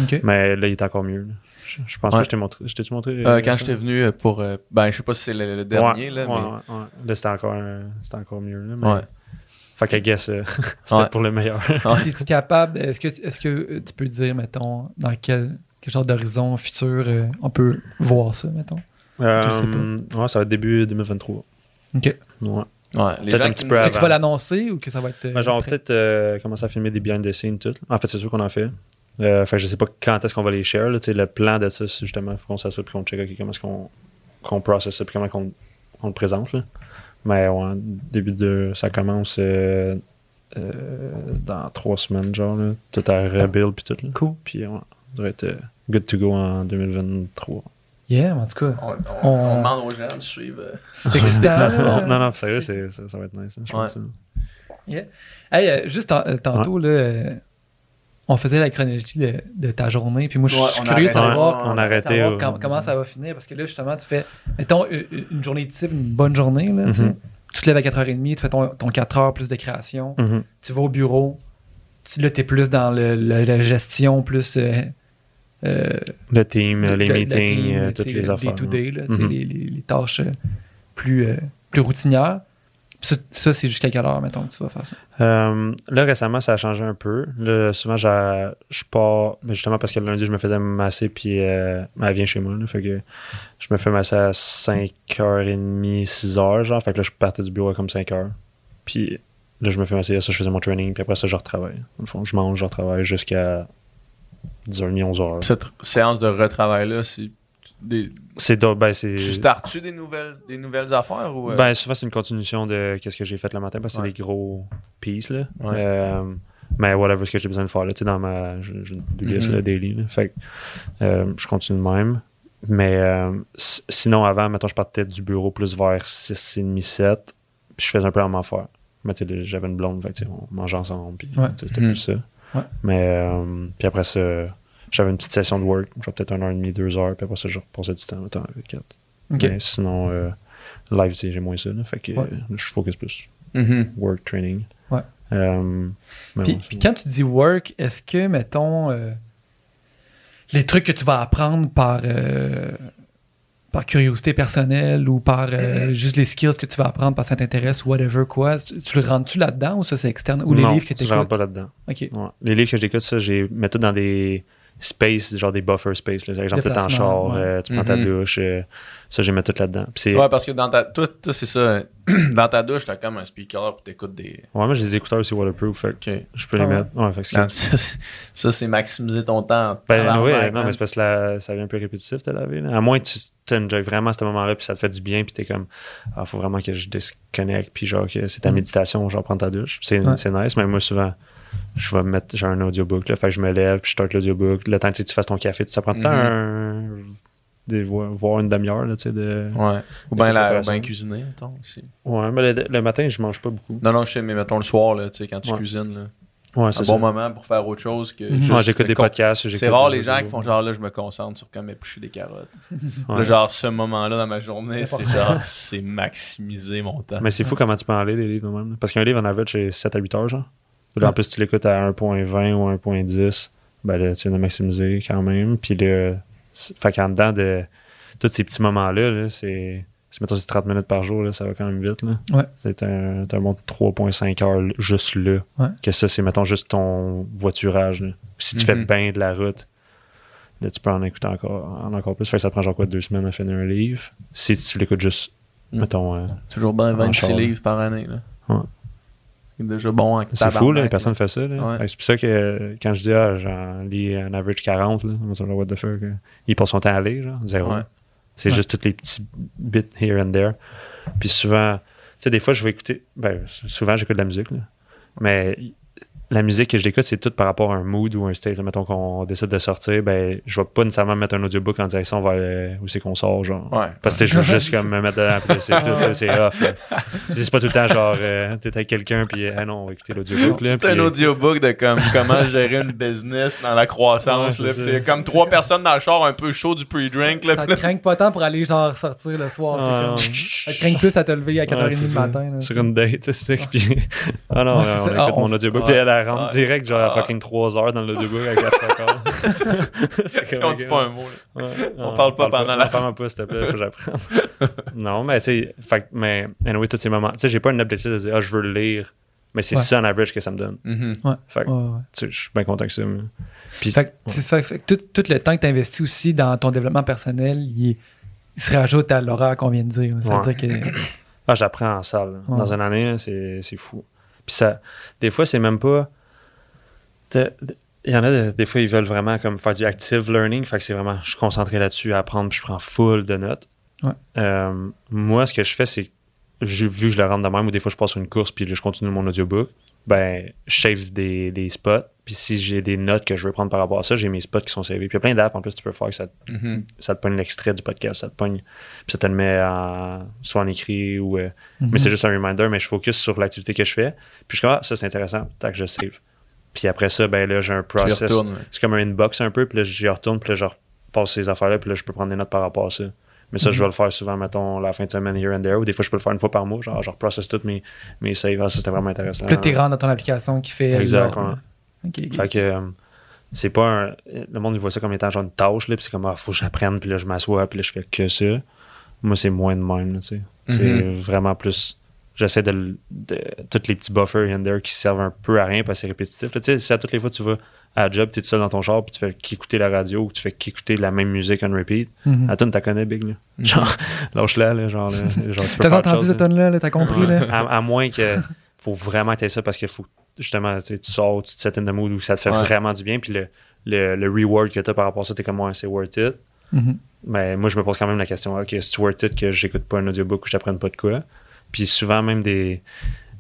Ok. Mais là, il est encore mieux. Je, je pense Ouais. que je t'ai montré. Je montré Euh, euh, quand j'étais venu pour. euh, ben, je sais pas si c'est le, le dernier, Ouais, là, ouais, mais. ouais, ouais. Là, c'était encore, c'était encore mieux. Là, mais... Ouais. Fait que, I guess, euh, c'était Ouais. pour le meilleur. Es-tu capable, est-ce que, est-ce que euh, tu peux dire, mettons, dans quel, quel genre d'horizon futur euh, on peut voir ça, mettons? Euh, Je sais pas. ouais, ça va être début 2023. Ok. Ouais. Ouais. Les Peut-être gens un petit peu Est-ce que tu vas l'annoncer ou que ça va être. euh, Ben, genre, peut-être euh, commencer à filmer des behind the scenes, tout. En fait, c'est sûr qu'on en fait. Euh, fait que je sais pas quand est-ce qu'on va les share. Là, Tu sais, le plan de ça, c'est justement, il faut qu'on s'assoie puis qu'on check ok, comment est-ce qu'on qu'on processe ça puis comment qu'on on le présente. Là. Mais ouais, début de. Ça commence euh, euh, dans trois semaines, genre. Là, tout à rebuild puis tout. Là. Cool. Puis ouais, on devrait être euh, good to go en 2023. Yeah, en tout cas, On, on- On- on demande aux gens de suivre. c'est excitant. non, non, sérieux, c'est- ça, ça va être nice. hein, je pense, Ouais. hein. Hey, euh, juste tan- tantôt, là, euh, on faisait la chronologie de, de ta journée, puis moi, je suis on curieux de arrête- savoir, on comment ça va finir, parce que là, justement, tu fais, mettons, une, une journée type, une bonne journée, là, tu. Mhm. tu te lèves à 4h30, tu fais ton, ton 4 heures plus de création, Mhm. tu vas au bureau, tu, là, tu es plus dans le, le- la gestion, plus... euh, euh, Le team, les meetings, team, euh, toutes les le affaires. là, Mhm. les, les- les tâches plus, euh, plus routinières. Ça, ça, c'est jusqu'à quelle heure, mettons, que tu vas faire ça? Euh, là, récemment, ça a changé un peu. Là, souvent, j'ai- je pars, mais justement parce que le lundi, je me faisais masser, puis euh, elle vient chez moi. Là, fait que je me fais masser à 5h30, 6h, genre. Fait que là, je partais du bureau à comme 5h. Puis là, je me fais masser, ça, je faisais mon training, puis après ça, je retravaille. Dans le fond, je mange, je retravaille jusqu'à 10h30, 11h. Cette séance de retravail-là, c'est. Des... C'est do- ben, c'est. Tu startes-tu des nouvelles, des nouvelles affaires ou. euh, Ben, souvent, c'est une continuation de ce que j'ai fait le matin parce que Ouais. c'est des gros pieces, là. Ouais. Euh, mais whatever ce que j'ai besoin de faire, là, tu sais, dans ma. J'ai une liste, Mhm. là, daily, là. Fait que euh, je continue de même. Mais sinon, avant, mettons, je partais du bureau plus vers 6h30, 7. Puis je faisais un peu à m'en faire. Mais tu sais, j'avais une blonde, fait que, tu sais, on mangeait ensemble. Puis Ouais. c'était Mhm. plus ça. Mais puis après ça, j'avais une petite session de work, genre peut-être une heure et demie, deux heures. Puis après ça, je reposais du temps, temps avec. Mais sinon, euh, live, j'ai moins ça. Là, fait que Ouais. euh, je focus plus Mhm. work training. Ouais. Euh, Puis, ouais, puis quand tu dis work, est-ce que, mettons, euh, les trucs que tu vas apprendre par, euh, par curiosité personnelle ou par euh, juste les skills que tu vas apprendre parce que ça t'intéresse ou whatever quoi, tu, tu le rentres-tu là-dedans ou ça c'est externe? Ou les non, livres que tu je rentre écoutes? pas là-dedans. Ouais. Les livres que j'écoute, ça, j'ai mets tout dans des spaces, genre des buffer spaces. Là. Exemple, t'es en char, ouais. euh, tu prends ta Mhm. douche, euh, ça, j'ai mis tout là-dedans. Ouais, parce que dans ta. Toi, toi c'est ça. dans ta douche, t'as comme un speaker, puis t'écoutes des. Ah, Ouais, moi, j'ai des écouteurs aussi waterproof, fait que Ok. je peux Ah les ouais. mettre. Ouais, fait que Non, ça, c'est- maximiser ton temps. Ben, ouais, non, man. mais c'est parce que la- ça devient un peu répétitif de laver. Là. À moins que tu t'enjoy vraiment à ce moment-là, puis ça te fait du bien, puis t'es comme, ah, faut vraiment que je disconnecte, puis genre que c'est ta Mm. méditation, genre prendre ta douche. C'est Ouais. c'est nice, mais moi, souvent, je vais mettre, j'ai un audiobook, là, fait que je me lève, puis je start l'audiobook. Le temps que tu sais, tu fasses ton café, ça prend le temps Mhm. un. Des, vo- voir une demi-heure, là, tu sais, de. Ouais. Ou bien la- ou préparation. bien cuisiner, mettons, aussi. Ouais, mais le, le matin, je mange pas beaucoup. Non, non, je sais, mais mettons le soir, là, tu sais, quand tu Ouais. cuisines, là. Ouais, un c'est bon ça. moment pour faire autre chose que. Juste Ouais, j'écoute des podcasts. C'est rare les gens qui font genre là, je me concentre sur comme éplucher des carottes. Ouais. Là, genre, ce moment-là dans ma journée, c'est genre, c'est maximiser mon temps. Mais c'est fou comment tu peux en lire des livres même. Parce qu'un livre en average, c'est 7 à 8 heures, genre. Là, en plus, tu l'écoutes à 1.20 ou 1.10, ben là, tu viens de maximiser quand même. Puis là, c'est- fait qu'en dedans de tous ces petits moments-là, là, c'est. Si mettons c'est 30 minutes par jour, là, ça va quand même vite. Là. Ouais. C'est un, un bon 3.5 heures juste là. Ouais. Que ça, c'est mettons juste ton voiturage. là. Si tu fais Mhm. bien de la route, là, tu peux en écouter encore, en encore plus. Fait que ça prend genre quoi deux semaines à finir un livre? Si tu l'écoutes juste, Mhm. mettons. euh, Toujours bien En 26 char, là. livres par année. Là. Ouais. C'est déjà bon. en C'est fou, là, les personnes font ça. Ouais. C'est pour ça que euh, quand je dis, ah, j'en lis un average 40, là, on va dire, what the fuck, euh, il passe son temps à lire, genre, zéro. Ouais. C'est Ouais. juste tous les petits bits here and there. Puis souvent, tu sais, des fois, je vais écouter, ben, souvent, j'écoute de la musique, là. mais la musique que je l'écoute, c'est tout par rapport à un mood ou un state. là. Mettons qu'on décide de sortir, ben, je vais pas nécessairement mettre un audiobook en direction vers euh, où c'est qu'on sort, genre. Ouais. Parce que je veux juste comme me mettre dedans, puis c'est tout, c'est off. c'est pas tout le temps genre, euh, t'es avec quelqu'un, puis ah non, on va écouter l'audiobook. là, C'est un audiobook de comme comment gérer une business dans la croissance. Ouais, là. ça. comme trois personnes dans le char un peu chaud du pre-drink. là. Ça te là, craint pas tant pour aller genre sortir le soir. Ah, comme... Ça te craint plus à te lever à 4h30 Ouais, c'est du ça. matin. là, sur une date, c'est ça. Puis, ah non, on ça. écoute Ah, on- mon audiobook, puis rentre Ouais. direct, genre à Ah. fucking 3 heures dans l'audiobook à 4 heures. c'est on dit pas un mot. là. Ouais, On non, parle pas pendant la- Non, parle pas, s'il te plaît, faut que j'apprenne. non, mais tu sais, fait mais anyway, tous ces moments, tu sais, j'ai pas un objectif de dire, ah, je veux le lire, mais c'est Ouais. ça en average que ça me donne. Fait que, Ouais, sais, je suis bien content que ça. mais- Puis, Fait fait- fait tout, tout le temps que tu investis aussi dans ton développement personnel, il, est- il se rajoute à l'horaire qu'on vient de dire. Ça veut Ouais. dire que. Ah, j'apprends en salle. Dans une année, c'est fou. Puis ça, des fois, c'est même pas. Il y en a, de- des fois, ils veulent vraiment comme faire du active learning. Fait que c'est vraiment, je suis concentré là-dessus à apprendre, puis je prends full de notes. Ouais. Euh, moi, ce que je fais, c'est, vu que je le rentre de même, ou des fois, je passe sur une course, puis je continue mon audiobook, ben, je save des, des spots. Puis si j'ai des notes que je veux prendre par rapport à ça, j'ai mes spots qui sont savés. Puis il y a plein d'apps en plus, tu peux faire que ça Mhm. ça te pogne l'extrait du podcast, ça te pogne, puis ça te le met en, soit en écrit ou. euh, Mhm. Mais c'est juste un reminder, mais je focus sur l'activité que je fais. Puis je suis comme, ah, ça c'est intéressant, tac, je save. Puis après ça, ben là, j'ai un process. ouais. C'est comme un inbox un peu, puis là, j'y retourne, puis là, je repasse ces affaires-là, puis là, je peux prendre des notes par rapport à ça. Mais ça, je vais le faire souvent, mettons, la fin de semaine, here and there, ou des fois, je peux le faire une fois par mois, genre, je reprocesse toutes mes, mes saves. Ah, ça, c'était vraiment intéressant. Puis là, tu rentres dans ton application qui fait. Exact, l'ordre, ouais. là. Ok, ok. Fait que euh, c'est pas un. Le monde il voit ça comme étant genre une tâche, là, puis c'est comme, ah, faut que j'apprenne, puis là, je m'assois, puis là, je fais que ça. Moi, c'est moins de même, tu sais. C'est Mhm. vraiment plus. J'essaie de, de. Tous les petits buffers and there qui servent un peu à rien parce que c'est répétitif. Tu sais, si à toutes les fois tu vas à la job, t'es tout seul dans ton char, puis tu fais qu'écouter la radio, ou tu fais qu'écouter la même musique on repeat. Mhm. À toi, t'as connais, Big, là. Genre, lâche-la, là, genre, là, genre, tu peux T'as entendu cette là. tonne-là, là, t'as compris, Ouais. là? À, à moins que faut vraiment que ça parce qu'il faut justement tu sors, tu te set in the mood où ça te fait Ouais. vraiment du bien. Puis le, le, le reward que tu as par rapport à ça, t'es comme moi, c'est worth it. Mhm. Mais moi, je me pose quand même la question ok, c'est worth it que j'écoute pas un audiobook ou que j'apprenne pas de quoi? Puis souvent, même des.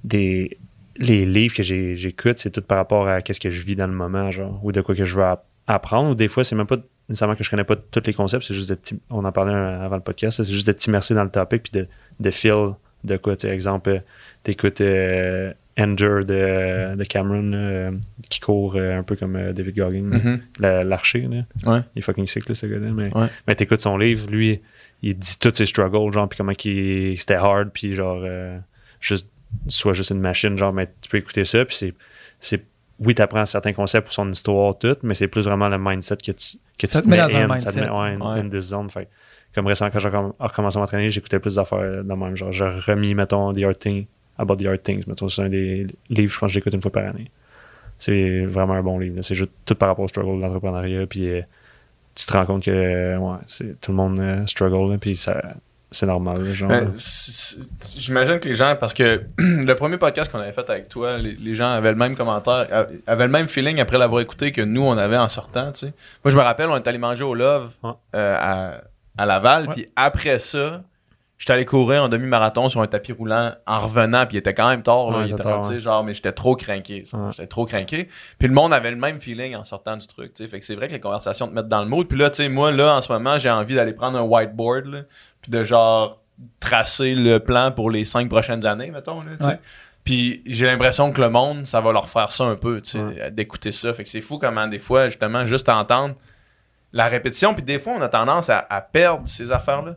des les livres que j'écoute, c'est tout par rapport à qu'est-ce que je vis dans le moment, genre, ou de quoi que je veux app- apprendre. Ou des fois, c'est même pas nécessairement que je connais pas tous les concepts, c'est juste de on en parlait avant le podcast, c'est juste de t'immerser dans le topic puis de, de feel de quoi, tu sais, exemple, euh, t'écoutes euh, Anger de, de Cameron euh, qui court euh, un peu comme euh, David Goggin, Mhm. la- l'archer. Ouais. Il est fucking sick, là, ce gars-là, mais, Ouais. mais t'écoutes son livre, lui, il dit tous ses struggles, genre, puis comment c'était hard, puis genre, juste, soit juste une machine, genre, mais tu peux écouter ça, puis c'est, c'est oui, tu apprends certains concepts pour son histoire, tout, mais c'est plus vraiment le mindset que tu, que tu Ça te te met mets dans un in, ça te mindset. met ouais, Ouais. in this zone. Fait, comme récemment, quand j'ai recom- recommencé à m'entraîner, j'écoutais plus d'affaires de même. Genre, j'ai remis, mettons, The Art Thing, About the Art Things. C'est un des livres, je pense que j'écoute une fois par année. C'est vraiment un bon livre. C'est juste tout par rapport au struggle de l'entrepreneuriat. Puis euh, tu te rends compte que euh, ouais, tout le monde euh, struggle, là, puis ça, c'est normal. Ben, J'imagine que les gens, parce que le premier podcast qu'on avait fait avec toi, les, les gens avaient le même commentaire, avaient le même feeling après l'avoir écouté que nous, on avait en sortant, tu sais. Moi, je me rappelle, on est allé manger au Love Ouais. à, à Laval, puis après ça, j'étais allé courir en demi-marathon sur un tapis roulant en revenant, puis il était quand même tard, là, Ouais, il était tard, ouais. genre, mais j'étais trop craqué. Ouais. J'étais trop craqué. Puis le monde avait le même feeling en sortant du truc. Fait que c'est vrai que les conversations te mettent dans le mood. Puis là, tu sais, moi, là, en ce moment, j'ai envie d'aller prendre un whiteboard, là, puis de genre tracer le plan pour les cinq prochaines années, mettons, là. Puis j'ai l'impression que le monde, ça va leur faire ça un peu, tu sais, Ouais. d'écouter ça. Fait que c'est fou comment des fois, justement, juste entendre la répétition. Puis des fois, on a tendance à, à perdre ces affaires-là.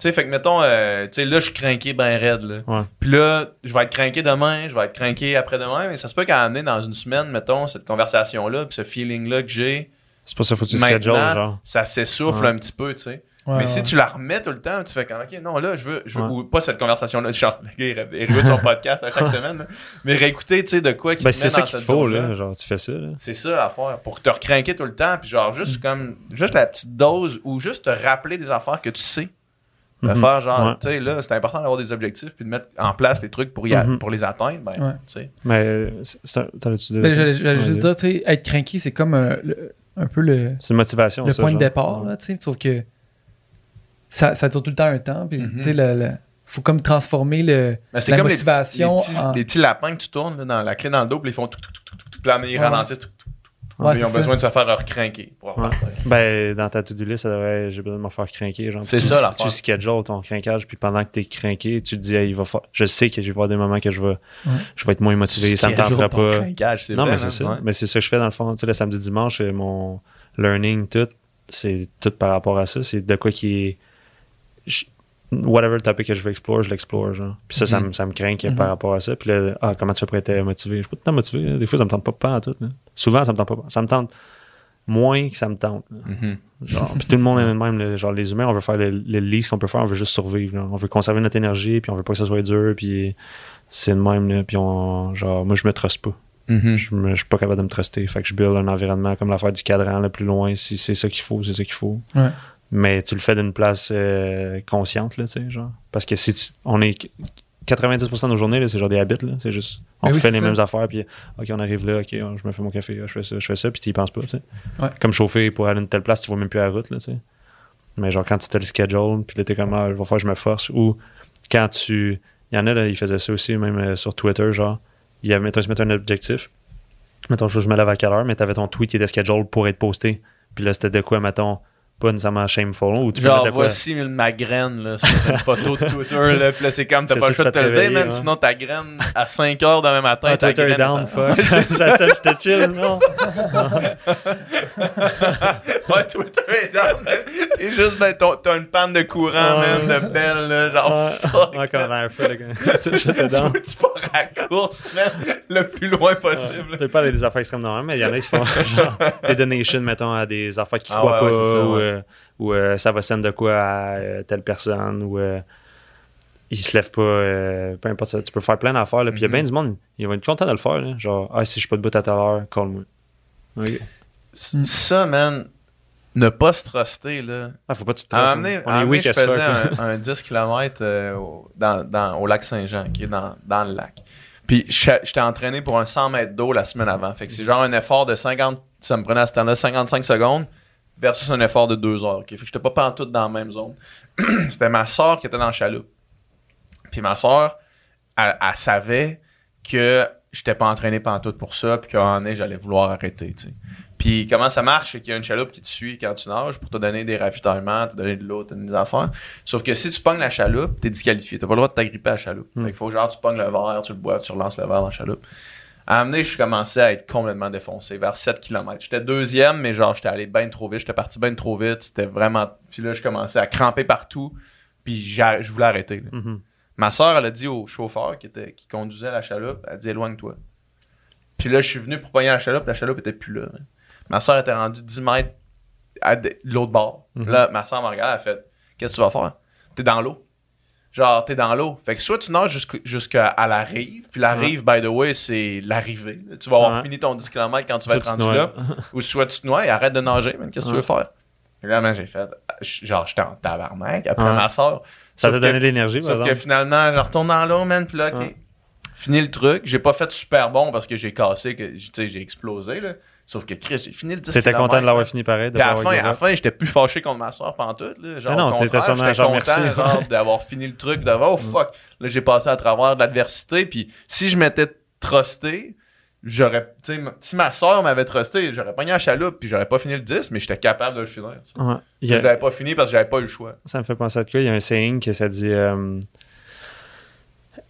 Tu sais, fait que mettons, euh, tu sais, là, je suis craqué ben raide, là. Ouais. Puis là, je vais être craqué demain, je vais être craqué après-demain, mais ça se peut qu'à amener dans une semaine, mettons, cette conversation-là, puis ce feeling-là que j'ai, c'est pour ça faut que tu schedules, genre. ça s'essouffle Ouais. un petit peu, tu sais. Ouais, mais ouais. si tu la remets tout le temps, tu fais comme, OK, non, là, je veux, je veux Ouais. ou pas cette conversation-là, genre, le gars, il ré- il réécoute son podcast à chaque semaine, là. mais réécouter, tu sais, de quoi qui Ben, te c'est met ça dans qu'il faut, là. Genre, tu fais ça, là. C'est ça l'affaire, pour te recrinquer tout le temps, puis genre, juste Mm. comme, juste la petite dose, ou juste te rappeler des affaires que tu sais. De Mhm. faire genre, Ouais. tu sais, là, c'est important d'avoir des objectifs, puis de mettre en place les trucs pour, y a- Mhm. pour les atteindre, ben, Ouais. tu sais. Mais, euh, as-tu de- Ben, J'allais juste dire, tu sais, être cranky, c'est comme euh, le- un peu le, C'est une motivation, le ça, point de départ, là, tu sais, sauf que ça, ça dure tout le temps un temps, puis Mhm. tu sais, le, le- faut comme transformer le, Ben, c'est la comme motivation les, petits, en- les petits lapins que tu tournes là, dans la clé dans le dos, puis ils font tout, tout, tout, tout, tout, tout, puis là, ils Ouais. ralentissent, tout, tout, tout, tout. Ouais, ils ont besoin de se faire recrinquer pour Ouais. repartir. Ben, dans ta to-do list, ça devrait, j'ai besoin de me faire crinquer. Genre, C'est tu, ça. Tu schedules ton crinquage, puis pendant que t'es crinqué, tu te dis, hey, il va fa- je sais que je vais avoir des moments que je vais, je vais être moins motivé, ça me tentera pas. crinquage, c'est Non, vrai, mais c'est hein, ça. ouais. Mais c'est ça que je fais dans le fond. Tu sais, le samedi, dimanche, mon learning, tout, c'est tout par rapport à ça. C'est de quoi qui est. je- Whatever le topic que je veux explorer, je l'explore. Genre. Puis ça, ça, Mhm. me- ça me craint Mhm. par rapport à ça. Puis là, ah, comment tu fais pour être motivé? Je suis pas tout le temps motivé. là. Des fois, ça me tente pas, pas en tout. là. Souvent, ça me tente pas. Ça me tente moins que ça me tente. Mhm. Genre, puis tout le monde est le même. là. Genre, les humains, on veut faire le, le least qu'on peut faire. On veut juste survivre. là. On veut conserver notre énergie, puis on veut pas que ça soit dur. Puis c'est le même. Là. Puis on, genre, moi, je me truste pas. Je, me- je suis pas capable de me truster. Fait que je build un environnement comme l'affaire du cadran, le plus loin. Si c'est ça qu'il faut, c'est ça qu'il faut. Ouais. Mais tu le fais d'une place euh, consciente, là, tu sais, genre. Parce que si tu- on est 90% de nos journées, là, c'est genre des habits, là. C'est juste, on oui, fait les ça. mêmes affaires, puis OK, on arrive là, OK, je me fais mon café, je fais ça, je fais ça, puis tu y penses pas, tu sais. Ouais. Comme chauffer pour aller à une telle place, tu vois même plus la route, là, tu sais. Mais genre, quand tu te le schedule, puis là, t'es comme, ah, il va falloir que je me force. Ou quand tu. Il y en a, là, ils faisaient ça aussi, même euh, sur Twitter, genre. Il y avait, mettons, ils se mettaient un objectif. Mettons, je je me lève à quelle heure, mais t'avais ton tweet qui était schedule pour être posté. Puis là, c'était de quoi, mettons, pas nécessairement shameful, ou tu Genre, de quoi. voici ma graine là, sur une photo de Twitter. Là, puis là, c'est comme, t'as pas ça le choix de te lever, man. ouais. Sinon, ta graine, à 5 heures demain matin, Ah, ta Twitter down, fuck. Ouais, c'est ça sonne, je te chill, non? ouais, Twitter est down, man. T'es juste, ben, t'as une panne de courant, Ouais. man, de belle, là. Genre, fuck. Ouais, comme un feu, le tu pars à la course, man, le plus loin possible? Peut-être pas des affaires extrêmes non mais il y en a qui font genre des donations, mettons, à des affaires qui Ah croient ouais, pas, euh, ou euh, ça va send de quoi à euh, telle personne, ou euh, ils se lèvent pas, euh, peu importe ça. Tu peux faire plein d'affaires, là, puis il y a Mhm. bien du monde, ils vont être contents de le faire, là. genre, ah, si je suis pas debout à telle heure, call-moi. Ok. Mm. Ça, man, ne pas se truster, là. Ah, faut pas que tu te donné, hein. donné, weak je faisais un, un 10 km dans, dans- au lac Saint-Jean, qui est dans, dans le lac. Puis je- j'étais entraîné pour un 100 mètres d'eau la semaine avant. Fait que c'est genre un effort de 50, ça me prenait à ce temps-là 55 secondes versus un effort de 2 heures. ok? Fait que j'étais pas pantoute dans la même zone. C'était ma soeur qui était dans le chaloupe. Puis ma soeur, elle, elle savait que j'étais pas entraîné pendant tout pour ça, puis moment donné, j'allais vouloir arrêter. Puis comment ça marche, c'est qu'il y a une chaloupe qui te suit quand tu nages pour te donner des ravitaillements, te donner de l'eau, te donner des affaires. Sauf que si tu pognes la chaloupe, t'es disqualifié. T'as pas le droit de t'agripper à la chaloupe. Mm. Fait qu'il faut genre, tu pognes le verre, tu le bois, tu relances le verre dans la chaloupe. À un moment donné, je commençais à être complètement défoncé, vers 7 km. J'étais deuxième, mais genre, j'étais allé bien trop vite. J'étais parti bien trop vite. C'était vraiment... Puis là, je commençais à cramper partout. Puis je voulais arrêter. Mhm. Ma soeur, elle a dit au chauffeur qui, était, qui conduisait la chaloupe, elle a dit éloigne-toi. Puis là, je suis venu pour pogner la chaloupe, la chaloupe était plus là. man. Ma soeur était rendue 10 mètres à de l'autre bord. Mhm. Là, ma soeur me regarde, elle fait Qu'est-ce que tu vas faire? T'es dans l'eau. Genre, t'es dans l'eau. Fait que soit tu nages jusqu'- jusqu'à la rive, puis la Ouais. rive, by the way, c'est l'arrivée. Tu vas avoir Ouais. fini ton 10 km quand tu vas Soit être rendu noies. là. Ou soit tu te noies et arrête de nager, man. Qu'est-ce que tu veux faire? Et là, j'ai fait Genre, j'étais en tabarnak après ma soeur. Ça t'a que- donné de l'énergie, Sauf que exemple? finalement, je retourne dans l'eau, man, puis là, ok. Fini le truc. J'ai pas fait super bon parce que j'ai cassé, que j'ai explosé, là. Sauf que Chris, j'ai fini le 10 T'étais content de l'avoir fini pareil. de Puis à la fin, give à la up. fin, j'étais plus fâché contre ma soeur pendant tout. Là. Genre, non, au t'étais sûrement genre, content merci. genre, d'avoir fini le truc, d'avoir oh fuck. Là, j'ai passé à travers de l'adversité. Puis si je m'étais trusté, j'aurais. Si ma soeur m'avait trusté, j'aurais pogné la chaloupe, puis j'aurais pas fini le 10, mais j'étais capable de le finir. Ouais. Il y a- Je l'avais pas fini parce que j'avais pas eu le choix. Ça me fait penser à quoi. Il y a un saying que ça dit. euh,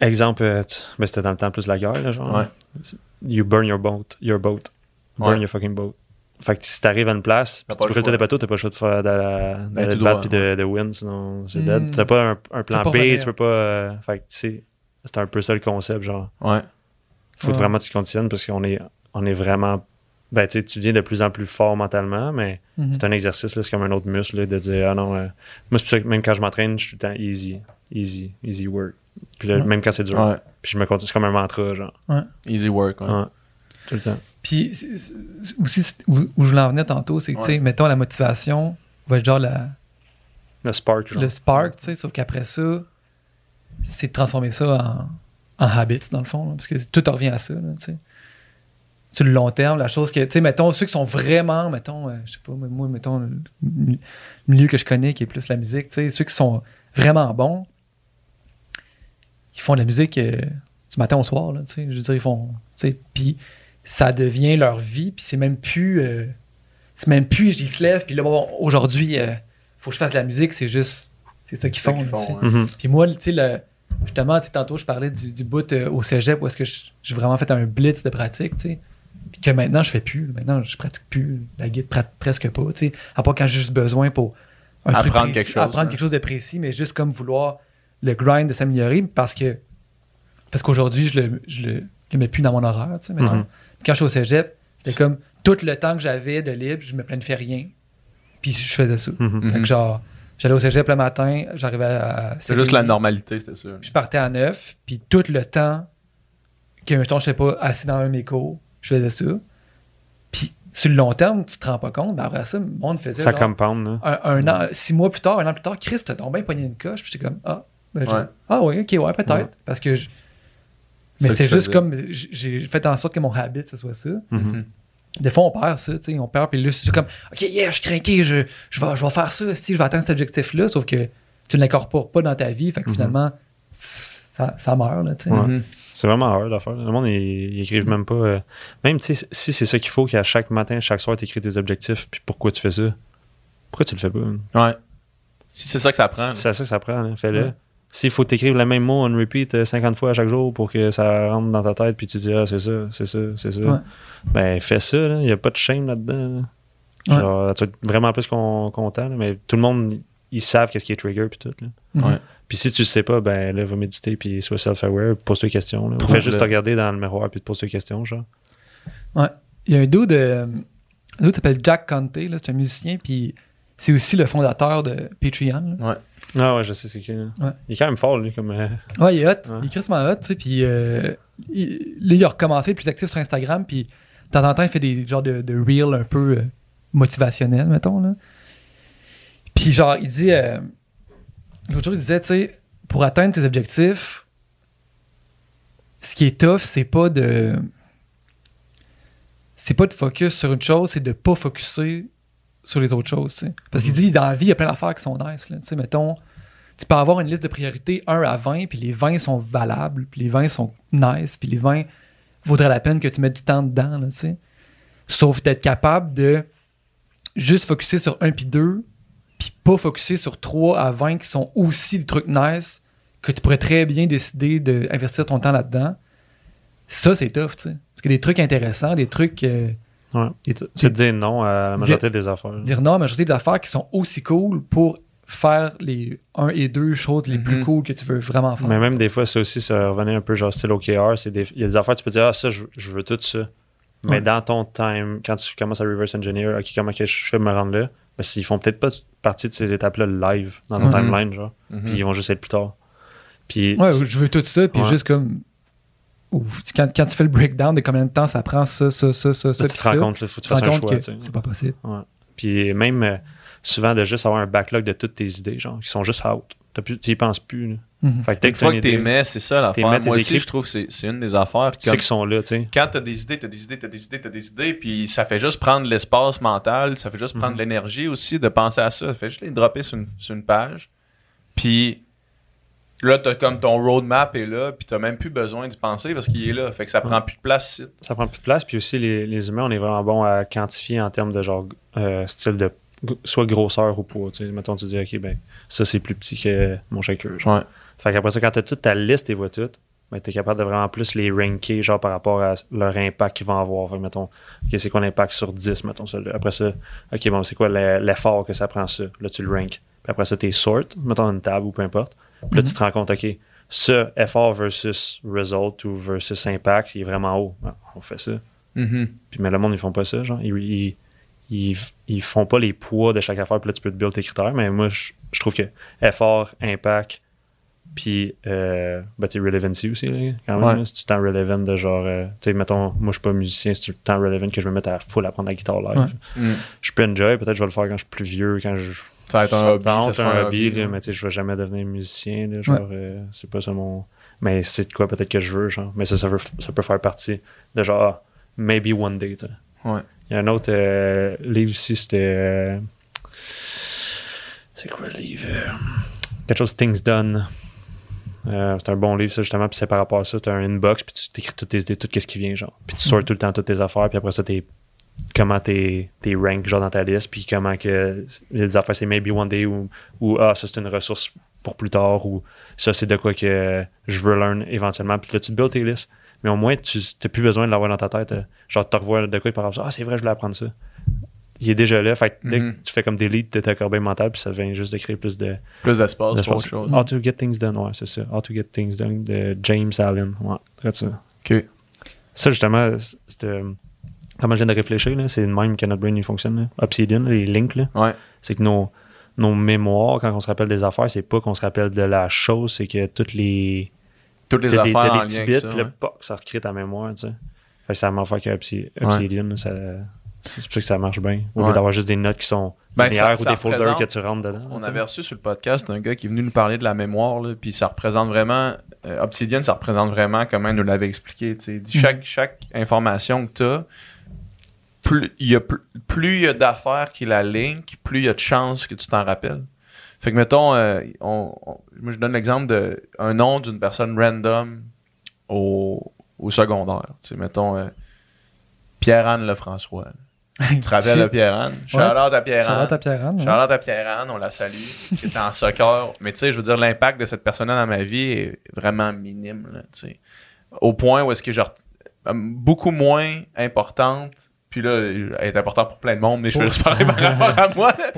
exemple, euh, ben, c'était dans le temps plus de la guerre, là, genre. Ouais. You burn your boat. Your boat. Burn Ouais. your fucking boat. Fait que si t'arrives à une place, pas tu le brûles choix. tes bateaux, t'as pas le choix de faire de la, Ben, battre dois, puis de, de win, sinon c'est Mm. dead. T'as pas un, un plan pas B, tu peux pas. euh, fait que tu sais, c'est un peu ça le concept, genre. Ouais. Faut Ouais. vraiment que tu conditionnes parce qu'on est, on est vraiment. Ben, tu sais, tu deviens de plus en plus fort mentalement, mais Mhm. c'est un exercice, là, c'est comme un autre muscle, là, de dire, ah non, euh, moi, c'est pour ça que même quand je m'entraîne, je suis tout le temps easy, easy, easy work. Puis là, Ouais. même quand c'est dur, Ouais. puis je me continue, c'est comme un mantra, genre. Easy work. Ouais. Ouais. Tout le temps. Puis aussi, où, où je voulais en venir tantôt, c'est que, tu sais, mettons, la motivation va être genre la, Le spark, genre. le spark, tu sais, sauf qu'après ça, c'est de transformer ça en, en habits, dans le fond, là, parce que tout revient à ça, tu sais. Sur le long terme, la chose que, tu sais, mettons, ceux qui sont vraiment, mettons, euh, je sais pas, moi, mettons, le mi- milieu que je connais qui est plus la musique, tu sais, ceux qui sont vraiment bons, ils font de la musique euh, du matin au soir, tu sais, je veux dire, ils font, tu sais, puis ça devient leur vie, puis c'est même plus, euh, c'est même plus, ils se lèvent, puis là, bon, aujourd'hui, euh, faut que je fasse de la musique, c'est juste, c'est ça qu'ils font. Puis moi, tu sais, le- justement, tu sais, tantôt, je parlais du, du bout euh, au cégep où est-ce que j'ai vraiment fait un blitz de pratique, tu sais. Puis que maintenant, je fais plus. Maintenant, je pratique plus la guitare pra- presque pas, tu sais. À part quand j'ai juste besoin pour un truc Apprendre précis, quelque chose, Apprendre ouais. quelque chose de précis, mais juste comme vouloir le grind de s'améliorer parce que parce qu'aujourd'hui, je le, je le, le mets plus dans mon horaire, tu sais, Quand je suis au cégep, c'était comme tout le temps que j'avais de libre, je me planifiais rien. Puis je faisais ça. Mhm. Fait que genre, j'allais au cégep le matin, j'arrivais à. C'est juste la 7h30. normalité, c'était sûr. Je partais à 9, puis tout le temps que, mettons, je sais pas assis dans un de mes cours, je faisais ça. Puis sur le long terme, tu te rends pas compte, mais après ça, le monde faisait Ça genre, compound, là. un, un an, six mois plus tard, un an plus tard, Chris, t'as donc bien pogné une coche, puis j'étais comme, ah, ben, Ouais. ah oui, ok, ouais, peut-être. Ouais. Parce que je- Mais c'est juste faisais. comme, j'ai fait en sorte que mon habit, ce soit ça. Mhm. Des fois, on perd ça, tu sais, on perd, puis là, c'est comme, OK, yeah, je suis craqué, je, je, vais, je vais faire ça, si je vais atteindre cet objectif-là, sauf que tu ne l'incorpores pas dans ta vie, fait que Mhm. finalement, ça, ça meurt, là, tu sais. Ouais. C'est vraiment hard à faire. Le monde, ils, ils écrivent même pas. euh, même tu sais, si c'est ça qu'il faut, qu'à chaque matin, chaque soir, tu écris tes objectifs, puis pourquoi tu fais ça? Pourquoi tu le fais pas man? Ouais. Si c'est ça que ça prend. C'est ça que ça prend, hein, fais-le. Ouais. S'il faut t'écrire le même mot on repeat euh, 50 fois à chaque jour pour que ça rentre dans ta tête, puis tu dis, ah, c'est ça, c'est ça, c'est ça. Ouais. Ben, fais ça, il n'y a pas de shame là-dedans. là. Ouais. Genre, tu vas être vraiment plus con- content, là, mais tout le monde, ils savent qu'est-ce qui est trigger, puis tout. Là. Mhm. Ouais. Puis si tu le sais pas, ben là, va méditer, puis sois self-aware, pose-toi des questions. Fais juste te regarder dans le miroir, puis te pose des questions, genre. Il y a un dude, euh, un dude qui s'appelle Jack Conte, là, c'est un musicien, puis c'est aussi le fondateur de Patreon. là. Ah ouais, je sais c'est qui. là. Ouais. Il est quand même fort, lui, comme. euh, Ouais, il est hot. Ouais. Il est crissement hot, tu sais. Puis euh, il, là, il a recommencé plus actif sur Instagram. Puis de temps en temps, il fait des genres de, de reels un peu euh, motivationnels, mettons. Là. Puis genre, il dit. Euh, L'autre jour, il disait, tu sais, pour atteindre tes objectifs, ce qui est tough, c'est pas de. C'est pas de focus sur une chose, c'est de pas focuser sur les autres choses. Parce qu'il dit, dans la vie, il y a plein d'affaires qui sont nice, là. Mettons tu peux avoir une liste de priorités 1 à 20, puis les 20 sont valables, puis les 20 sont nice, puis les 20 vaudrait la peine que tu mettes du temps dedans, là, tu sais. Sauf d'être capable de juste focuser sur un puis deux, puis pas focuser sur 3 à 20 qui sont aussi des trucs nice que tu pourrais très bien décider d'investir ton temps là-dedans. Ça, c'est tough, tu sais. Parce que des trucs intéressants, des trucs. euh, Ouais. C'est de dire non à la majorité des affaires. dire non à la majorité des affaires qui sont aussi cool pour faire les 1 et 2 choses les plus Mhm. cool que tu veux vraiment faire. Mais même des fois, ça aussi, ça revenait un peu genre style OKR. c'est des- Il y a des affaires, tu peux dire, ah, ça, je, je veux tout ça. Mais Ouais. dans ton time, quand tu commences à reverse engineer, ok, comment que je fais pour me rendre là? Ben, ils font peut-être pas partie de ces étapes-là live dans ton Mhm. timeline, genre. Mhm. Puis ils vont juste être plus tard. Puis Ouais, je veux tout ça, puis Ouais. juste comme. Quand, quand tu fais le breakdown de combien de temps ça prend, ça, ça, ça, ça, ça, tu te rends ça, compte, il faut que tu tu te rends fasses un compte choix. tu c'est pas possible. Puis même euh, souvent de juste avoir un backlog de toutes tes idées, genre, qui sont juste out. T'as plus- Tu y penses plus. là. Mhm. Fait que Une fois que idée, mets, c'est ça l'affaire. Moi t'es aussi, je trouve que c'est- c'est une des affaires. tu sais comme- qu'ils sont là, tu sais. quand t'as des idées, t'as des idées, t'as des idées, t'as des idées, puis ça fait juste prendre l'espace mental, ça fait juste prendre Mhm. l'énergie aussi de penser à ça. Ça fait juste les dropper sur une, sur une page. Puis là, t'as comme ton roadmap est là, puis t'as même plus besoin d'y penser parce qu'il est là. Fait que ça prend plus de place ici. ça prend plus de place. Puis aussi, les, les humains, on est vraiment bon à quantifier en termes de genre euh, style de soit grosseur ou poids. Tu sais, mettons, tu dis, OK, ben, ça, c'est plus petit que mon shaker. genre. Ouais. Fait qu'après ça, quand t'as toute ta liste, tu vois toutes, ben, t'es capable de vraiment plus les ranker, genre, par rapport à leur impact qu'ils vont avoir. Fait que, mettons, OK, c'est quoi l'impact sur 10, mettons, ça. Après ça, OK, bon, c'est quoi le- l'effort que ça prend, ça? Là, tu le rank. Puis après ça, t'es sort, mettons une table ou peu importe. Puis là, tu te rends compte, OK, ce effort versus result ou versus impact, il est vraiment haut. Ah, on fait ça. Mhm. Puis, mais le monde, ils font pas ça, genre. Ils, ils, ils, ils font pas les poids de chaque affaire, puis là, tu peux te build tes critères. Mais moi, je, je trouve que effort, impact, puis, euh, ben, tu relevancy aussi, là, quand même. Ouais. Si tu temps relevant de genre, euh, tu sais, mettons, moi, je suis pas musicien, c'est temps relevant que je vais me mettre à full apprendre la guitare live. Ouais. Mhm. Je peux enjoy, peut-être je vais le faire quand je suis plus vieux, quand je. Ça va être un hobby, tente, ça un un hobby, hobby, là, mais tu sais, je vais jamais devenir musicien, là, genre, euh, c'est pas ça mon. Mais c'est de quoi peut-être que je veux, genre. Mais ça, ça, veut- ça peut faire partie de genre, ah, maybe one day, tu sais. Ouais. Il y a un autre euh, livre ici, c'était. euh, c'est quoi le livre? Quelque chose Things Done. Euh, c'est un bon livre, ça, justement. Puis c'est par rapport à ça. C'est un inbox, puis tu t'écris toutes tes idées, tout ce qui vient, genre. Puis tu sors tout le temps toutes tes affaires, puis après ça, t'es. Comment t'es t'es rank, genre, dans ta liste, puis comment que. Les affaires, c'est maybe one day, ou, ou ah, ça, c'est une ressource pour plus tard, ou ça, c'est de quoi que je veux learn éventuellement. Puis là, tu te builds tes listes. Mais au moins, tu n'as plus besoin de l'avoir dans ta tête. euh, Genre, tu revois de quoi par ça. Ah, c'est vrai, je voulais apprendre ça. Il est déjà là. Fait que dès Mhm. que tu fais comme delete de ta corbeille mentale, puis ça devient juste de créer plus de. Plus d'espace pour autre chose. How to get things done, ouais, c'est ça. How to get things done de James Allen. Ouais, ça. Ok. Ça, justement, c'est. Comment je viens de réfléchir, c'est le même que notre brain il fonctionne. là. Obsidian, les links, Ouais. c'est que nos, nos mémoires, quand on se rappelle des affaires, c'est pas qu'on se rappelle de la chose, c'est que toutes les. Toutes les des, affaires en des lien petits avec bits, ça. recrée ta mémoire, tu sais. Fait que ça m'a fait que Obsi- Obsidian, ça, c'est pour ça que ça marche bien. Au lieu d'avoir juste des notes qui sont Ben, ça- ou des folders que tu rentres dedans. On avait reçu sur le podcast un gars qui est venu nous parler de la mémoire, là, puis ça représente vraiment. euh, Obsidian, ça représente vraiment comment il nous l'avait expliqué. chaque, chaque information que tu as, plus il y a, plus, il y a d'affaires qui la link, plus il y a de chances que tu t'en rappelles. Fait que, mettons, euh, on, on- moi je donne l'exemple de un nom d'une personne random au, au secondaire. Tu sais, mettons, euh, Pierre-Anne Lefrançois. Tu te rappelles de Pierre-Anne? Shout-out à Pierre-Anne. Charlotte à Pierre-Anne. Charlotte à Pierre-Anne, on la salue, qui est en soccer. Mais tu sais, je veux dire, l'impact de cette personne-là dans ma vie est vraiment minime, là. Au point où est-ce que genre beaucoup moins importante. Puis là, elle est importante pour plein de monde, mais je veux juste parler par rapport à moi.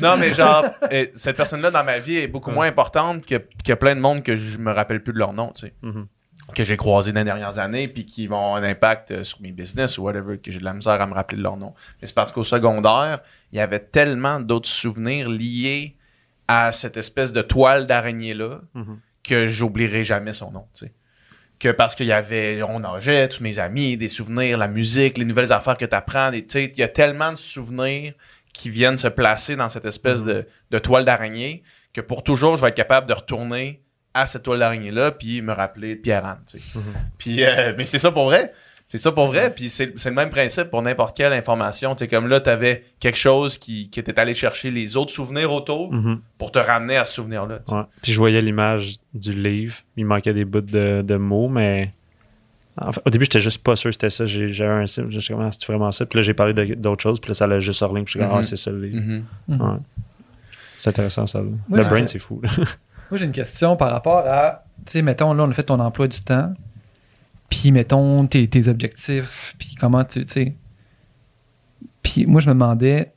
Non, mais genre, euh, cette personne-là dans ma vie est beaucoup Ouais. moins importante que, que plein de monde que je me rappelle plus de leur nom, tu sais. Mhm. Que j'ai croisé dans les dernières années, puis qui vont avoir un impact euh, sur mes business ou whatever, que j'ai de la misère à me rappeler de leur nom. Mais c'est parce qu'au secondaire, il y avait tellement d'autres souvenirs liés à cette espèce de toile d'araignée-là Mhm. que j'oublierai jamais son nom, tu sais. Que parce qu'il y avait, on nageait, tous mes amis, des souvenirs, la musique, les nouvelles affaires que tu apprends, il y a tellement de souvenirs qui viennent se placer dans cette espèce Mhm. de, de toile d'araignée que pour toujours, je vais être capable de retourner à cette toile d'araignée-là puis me rappeler de Pierre-Anne. Mhm. Puis, euh, mais c'est ça pour vrai. C'est ça pour vrai. Puis c'est le même principe pour n'importe quelle information. Tu sais, comme là, tu avais quelque chose qui, qui était allé chercher les autres souvenirs autour Mhm. pour te ramener à ce souvenir-là. Ouais. Puis je voyais l'image du livre. Il manquait des bouts de, de mots, mais au début, j'étais juste pas sûr que c'était ça. J'ai- J'avais un site, j'étais comme, ah, c'est vraiment ça? Puis là, j'ai parlé d'autres choses, puis là, ça l'a juste hors ligne. Puis je suis comme, Mhm. ah, c'est ça. le livre. Mhm. Ouais. C'est intéressant, ça. le brain, c'est fou. Moi, j'ai une question par rapport à, tu sais, mettons, là, on a fait ton emploi du temps, puis mettons tes, tes objectifs, puis comment tu, tu sais. Puis moi, je me demandais,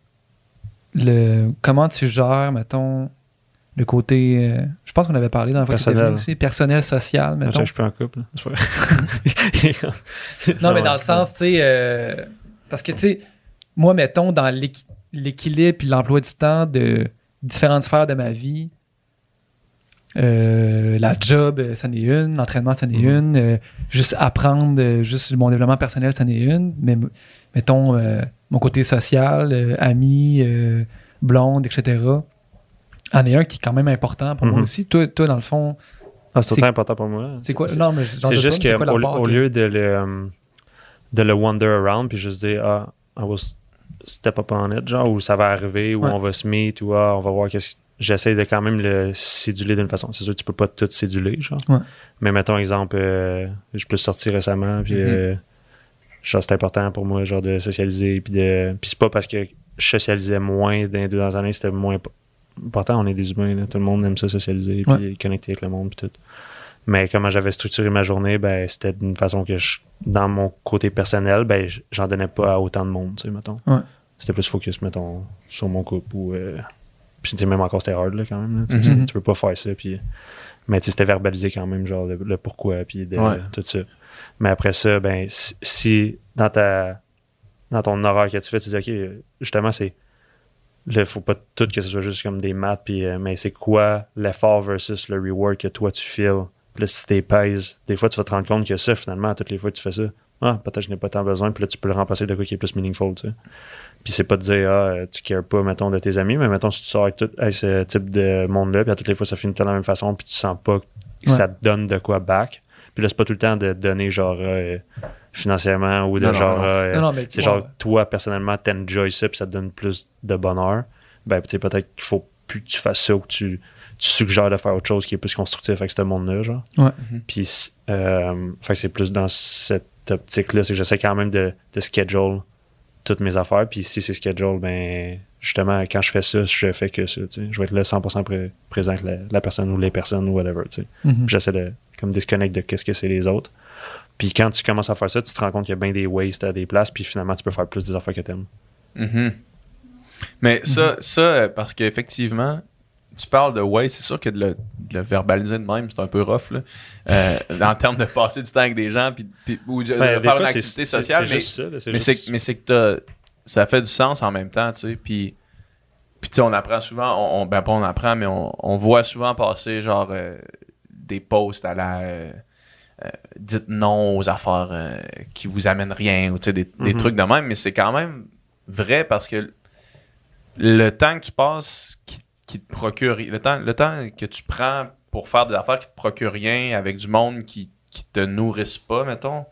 le, comment tu gères, mettons, le côté, euh, je pense qu'on avait parlé dans étais Personnel. aussi, personnel, social, Je mettons. je suis pas en couple. Non, mais dans le sens, tu sais, euh, parce que, tu sais, moi, mettons, dans l'équi- l'équilibre puis l'emploi du temps de différentes sphères de ma vie, euh, la job, euh, ça n'est une, l'entraînement, ça n'est Mhm. une, euh, juste apprendre, euh, juste mon développement personnel, ça n'est une, mais mettons, euh, mon côté social, euh, ami, euh, blonde, etc., en est un qui est quand même important pour moi Mhm. aussi. Toi, toi, dans le fond, Ah, c'est autant important pour moi. c'est quoi? Non, mais C'est juste qu'au au lieu de le, euh, de le wonder around, puis juste dire, ah, I will step up on it, genre, où ça va arriver, où Ouais. on va se meet, ou ah, on va voir qu'est-ce J'essaie de quand même le céduler d'une façon. C'est sûr que tu peux pas tout céduler, genre. Ouais. Mais mettons, exemple, euh, je peux sortir récemment, puis Mhm. euh, genre, c'est important pour moi, genre, de socialiser, puis de... Puis c'est pas parce que je socialisais moins dans les deux dernières années, c'était moins imp- important, on est des humains, là. tout le monde aime ça socialiser, puis connecter avec le monde, puis tout. Mais comment j'avais structuré ma journée, ben, c'était d'une façon que je, dans mon côté personnel, ben, j'en donnais pas à autant de monde, tu sais, mettons. Ouais. C'était plus focus, mettons, sur mon couple ou. euh, puis, tu sais, même encore, c'était hard, là, quand même. là, tu. Tu peux pas faire ça, puis. Mais, tu c'était verbalisé quand même, genre, le, le pourquoi, puis de- Ouais. tout ça. Mais après ça, ben, si, si dans ta. Dans ton horaire que tu fais, tu dis, OK, justement, c'est. Là, faut pas tout que ce soit juste comme des maths, puis, euh, mais c'est quoi l'effort versus le reward que toi tu feels. Puis là, si t'es pèse, des fois, tu vas te rendre compte que ça, finalement, toutes les fois que tu fais ça, ah, peut-être que je n'ai pas tant besoin, puis là, tu peux le remplacer de quoi qui est plus meaningful, tu sais. Puis c'est pas de dire, ah, euh, tu cares pas, mettons, de tes amis, mais mettons, si tu sors avec, tout, avec ce type de monde-là, puis à toutes les fois, ça finit de la même façon, puis tu sens pas que Ouais. ça te donne de quoi back. Puis là, c'est pas tout le temps de donner, genre, euh, financièrement ou de Non, genre, non. euh, Non, non, mais c'est ouais, genre, toi, personnellement, t'enjoy ça, puis ça te donne plus de bonheur. Ben, tu sais, peut-être qu'il faut plus que tu fasses ça ou que tu, tu suggères de faire autre chose qui est plus constructif avec ce monde-là, genre. Ouais. Puis, euh, fait que c'est plus dans cette optique-là, c'est que j'essaie quand même de, de schedule toutes mes affaires. Puis si c'est schedule, ben, justement, quand je fais ça, je fais que ça, tu sais. Je vais être là 100% pré- présent avec la, la personne ou les personnes ou whatever, tu sais. Mhm. Puis j'essaie de comme disconnect de qu'est-ce que c'est les autres. Puis quand tu commences à faire ça, tu te rends compte qu'il y a bien des wastes à des places, puis finalement, tu peux faire plus des affaires que t'aimes. Mhm. Mais ça, ça, parce qu'effectivement, tu parles de ouais, c'est sûr que de le, de le verbaliser de même, c'est un peu rough, là. Euh, en termes de passer du temps avec des gens, puis, puis- ou de, de Ben, des faire fois, une activité sociale, mais, juste ça, là, c'est mais juste- c'est mais c'est que ça fait du sens en même temps, tu sais. Puis, puis tu sais, on apprend souvent, on, on- ben pas on apprend, mais on, on voit souvent passer genre euh, des posts à la. euh, dites non aux affaires qui vous amènent rien ou tu sais, des, des Mhm. trucs de même, mais c'est quand même vrai parce que le temps que tu passes qui, qui te procure le temps, le temps que tu prends pour faire des affaires qui te procurent rien avec du monde qui, qui te nourrissent pas, mettons,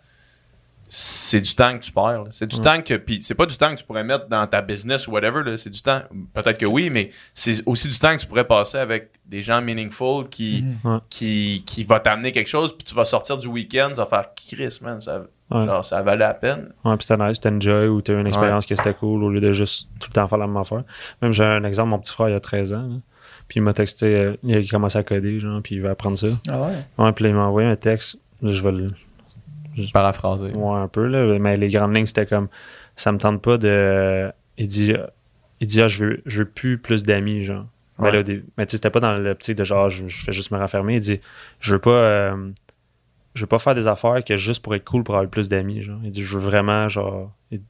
c'est du temps que tu perds. C'est du temps que. Puis c'est pas du temps que tu pourrais mettre dans ta business ou whatever. C'est du temps. Peut-être que oui, mais c'est aussi du temps que tu pourrais passer avec des gens meaningful qui, Mhm. qui, qui va t'amener quelque chose. Puis tu vas sortir du week-end, tu vas faire Chris, man. Ça, Ouais. genre, ça valait la peine. Ouais, puis c'était nice, t'enjoy ou t'as eu une expérience qui était cool au lieu de juste tout le temps faire la même affaire. Même j'ai un exemple, mon petit frère il y a 13 ans, là. puis il m'a texté, euh, il a commencé à coder, genre, puis il va apprendre ça. Ah ouais? Ouais, puis il m'a envoyé un texte, là, je vais le. Paraphraser. Ouais, un peu, là, mais les grandes lignes c'était comme, ça me tente pas de. Il dit, il dit, ah, je veux, je veux plus plus d'amis, genre. Mais Ouais. là, mais tu sais, c'était pas dans l'optique de genre, je, je fais juste me renfermer. Il dit, je veux pas. euh, je veux pas faire des affaires que juste pour être cool pour avoir plus d'amis. Genre. Il dit, je veux vraiment, genre, il-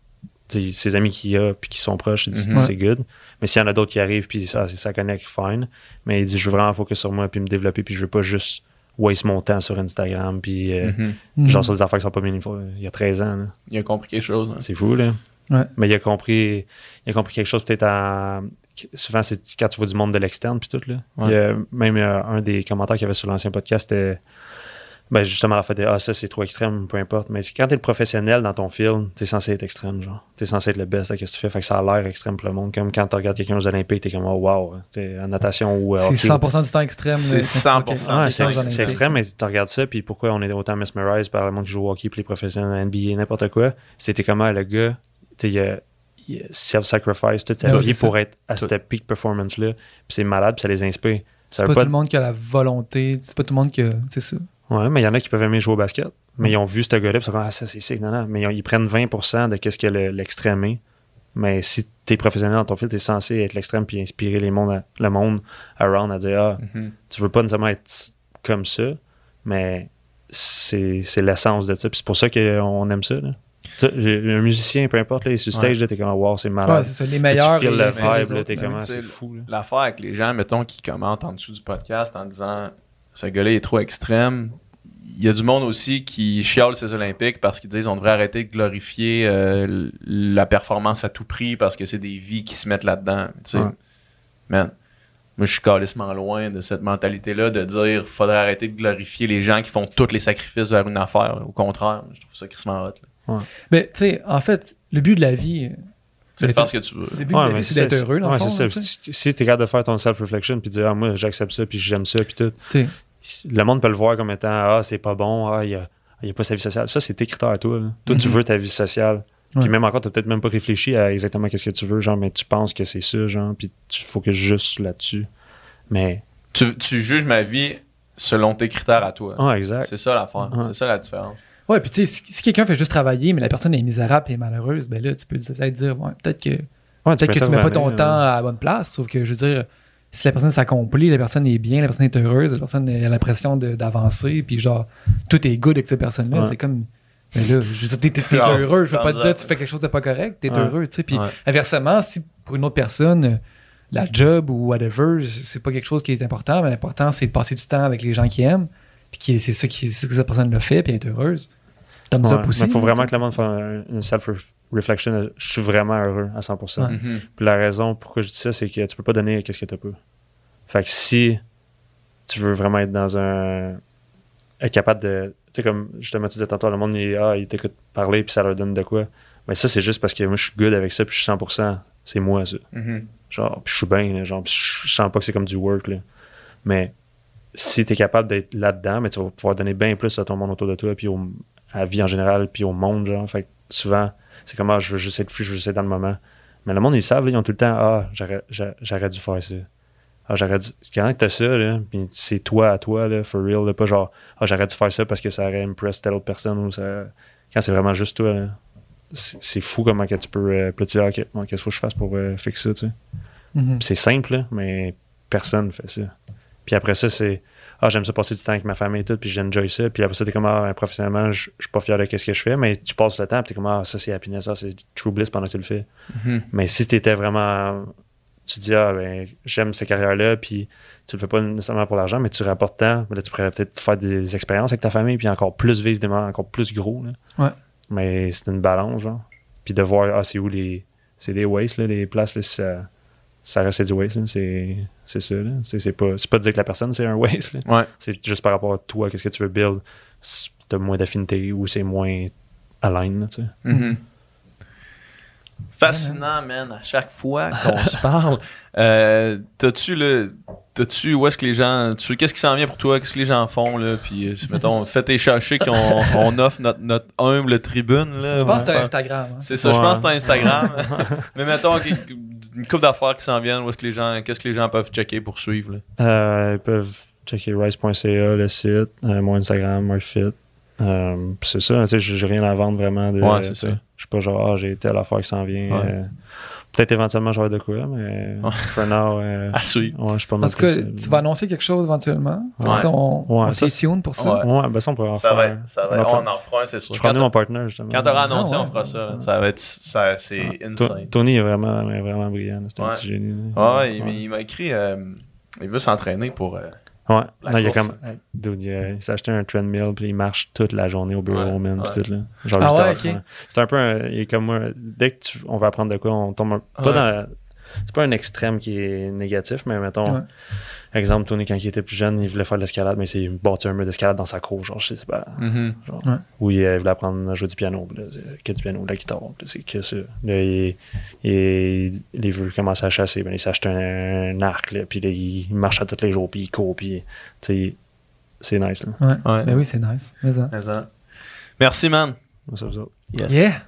ses amis qu'il a puis qui sont proches, il dit, Mhm. c'est good. Mais s'il y en a d'autres qui arrivent puis ça, ça connecte, fine. Mais il dit, je veux vraiment focus sur moi puis me développer puis je veux pas juste waste mon temps sur Instagram puis euh, Mhm. Mhm. genre sur des affaires qui sont pas meaningful. Il y a 13 ans, là. Il a compris quelque chose. hein. C'est fou, là. Ouais. Mais il a compris, il a compris quelque chose peut-être en. Souvent, c'est quand tu vois du monde de l'externe, puis tout, là. Ouais. Il y a même euh, un des commentaires qu'il y avait sur l'ancien podcast, c'était Ben justement, en fait, ah, ça c'est trop extrême, peu importe. Mais quand t'es le professionnel dans ton film, t'es censé être extrême, genre. T'es censé être le best à ce que tu fais. Fait que ça a l'air extrême pour le monde. Comme quand tu regardes quelqu'un aux Olympiques, t'es comme, oh, wow, t'es en natation ou. euh, C'est hockey. 100% du temps extrême. C'est le- 100%. ok. Ah, Ouais, c'est extrême, mais tu regardes ça, puis pourquoi on est autant mesmerized par le monde qui joue au hockey, puis les professionnels de la NBA, n'importe quoi. C'était comment le gars, tu il a, self-sacrifice toute sa Ouais, vie pour ça. être à cette peak performance-là. Puis c'est malade, puis ça les inspire. C'est pas pas tout le monde qui a la volonté. C'est pas tout le monde qui a. C'est ça. Ouais, mais il y en a qui peuvent aimer jouer au basket, mais ils ont vu ce gars-là, puis ils sont comme, ah, ça, c'est sick, non, non. Mais ils, prennent 20% de qu'est-ce que le- l'extrême est. Mais si t'es professionnel dans ton fil, t'es censé être l'extrême puis inspirer les mondes à- le monde around à dire, ah, Mhm. tu veux pas nécessairement être comme ça, mais c'est c'est l'essence de ça. Puis c'est pour ça qu'on aime ça. Là. Tu Un musicien, peu importe, là, sur stage, là, t'es comme, wow, c'est Ouais, malade. c'est ça. Les meilleurs. tu le vibe, t'es tu sais, c'est fou. L'affaire avec les gens, mettons, qui commentent en dessous du podcast en disant ce gars-là est trop extrême. Il y a du monde aussi qui chiale ces Olympiques parce qu'ils disent on devrait arrêter de glorifier euh, la performance à tout prix parce que c'est des vies qui se mettent là-dedans. Tu sais, Ouais. man, moi je suis calissement loin de cette mentalité-là de dire faudrait arrêter de glorifier les gens qui font tous les sacrifices vers une affaire. Au contraire, je trouve ça crissement hot. Mais tu sais, en fait, le but de la vie. De faire t'es- ce que tu veux. Le but Ouais, de la mais vie, c'est d'être heureux, dans ouais, le fond. c'est là, ça. tu sais. Si si t'es capable de faire ton self-reflection puis dire, ah, moi, j'accepte ça, puis j'aime ça, puis tout. Tu le monde peut le voir comme étant ah c'est pas bon ah il a, il a pas sa vie sociale ça c'est tes critères à toi là. toi tu Mhm. veux ta vie sociale Ouais. puis même encore t'as peut-être même pas réfléchi à exactement qu'est-ce que tu veux genre mais tu penses que c'est ça genre puis tu focuses juste là-dessus mais Tu, tu juges ma vie selon tes critères à toi. ah exact C'est ça l'affaire. C'est ça la différence. Ouais, puis tu sais, si, si quelqu'un fait juste travailler, mais la personne est misérable et malheureuse, ben là, tu peux peut-être dire, ouais, peut-être que, ouais, peut-être que tu mets pas ton temps à la bonne place. Sauf que, je veux dire, si la personne s'accomplit, la personne est bien, la personne est heureuse, la personne a l'impression de- d'avancer, puis genre, tout est good avec cette personne-là, Ouais. c'est comme. Mais là, je veux dire, t'es, t'es- t'es heureux. Je veux pas te dire, tu fais quelque chose de pas correct, t'es Ouais. heureux, tu sais. Puis Ouais. inversement, si pour une autre personne, la job ou whatever, c'est pas quelque chose qui est important, mais l'important, c'est de passer du temps avec les gens qui aiment, puis qui- c'est ça qui, que cette personne le fait, puis être heureuse. Thumbs Ouais, up aussi. mais faut vraiment que le monde fasse un- une self-reflection je suis vraiment heureux à 100% Ouais. Mhm. Puis la raison pourquoi je dis ça, c'est que tu peux pas donner qu'est-ce que tu peux. Fait que si tu veux vraiment être dans un. être capable de. Tu sais, comme justement, tu disais tantôt, le monde, il, ah, il t'écoute parler, puis ça leur donne de quoi. Mais ça, c'est juste parce que moi, je suis good avec ça, puis je suis 100%. C'est moi, ça. Mhm. Genre, puis je suis bien, genre, puis je je sens pas que c'est comme du work, là. Mais si tu es capable d'être là-dedans, mais tu vas pouvoir donner bien plus à ton monde autour de toi, puis au- à la vie en général, puis au monde, genre. Fait que souvent, c'est comme, ah, je veux juste être fou, je veux juste être dans le moment. Mais le monde, ils savent, là, ils ont tout le temps, ah, j'aurais j'a- j'aurais dû faire ça. Ah, j'aurais dû. Quand t'as ça, là, puis c'est toi à toi, là, for real, là, pas genre, ah, j'aurais dû faire ça parce que ça aurait impress telle autre personne, ou ça. Quand c'est vraiment juste toi, là, c'est fou comment que tu peux. Euh, puis là, tu dis, ah, ok, bon, qu'est-ce qu'il faut que je fasse pour euh, fixer ça, tu sais. Puis c'est simple, là, mais personne fait ça. Puis après ça, c'est Ah, j'aime ça passer du temps avec ma famille et tout, puis j'enjoy ça. Puis après ça, t'es comme Ah, professionnellement, je suis pas fier de ce que je fais, mais tu passes le temps, puis t'es comme Ah, ça c'est happiness, ça c'est true bliss pendant que tu le fais. Mhm. Mais si t'étais vraiment. Tu dis Ah, ben, j'aime cette carrière-là, puis tu le fais pas nécessairement pour l'argent, mais tu rapportes tant, mais là, tu pourrais peut-être faire des expériences avec ta famille, puis encore plus vivre des moments encore plus gros. Là. Ouais. Mais c'est une balance, genre. Puis de voir, ah, c'est où les. C'est les wastes, là, les places, là, si ça, ça reste du waste. C'est, c'est ça. C'est, c'est pas, c'est pas de dire que la personne, c'est un waste. Ouais. C'est juste par rapport à toi, qu'est-ce que tu veux build. Si T'as moins d'affinité ou c'est moins align, là, tu sais. Mhm. Fascinant, man, à chaque fois qu'on se parle. Euh, t'as-tu le. T'as-tu. Où est-ce que les gens. Tu, qu'est-ce qui s'en vient pour toi? Qu'est-ce que les gens font, là? Puis, euh, mettons, fais tes chachés qu'on on offre notre, notre humble tribune, là. Je pense que c'est Ouais. Instagram. hein. C'est ça, je Ouais. pense que c'est Instagram. Mais mettons, une coupe d'affaires qui s'en viennent, où est-ce que les gens. Qu'est-ce que les gens peuvent checker pour suivre, là? Euh, ils peuvent checker rice.ca, le site, euh, mon Instagram, MurphyFit. Euh, c'est ça, tu sais, j'ai rien à vendre vraiment. De, Ouais, c'est ça. Je suis pas genre, ah, j'ai telle affaire qui s'en vient. Ouais. euh, Peut-être éventuellement, j'aurai de quoi, mais Ouais. for now, euh, À suivre. ouais, je suis pas En mal tout cas, plus, euh, tu vas annoncer quelque chose éventuellement? Que Ouais. ça, on, Ouais, on ça, pour ça. Ouais. Ouais, ben ça, on pourrait en Ça faire. va être. Ça va être- On va on en refera un, c'est sûr. Je Quand prends mon partner, justement. quand t'auras annoncé, Ah ouais. on fera ça. Ça va être. Ça, c'est insane. Tony est vraiment, est vraiment brillant. C'est un Ouais. petit génie. Ouais, il, il m'a écrit. euh, il veut s'entraîner pour. Ouais. La Non, il, a course. comme, dude, il, a- il s'est acheté un treadmill, puis il marche toute la journée au bureau, Ouais, man, puis ouais. tout, là. Genre Ah 8 ouais, heures, ok. ouais. C'est un peu un- il est comme moi. Dès que tu, on va apprendre de quoi, on tombe un- pas dans la- c'est pas un extrême qui est négatif, mais mettons. Exemple, Tony, quand il était plus jeune, il voulait faire de l'escalade, mais c'est bâti un mur d'escalade dans sa cour, genre, je sais pas. Mhm. Genre, Ouais. Ou il euh, voulait apprendre à jouer du piano, là, que du piano, de la guitare, c'est que ça. Là, il, il, il veut commencer à chasser, ben, il s'achète un, un arc, là, puis là, il marche à tous les jours, puis il court, puis tu sais, c'est nice, là. Ouais. Ouais. Ben oui, c'est nice. Mais ça. Mais ça. Merci, man. Yes. Yeah!